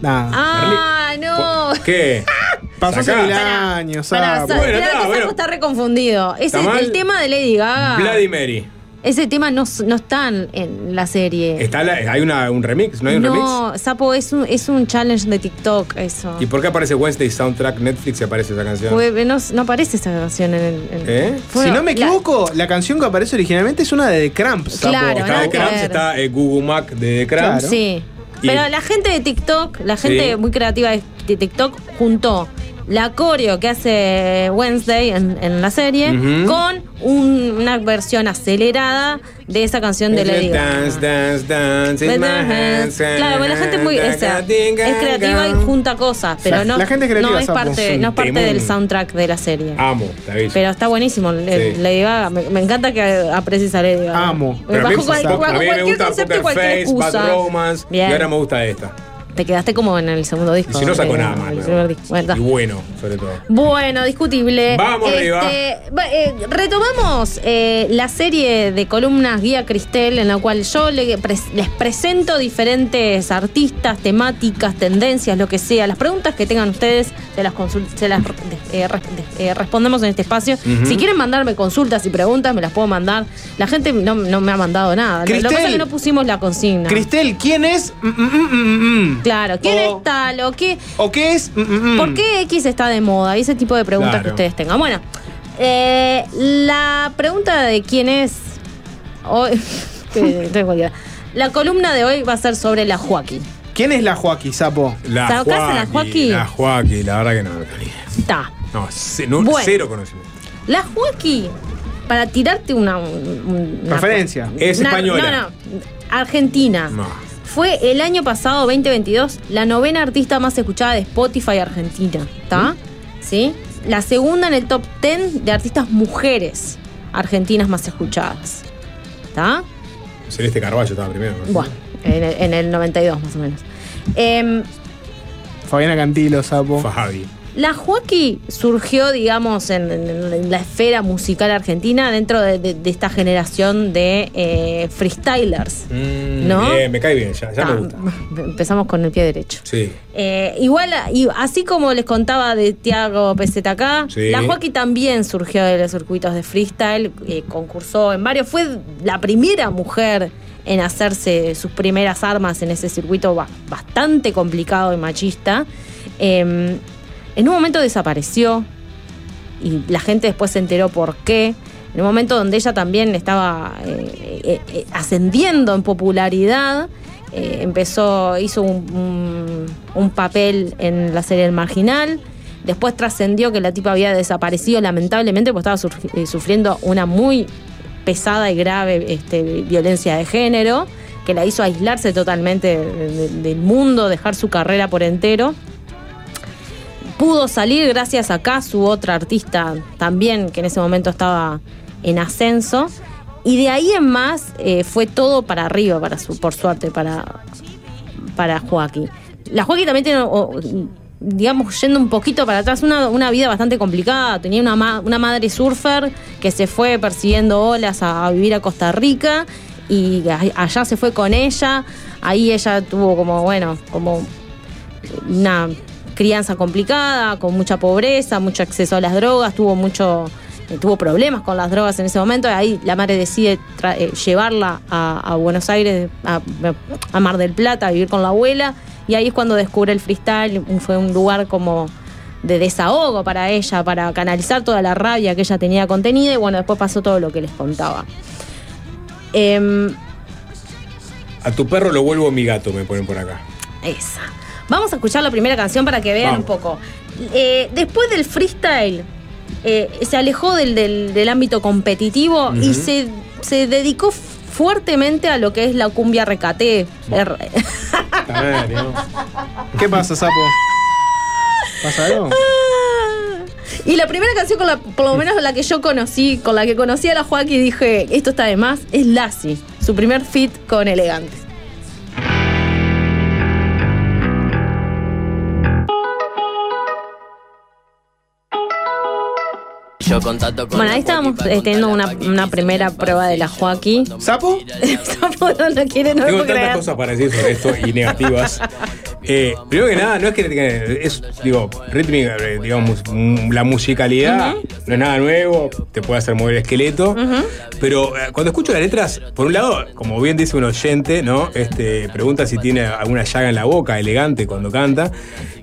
Nada. Ah, no. ¿Qué? Pasó hace Sacá. mil años, Pará, sa- Bueno, mirá está, que bueno. Sapo está reconfundido. Ese, ¿Está mal? el tema de Lady Gaga. Bloody Mary. Ese tema no, no está en- la serie. Está la- ¿Hay una, un remix? ¿No hay un remix? no, Sapo, es un, es un challenge de TikTok, eso. ¿Y por qué aparece Wednesday Soundtrack Netflix y aparece esa canción? Fue- no, no aparece esa canción en el. en- ¿Eh? Fue- si no me equivoco, la, canción que aparece originalmente es una de The Cramps. sapo. Claro, Está que Cramps, está eh, Google Mac de The Cramps. Sí. Y- Pero la gente de TikTok, la gente Sí. muy creativa de de TikTok, juntó la coreo que hace Wednesday en, en la serie con un- una versión acelerada de esa canción de Lady Gaga. Dance, dance, dance, in my hands. Claro, bueno, la gente es muy es creativa y junta cosas, pero La- no, la gente es creativa, no es Sapo. parte, no es parte del soundtrack de la serie. Amo, David. Pero está buenísimo, eh, Sí. Lady Gaga. Me, me encanta que aprecies a Lady Gaga. Amo. Pero Bajo, cual- a bajo mí me cualquier gusta concepto cualquier Face, Bad excusa. Romance Bien. y ahora me gusta esta. Te quedaste como en el segundo disco. Y si no sacó nada más. Bueno, Y bueno, sobre todo. Bueno, discutible. Vamos arriba. va- eh, retomamos eh, la serie de columnas Guía Cristel, en la cual yo le les presento diferentes artistas, temáticas, tendencias, lo que sea. Las preguntas que tengan ustedes se las, se las eh, res- eh, respondemos en este espacio. Si quieren mandarme consultas y preguntas, me las puedo mandar. La gente no, no me ha mandado nada. Lo- Lo que pasa es Cristel. que no pusimos la consigna. Cristel, ¿quién es? Mm, mm, mm, mm, mm. Claro, ¿quién O- es tal o qué? ¿O qué es? Mm, mm, mm. ¿Por qué X está de moda? Y ese tipo de preguntas Claro. que ustedes tengan. Bueno, eh, la pregunta de quién es. Hoy. La columna de hoy va a ser sobre la Joaquín. ¿Quién es la Joaquín, sapo? La ¿Sacás a la Joaquín? La Joaquín, la verdad que no. Está. No, no, Bueno. cero conocimiento. La Joaquín, para tirarte una. un- una Referencia. Es española. No, no. Argentina. No. Fue el año pasado, 2022, la novena artista más escuchada de Spotify Argentina. ¿Está? ¿Sí? La segunda en el top 10 de artistas mujeres argentinas más escuchadas. ¿Está? Celeste Carballo estaba primero. ¿no? Bueno, en el, en el 92 más o menos. Em, Fabiana Cantilo, sapo. Fabi. La Joaquí surgió, digamos, en, la esfera musical argentina dentro de, de- de esta generación de eh, freestylers. Mm, ¿No? Bien, me cae bien, ya, ya me gusta. Empezamos con el pie derecho. Sí. Eh, igual, y así como les contaba de Tiago PZK, Sí. la Joaquí también surgió de los circuitos de freestyle, eh, concursó en varios, fue la primera mujer en hacerse sus primeras armas en ese circuito ba- bastante complicado y machista. Eh, en un momento desapareció y la gente después se enteró por qué. En un momento donde ella también estaba eh, eh, eh, ascendiendo en popularidad, empezó, hizo un, papel en la serie El Marginal. Después trascendió que la tipa había desaparecido lamentablemente porque estaba sufriendo una muy pesada y grave este, violencia de género que la hizo aislarse totalmente de- de- del mundo, dejar su carrera por entero pudo salir gracias a Casu, otra artista también que en ese momento estaba en ascenso. Y de ahí en más eh, fue todo para arriba, para su, por suerte, para, para Joaquín. La Joaquín también tiene, digamos, yendo un poquito para atrás, una, una vida bastante complicada. Tenía una, una madre surfer que se fue persiguiendo olas a, vivir a Costa Rica y allá se fue con ella. Ahí ella tuvo como, bueno, como una crianza complicada, con mucha pobreza, mucho acceso a las drogas, tuvo mucho eh, tuvo problemas con las drogas en ese momento, ahí la madre decide eh, llevarla a, a Buenos Aires, a, a Mar del Plata, a vivir con la abuela, y ahí es cuando descubre el freestyle, fue un lugar como de desahogo para ella, para canalizar toda la rabia que ella tenía contenida y bueno, después pasó todo lo que les contaba. Em, A tu perro lo vuelvo mi gato, me ponen por acá. esa. Vamos a escuchar la primera canción para que vean Vamos. un poco. Eh, después del freestyle, eh, se alejó del, del- del ámbito competitivo y se, se dedicó fuertemente a lo que es la cumbia recate. Er- ¿Qué pasa, sapo? ¿Pasa algo? Y la primera canción, con la, por lo menos la que yo conocí, con la que conocí a la Joaquín y dije, esto está de más, es Lassie, su primer fit con Elegante. Bueno, ahí estábamos eh, teniendo una, una primera prueba de la Joaquín. ¿Sapo? Sapo no lo quiere, no lo Tengo tantas creer. cosas para decir sobre esto y negativas. Eh, primero que nada, no es que es, digo, rítmica, eh, digamos, mm, la musicalidad no es nada nuevo, te puede hacer mover el esqueleto, pero eh, cuando escucho las letras, por un lado, como bien dice un oyente, ¿no? Este, pregunta si tiene alguna llaga en la boca, elegante cuando canta,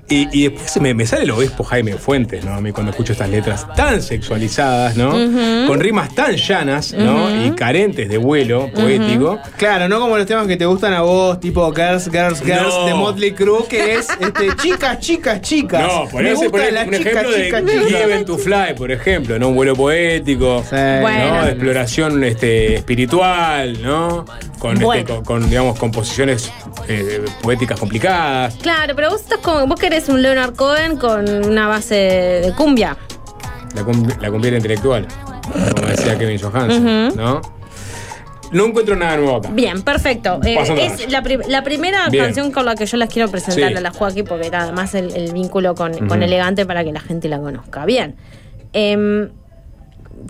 y, y después se me, me sale el obispo Jaime Fuentes, ¿no? A mí cuando escucho estas letras tan sexualizadas, ¿no? Ujú. Con rimas tan llanas, ¿no? Ujú. Y carentes de vuelo poético. Claro, no como los temas que te gustan a vos, tipo Girls, Girls, Girls No. de Motley Crue, que es este, chicas, chicas, chicas. No, Me ponés, gustan ponés las un chicas, ejemplo chicas, de chicas. Given to Fly, por ejemplo, ¿no? Un vuelo poético, ¿no? Bueno. De exploración este, espiritual, ¿no? Con, este, Bueno. con, con, digamos, composiciones eh, poéticas complicadas. Claro, pero vos estás como, vos querés un Leonard Cohen con una base de cumbia. La, cum- la cumbiera intelectual, como decía Kevin Johansen, Ujú. ¿no? No encuentro nada nuevo acá. Bien, perfecto. Eh, es la, pri- la primera Bien. canción con la que yo las quiero presentar Sí. a la Joaquín, porque era además el, el vínculo con, con. Elegante para que la gente la conozca. Bien. Em,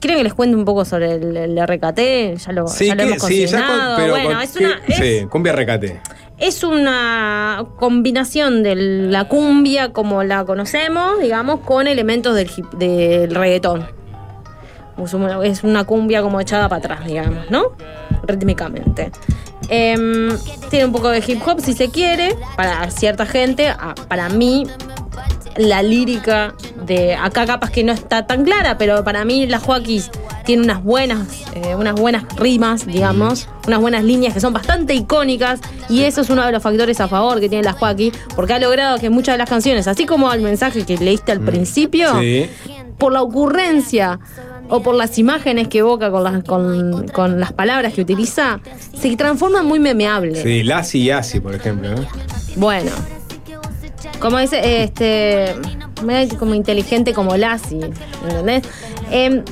¿Quieren que les cuente un poco sobre el, el RKT? Ya lo, ya lo que- hemos sí, ya con- consignado. pero bueno, con- es una, Sí, cumbia recate. Es una combinación de la cumbia como la conocemos, digamos, con elementos del, hip- del reggaetón. Es una- cumbia como echada para atrás, digamos, ¿no? Rítmicamente. Em, tiene un poco de hip hop si se quiere, para cierta gente. Ah, Para mí, la lírica de acá capaz que no está tan clara, pero para mí la Joaquis tiene unas buenas, eh, unas buenas rimas, digamos, unas buenas líneas que son bastante icónicas y eso es uno de los factores a favor que tiene la Joaquis, porque ha logrado que muchas de las canciones, así como el mensaje que leíste al principio, Sí. por la ocurrencia o por las imágenes que evoca con las, con, con las palabras que utiliza, se transforman muy memeables. Sí, Lassie y Asi, por ejemplo, ¿no? Bueno. Como dice, este. Como inteligente como Lassie. ¿Entendés? Em,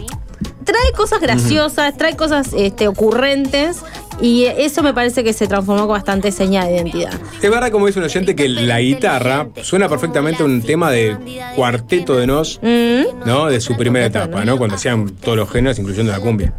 trae cosas graciosas, trae cosas este, ocurrentes. Y eso me parece que se transformó con bastante señal de identidad. Es verdad, como dice un oyente, que la guitarra suena perfectamente a un tema de cuarteto de nos, Mm, ¿no? De su primera etapa, ¿no? Cuando hacían todos los géneros, incluyendo la cumbia.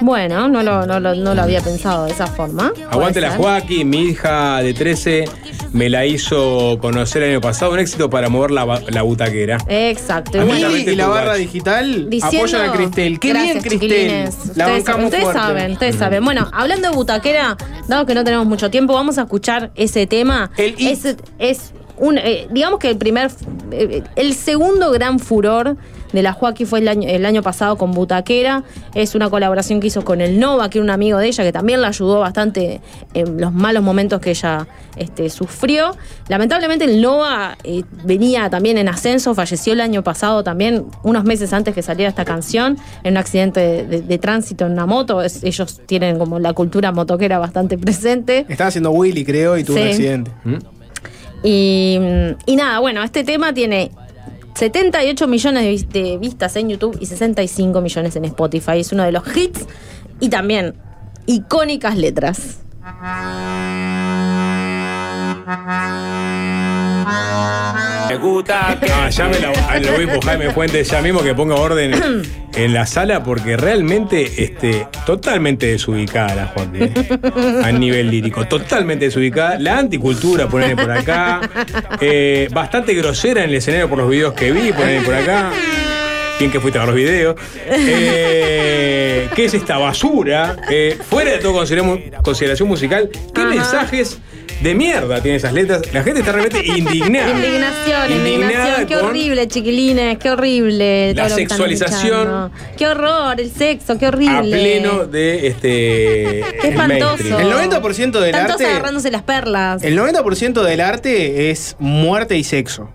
bueno, no lo, no, lo, no lo había pensado de esa forma. Aguante la. Joaquín, mi hija de 13 me la hizo conocer el año pasado, un éxito para mover la, butaquera. Exacto. y bueno, la barra digital Diciendo- apoyan a Cristel. Qué Gracias, bien, Cristel. La Ustedes, bancamos ustedes fuerte. saben, ustedes saben. Bueno, hablando de butaquera, dado que no tenemos mucho tiempo, vamos a escuchar ese tema. es, es un, eh, digamos que el primer, eh, el segundo gran furor de la Joaquín fue el año, el año pasado con Butaquera. Es una colaboración que hizo con el Nova, que era un amigo de ella, que también la ayudó bastante en los malos momentos que ella este, sufrió. Lamentablemente el Nova eh, venía también en ascenso, falleció el año pasado también, unos meses antes que saliera esta canción, en un accidente de, de- de tránsito en una moto. Es- ellos tienen como la cultura motoquera bastante presente. Estaba haciendo Willy, creo, y tuvo Sí. un accidente. Y, y nada, bueno, este tema tiene 78 millones de, vis- de vistas en YouTube y 65 millones en Spotify. Es uno de los hits y también icónicas letras. Me gusta que. No, llame al obispo Jaime Fuentes ya mismo que ponga orden en la sala porque realmente este, totalmente desubicada la Joaquín. ¿eh? A nivel lírico, totalmente desubicada. La anticultura, ponerle por acá. Eh, bastante grosera en el escenario por los videos que vi, ponerle por acá. Bien que fuiste a ver los videos. Eh, ¿Qué es esta basura? Eh, fuera de toda consideración, consideración musical, ¿qué mensajes de mierda tiene esas letras. La gente está realmente indignada. Indignación, indignación. Qué horrible, chiquilines, qué horrible. La sexualización. Qué horror, el sexo, qué horrible. A pleno de este. Qué espantoso. El 90% del Están todos arte. agarrándose las perlas. El 90% del arte es muerte y sexo.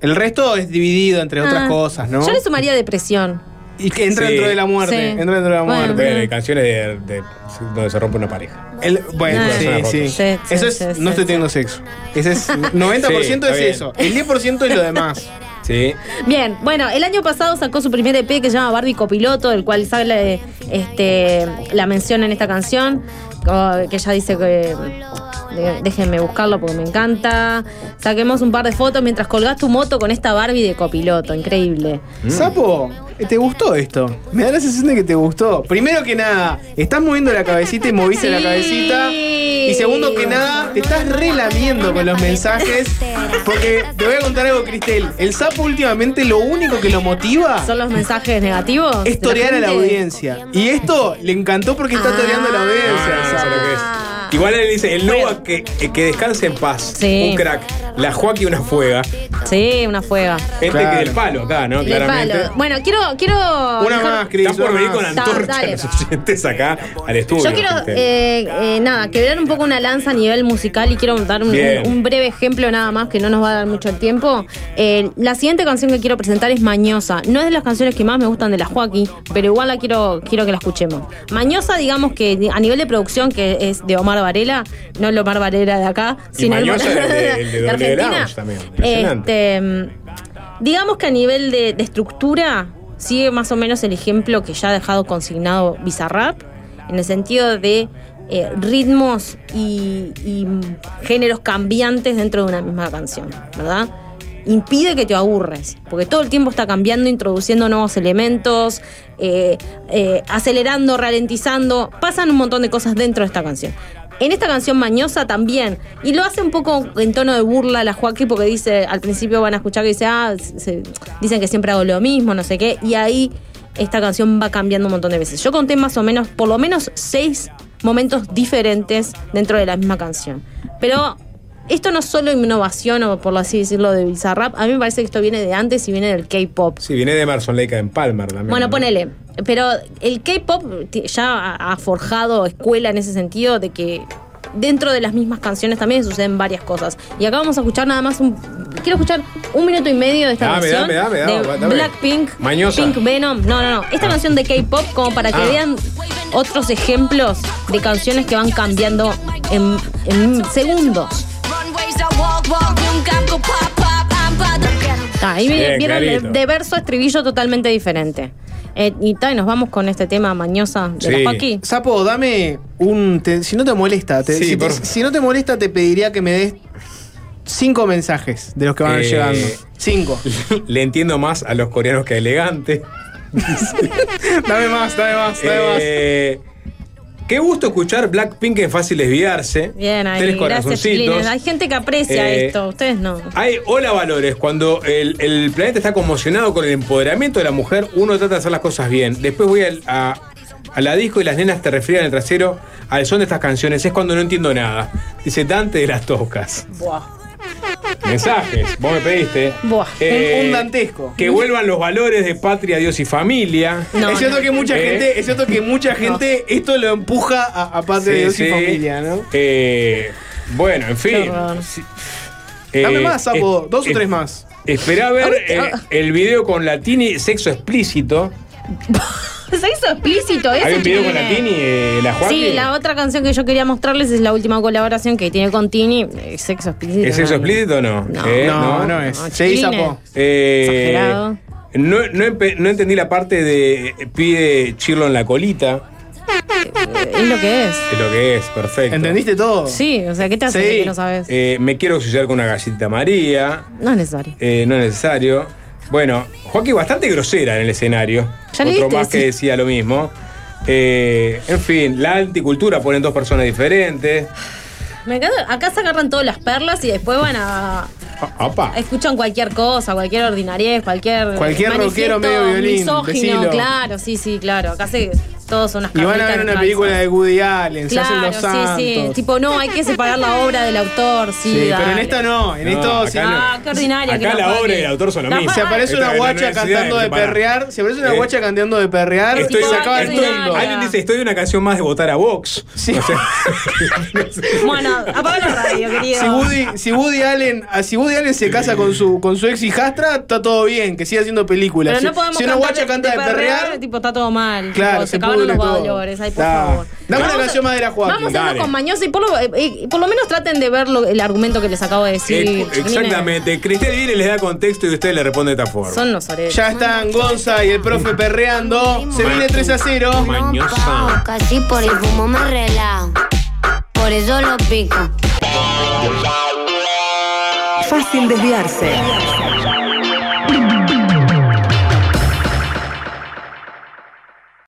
El resto es dividido entre otras Ah, cosas, ¿no? Yo le sumaría depresión. Y que entra Sí. dentro de la muerte. Sí. Entra dentro de la muerte. Bueno, canciones de, de- donde se rompe una pareja. El- bueno, Ah. sí, sí. rotos. Sí, sí, Eso es, sí, no estoy sí. teniendo sexo. Ese es 90% Sí, es eso. El 10% es lo demás. Sí. Bien, bueno, el año pasado sacó su primer EP que se llama Barbie Copiloto, del cual sale este, la mención en esta canción, que ella dice que déjenme buscarlo porque me encanta. Saquemos un par de fotos mientras colgás tu moto con esta Barbie de copiloto, increíble. Sapo, ¿te gustó esto? Me da la sensación de que te gustó. Primero que nada, estás moviendo la cabecita y moviste la cabecita. Y segundo que nada, te estás relamiendo con los mensajes. Porque te voy a contar algo, Cristel. El sapo últimamente lo único que lo motiva ¿Son los mensajes negativos? es torear a la audiencia. Y esto le encantó porque está toreando a la audiencia. Ah, eso es lo que es. Igual él dice, el Nova que, que descanse en paz. Sí. Un crack. La Joaquín una fuega. Sí, una fuega. Gente Claro. que del palo acá, ¿no? Del Claramente. palo. Bueno, quiero. quiero Una dejar- más, Cris. Están por una venir más. con Da- antorchas dale. los oyentes acá al estudio. Yo quiero, eh, eh, nada, quebrar un poco una lanza a nivel musical y quiero dar un, Bien. un- un breve ejemplo nada más que no nos va a dar mucho el tiempo. Eh, la siguiente canción que quiero presentar es Mañosa. No es de las canciones que más me gustan de la Joaquín, pero igual la quiero, quiero que la escuchemos. Mañosa, digamos que a nivel de producción, que es de Omar Varela, no el Omar Varela de acá, Y sino el de- el de de Doble Argentina. También. Impresionante. Este, digamos que a nivel de, de estructura sigue más o menos el ejemplo que ya ha dejado consignado Bizarrap, en el sentido de eh, ritmos y, y, géneros cambiantes dentro de una misma canción, ¿verdad? Impide que te aburres, porque todo el tiempo está cambiando, introduciendo nuevos elementos, eh, eh, acelerando, ralentizando, pasan un montón de cosas dentro de esta canción. En esta canción Mañosa también. Y lo hace un poco en tono de burla la Joaquín porque dice, al principio van a escuchar que dice, ah, se- dicen que siempre hago lo mismo, no sé qué. Y ahí esta canción va cambiando un montón de veces. Yo conté más o menos, por lo menos seis momentos diferentes dentro de la misma canción. Pero esto no es solo innovación, o por así decirlo, de Bizarrap. A mí me parece que esto viene de antes y viene del K-pop. Sí, viene de Emerson Lake en Palmer también. Bueno, ¿no? ponele. Pero el K-pop ya ha forjado escuela en ese sentido de que dentro de las mismas canciones también suceden varias cosas. Y acá vamos a escuchar nada más un. Quiero escuchar un minuto y medio de esta Dame, canción. dame, dame, de. Blackpink. Pink Venom. No, no, no. Esta Ah. canción de K-pop, como para que Ah. vean otros ejemplos de canciones que van cambiando en, en segundos. Ah, ahí Bien, vieron de, de verso a estribillo totalmente diferente. Eh, y, ta, y nos vamos con este tema mañosa de la Sí. Joaquín. Sapo, dame un. te- si no te molesta, te- Sí, si, te- por- si no te molesta, te pediría que me des cinco mensajes de los que van Eh, llegando. Cinco. Le entiendo más a los coreanos que a elegante. dame más, dame más, dame Eh, Qué gusto escuchar Blackpink en Fácil Desviarse. Bien, ahí, Tres gracias, corazoncitos. Chiquilines. Hay gente que aprecia Eh, esto, ustedes no. Hay hola valores. Cuando el, el planeta está conmocionado con el empoderamiento de la mujer, uno trata de hacer las cosas bien. Después voy al- a, a la disco y las nenas te refriegan el trasero al son de estas canciones. Es cuando no entiendo nada. Dice Dante de las Tocas. Mensajes, vos me pediste. Buah. Eh, Un- dantesco. Que vuelvan los valores de patria, Dios y familia. No, es cierto no. que mucha Eh. gente, es cierto que mucha gente esto lo empuja a, a parte de Sí, Dios sí. y familia, ¿no? Eh, bueno, en fin. Dame Eh, más, Sapo, dos o es- tres más. Esperá a ver eh, el video con Latini, sexo explícito. Se hizo explícito eso. Hay un video con chiquilines. Latini, eh, la Joaquín. Sí, la otra canción que yo quería mostrarles es la última colaboración que tiene con Tini. eh, Sexo explícito. ¿Es sexo explícito o no? No. Eh, no, no, es. Eh, Exagerado. No, no, empe- no entendí la parte de eh, pide chirlo en la colita. Eh, Es lo que es. Es lo que es, perfecto. ¿Entendiste todo? Sí, o sea, ¿qué te hace Sí. que no sabes? Eh, me quiero suicidar con una galletita María. No es necesario. Eh, no es necesario. Bueno, Joaquín bastante grosera en el escenario. Ya le Otro más que decía lo mismo. Eh, en fin, la anticultura ponen dos personas diferentes. Me encanta. Acá se agarran todas las perlas y después van a. Ah, apa. Escuchan cualquier cosa, cualquier ordinariedad, cualquier. Cualquier rockero medio violín, misógino, decilo. claro, sí, sí, claro. Acá se, Todos son unas Y van a ver una película de Woody Allen, se hacen Claro, los santos. sí, sí. Tipo, no, hay que separar la obra del autor, sí. Sí, pero en esta no, en No, esto acá sí. no. Ah, qué ordinaria. que Acá no la vale. obra y el autor son lo mismo. Se aparece una la guacha cantando de perrear. Se aparece una Eh. guacha cantando de perrear. Estoy y se acaba el mundo. Alguien dice, estoy de una canción más de votar a Vox. Sí. O sea, Bueno, apaga la radio, querido. Si Woody, si Woody Allen, ah, si Woody Allen se casa con su con su ex hijastra, está todo bien, que siga haciendo películas. Pero Si- no podemos si una guacha canta de perrear, tipo, está todo mal. Claro, se se Ay, por favor. Dame una Vamos canción más de la Joaquín. Vamos a irnos con Mañoso y por lo, eh, eh, por lo menos traten de ver lo- el argumento que les acabo de decir. eh, exactamente. Cristel viene, les da contexto y usted le responde de esta forma. Son los orejas. ya están Gonza y el profe perreando. Se viene 3 a 0. Mañosa. Casi por el fumo me relajo. Por eso lo pico. Fácil desviarse.